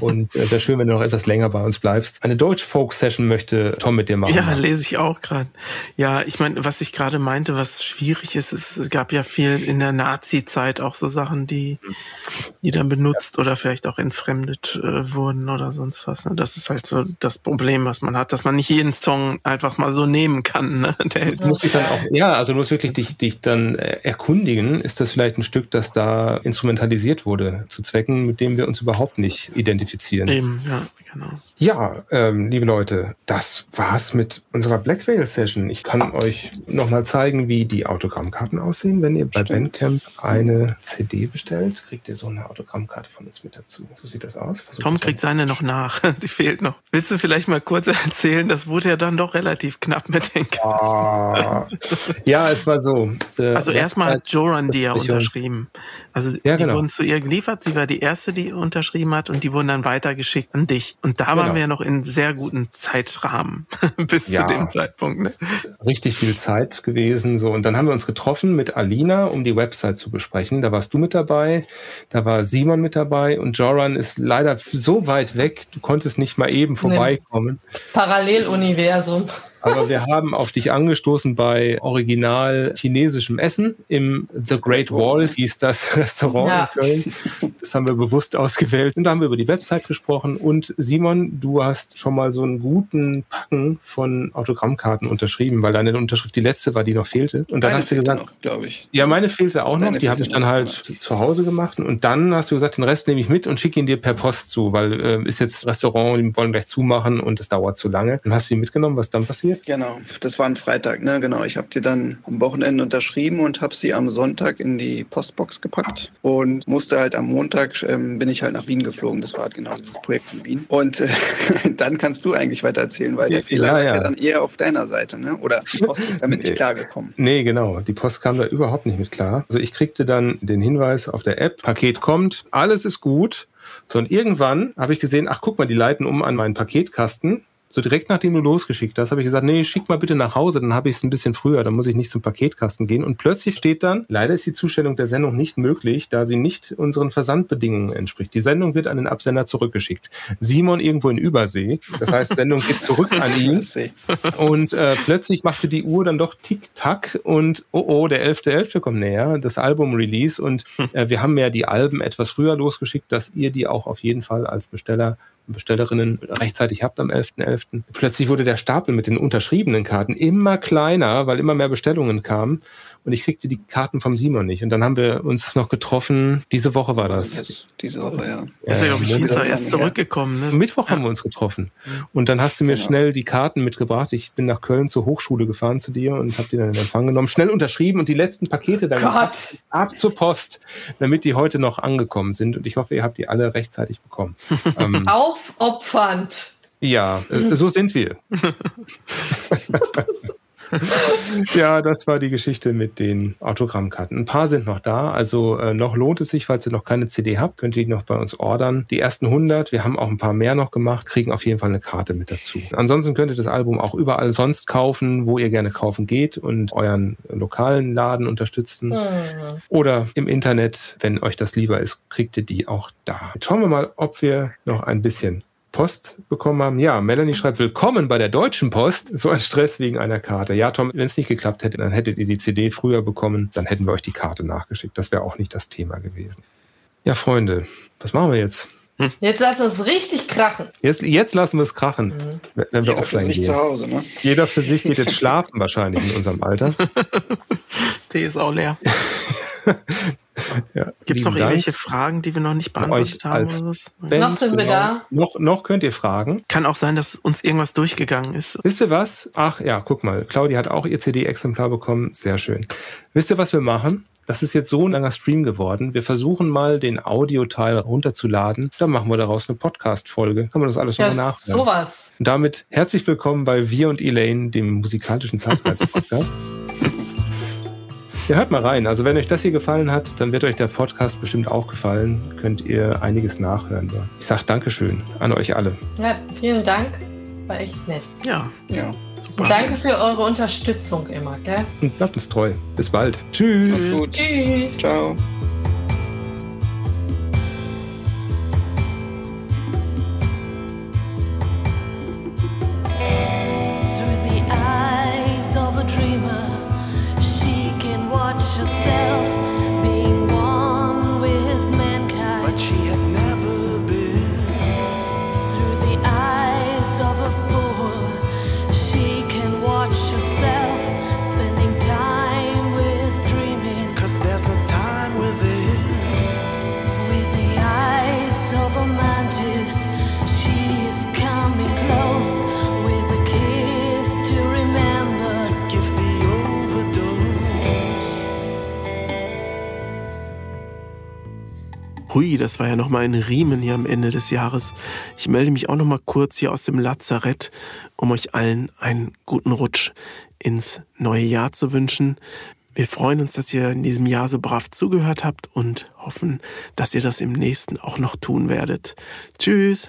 [SPEAKER 5] Und äh, wäre schön, wenn du noch etwas länger bei uns bleibst. Eine Deutsch-Folk-Session möchte Tom mit dir machen.
[SPEAKER 2] Ja, lese ich auch gerade. Ja, ich meine, was ich gerade meinte, was schwierig ist, ist, es gab ja viel in der Nazi-Zeit auch so Sachen, die, die dann benutzt oder vielleicht auch entfremdet äh, wurden oder sonst was. Ne? Das ist halt so das Problem, was man hat, dass man nicht jeden Song einfach mal so nehmen kann. Ne? (laughs) Der
[SPEAKER 5] Du musst dich dann auch, ja, also du musst wirklich dich, dich dann äh, erkundigen, ist das vielleicht ein Stück, das da instrumentalisiert wurde, zu Zwecken, mit dem wir uns überhaupt nicht identifizieren.
[SPEAKER 2] Eben, ja, genau.
[SPEAKER 5] Ja, ähm, liebe Leute, das war's mit unserer Black Veil Session. Ich kann euch nochmal zeigen, wie die Autogrammkarten aussehen. Wenn ihr bei
[SPEAKER 4] Stimmt.
[SPEAKER 5] Bandcamp eine CD bestellt, kriegt ihr so eine Autogrammkarte von uns mit dazu. So sieht das aus. Versucht
[SPEAKER 2] Tom kriegt seine noch nach. (laughs) Die fehlt noch. Willst du vielleicht mal kurz (laughs) erzählen? Das wurde ja dann doch relativ knapp mit den
[SPEAKER 5] Ah. ja, es war so. Äh,
[SPEAKER 2] Also erstmal hat Joran die ja unterschrieben. Also
[SPEAKER 5] Ja,
[SPEAKER 2] die
[SPEAKER 5] genau.
[SPEAKER 2] wurden zu ihr geliefert. Sie war die erste, die unterschrieben hat und die wurden wurden dann weitergeschickt an dich. Und da
[SPEAKER 5] Genau.
[SPEAKER 2] waren wir ja noch in sehr guten Zeitrahmen (laughs) bis
[SPEAKER 5] Ja.
[SPEAKER 2] zu dem Zeitpunkt. Ne?
[SPEAKER 5] richtig viel Zeit gewesen. So, und dann haben wir uns getroffen mit Alina, um die Website zu besprechen. Da warst du mit dabei, da war Simon mit dabei und Joran ist leider so weit weg, du konntest nicht mal eben vorbeikommen.
[SPEAKER 3] Paralleluniversum.
[SPEAKER 5] Aber wir haben auf dich angestoßen bei original chinesischem Essen im The Great Wall, hieß das (laughs) Restaurant
[SPEAKER 3] Ja.
[SPEAKER 5] in Köln. Das haben wir bewusst ausgewählt. Und da haben wir über die Website gesprochen. Und Simon, du hast schon mal so einen guten Packen von Autogrammkarten unterschrieben, weil deine Unterschrift die letzte war, die noch fehlte. Und dann
[SPEAKER 4] Eine
[SPEAKER 5] hast du gesagt,
[SPEAKER 4] noch, glaube ich.
[SPEAKER 5] ja, meine fehlte auch noch.
[SPEAKER 4] Deine
[SPEAKER 5] Die habe ich dann
[SPEAKER 4] noch,
[SPEAKER 5] halt zu Hause gemacht. Und dann hast du gesagt, den Rest nehme ich mit und schicke ihn dir per Post zu, weil äh, ist jetzt Restaurant, die wollen gleich zumachen und es dauert zu lange. Dann hast du ihn mitgenommen. Was dann passiert?
[SPEAKER 4] Genau, das war ein Freitag, ne? Genau. Ich habe die dann am Wochenende unterschrieben und habe sie am Sonntag in die Postbox gepackt und musste halt am Montag ähm, bin ich halt nach Wien geflogen. Das war halt genau dieses Projekt in Wien. Und äh, (laughs) dann kannst du eigentlich weiter erzählen, weil der Fehler
[SPEAKER 5] ja, ja.
[SPEAKER 4] ja dann eher auf deiner Seite, ne? Oder die Post ist damit nicht klargekommen.
[SPEAKER 5] Nee, genau. Die Post kam da überhaupt nicht mit klar. Also ich kriegte dann den Hinweis auf der App, Paket kommt, alles ist gut. So, und irgendwann habe ich gesehen, ach guck mal, die leiten um an meinen Paketkasten. So direkt nachdem du losgeschickt hast, habe ich gesagt, nee, schick mal bitte nach Hause, dann habe ich es ein bisschen früher, dann muss ich nicht zum Paketkasten gehen. Und plötzlich steht dann, leider ist die Zustellung der Sendung nicht möglich, da sie nicht unseren Versandbedingungen entspricht. Die Sendung wird an den Absender zurückgeschickt. Simon irgendwo in Übersee. Das heißt, Sendung geht zurück an ihn. (laughs) Und äh, plötzlich machte die Uhr dann doch Tick-Tack und oh oh, der 11.11. kommt näher, das Album-Release. Und äh, wir haben ja die Alben etwas früher losgeschickt, dass ihr die auch auf jeden Fall als Besteller Bestellerinnen rechtzeitig habt am 11.11. Plötzlich wurde der Stapel mit den unterschriebenen Karten immer kleiner, weil immer mehr Bestellungen kamen. Und ich kriegte die Karten vom Simon nicht. Und dann haben wir uns noch getroffen. Diese Woche war das.
[SPEAKER 4] Jetzt, diese Woche, ja.
[SPEAKER 2] Ist ja, glaube ich. Dienstag erst
[SPEAKER 4] Ja.
[SPEAKER 2] zurückgekommen. Ne?
[SPEAKER 5] Mittwoch haben wir uns getroffen. Und dann hast du mir
[SPEAKER 4] Genau.
[SPEAKER 5] schnell die Karten mitgebracht. Ich bin nach Köln zur Hochschule gefahren zu dir und habe die dann in Empfang genommen. Schnell unterschrieben und die letzten Pakete dann ab, ab zur Post, damit die heute noch angekommen sind. Und ich hoffe, ihr habt die alle rechtzeitig bekommen. (laughs) ähm,
[SPEAKER 3] Aufopfernd.
[SPEAKER 5] ja, äh, so sind wir. (laughs) (laughs) ja, das war die Geschichte mit den Autogrammkarten. Ein paar sind noch da, also äh, noch lohnt es sich, falls ihr noch keine CD habt, könnt ihr die noch bei uns ordern. Die ersten 100, wir haben auch ein paar mehr noch gemacht, kriegen auf jeden Fall eine Karte mit dazu. Ansonsten könnt ihr das Album auch überall sonst kaufen, wo ihr gerne kaufen geht und euren lokalen Laden unterstützen.
[SPEAKER 3] Hm.
[SPEAKER 5] Oder im Internet, wenn euch das lieber ist, kriegt ihr die auch da. Jetzt schauen wir mal, ob wir noch ein bisschen Post bekommen haben. Ja, Melanie schreibt, willkommen bei der Deutschen Post. So ein Stress wegen einer Karte. Ja, Tom, wenn es nicht geklappt hätte, dann hättet ihr die CD früher bekommen. Dann hätten wir euch die Karte nachgeschickt. Das wäre auch nicht das Thema gewesen. Ja, Freunde, was machen wir jetzt?
[SPEAKER 3] Jetzt lass uns richtig krachen.
[SPEAKER 5] Jetzt, jetzt lassen wir es krachen, wenn wir
[SPEAKER 4] Jeder für
[SPEAKER 5] offline
[SPEAKER 4] sich zu
[SPEAKER 5] gehen.
[SPEAKER 4] Hause, ne?
[SPEAKER 5] Jeder für sich geht jetzt schlafen wahrscheinlich in unserem Alter. (laughs)
[SPEAKER 2] Tee ist auch leer. (laughs)
[SPEAKER 5] Ja,
[SPEAKER 2] Gibt es noch
[SPEAKER 5] Dank.
[SPEAKER 2] irgendwelche Fragen, die wir noch nicht beantwortet haben
[SPEAKER 5] als
[SPEAKER 2] oder was?
[SPEAKER 3] Noch sind wir da.
[SPEAKER 5] Noch, noch könnt ihr fragen.
[SPEAKER 2] Kann auch sein, dass uns irgendwas durchgegangen ist.
[SPEAKER 5] Wisst ihr was? Ach ja, guck mal. Claudia hat auch ihr CD-Exemplar bekommen. Sehr schön. Wisst ihr, was wir machen? Das ist jetzt so ein langer Stream geworden. Wir versuchen mal, den Audioteil runterzuladen. Dann machen wir daraus eine Podcast-Folge. Kann man das alles nochmal nachhören.
[SPEAKER 3] sowas.
[SPEAKER 5] Und damit herzlich willkommen bei Wir und Elaine, dem musikalischen Zeitreise-Podcast. (laughs) Ja, hört mal rein. Also wenn euch das hier gefallen hat, dann wird euch der Podcast bestimmt auch gefallen. Könnt ihr einiges nachhören. Ich sage Dankeschön an euch alle.
[SPEAKER 3] Ja, vielen Dank. War echt nett.
[SPEAKER 2] Ja,
[SPEAKER 4] Ja.
[SPEAKER 2] Super.
[SPEAKER 3] Und danke für eure Unterstützung immer, gell?
[SPEAKER 5] Und bleibt uns treu. Bis bald. Tschüss.
[SPEAKER 3] Tschüss.
[SPEAKER 4] Ciao.
[SPEAKER 2] Hui, das war ja nochmal ein Riemen hier am Ende des Jahres. Ich melde mich auch nochmal kurz hier aus dem Lazarett, um euch allen einen guten Rutsch ins neue Jahr zu wünschen. Wir freuen uns, dass ihr in diesem Jahr so brav zugehört habt und hoffen, dass ihr das im nächsten auch noch tun werdet. Tschüss!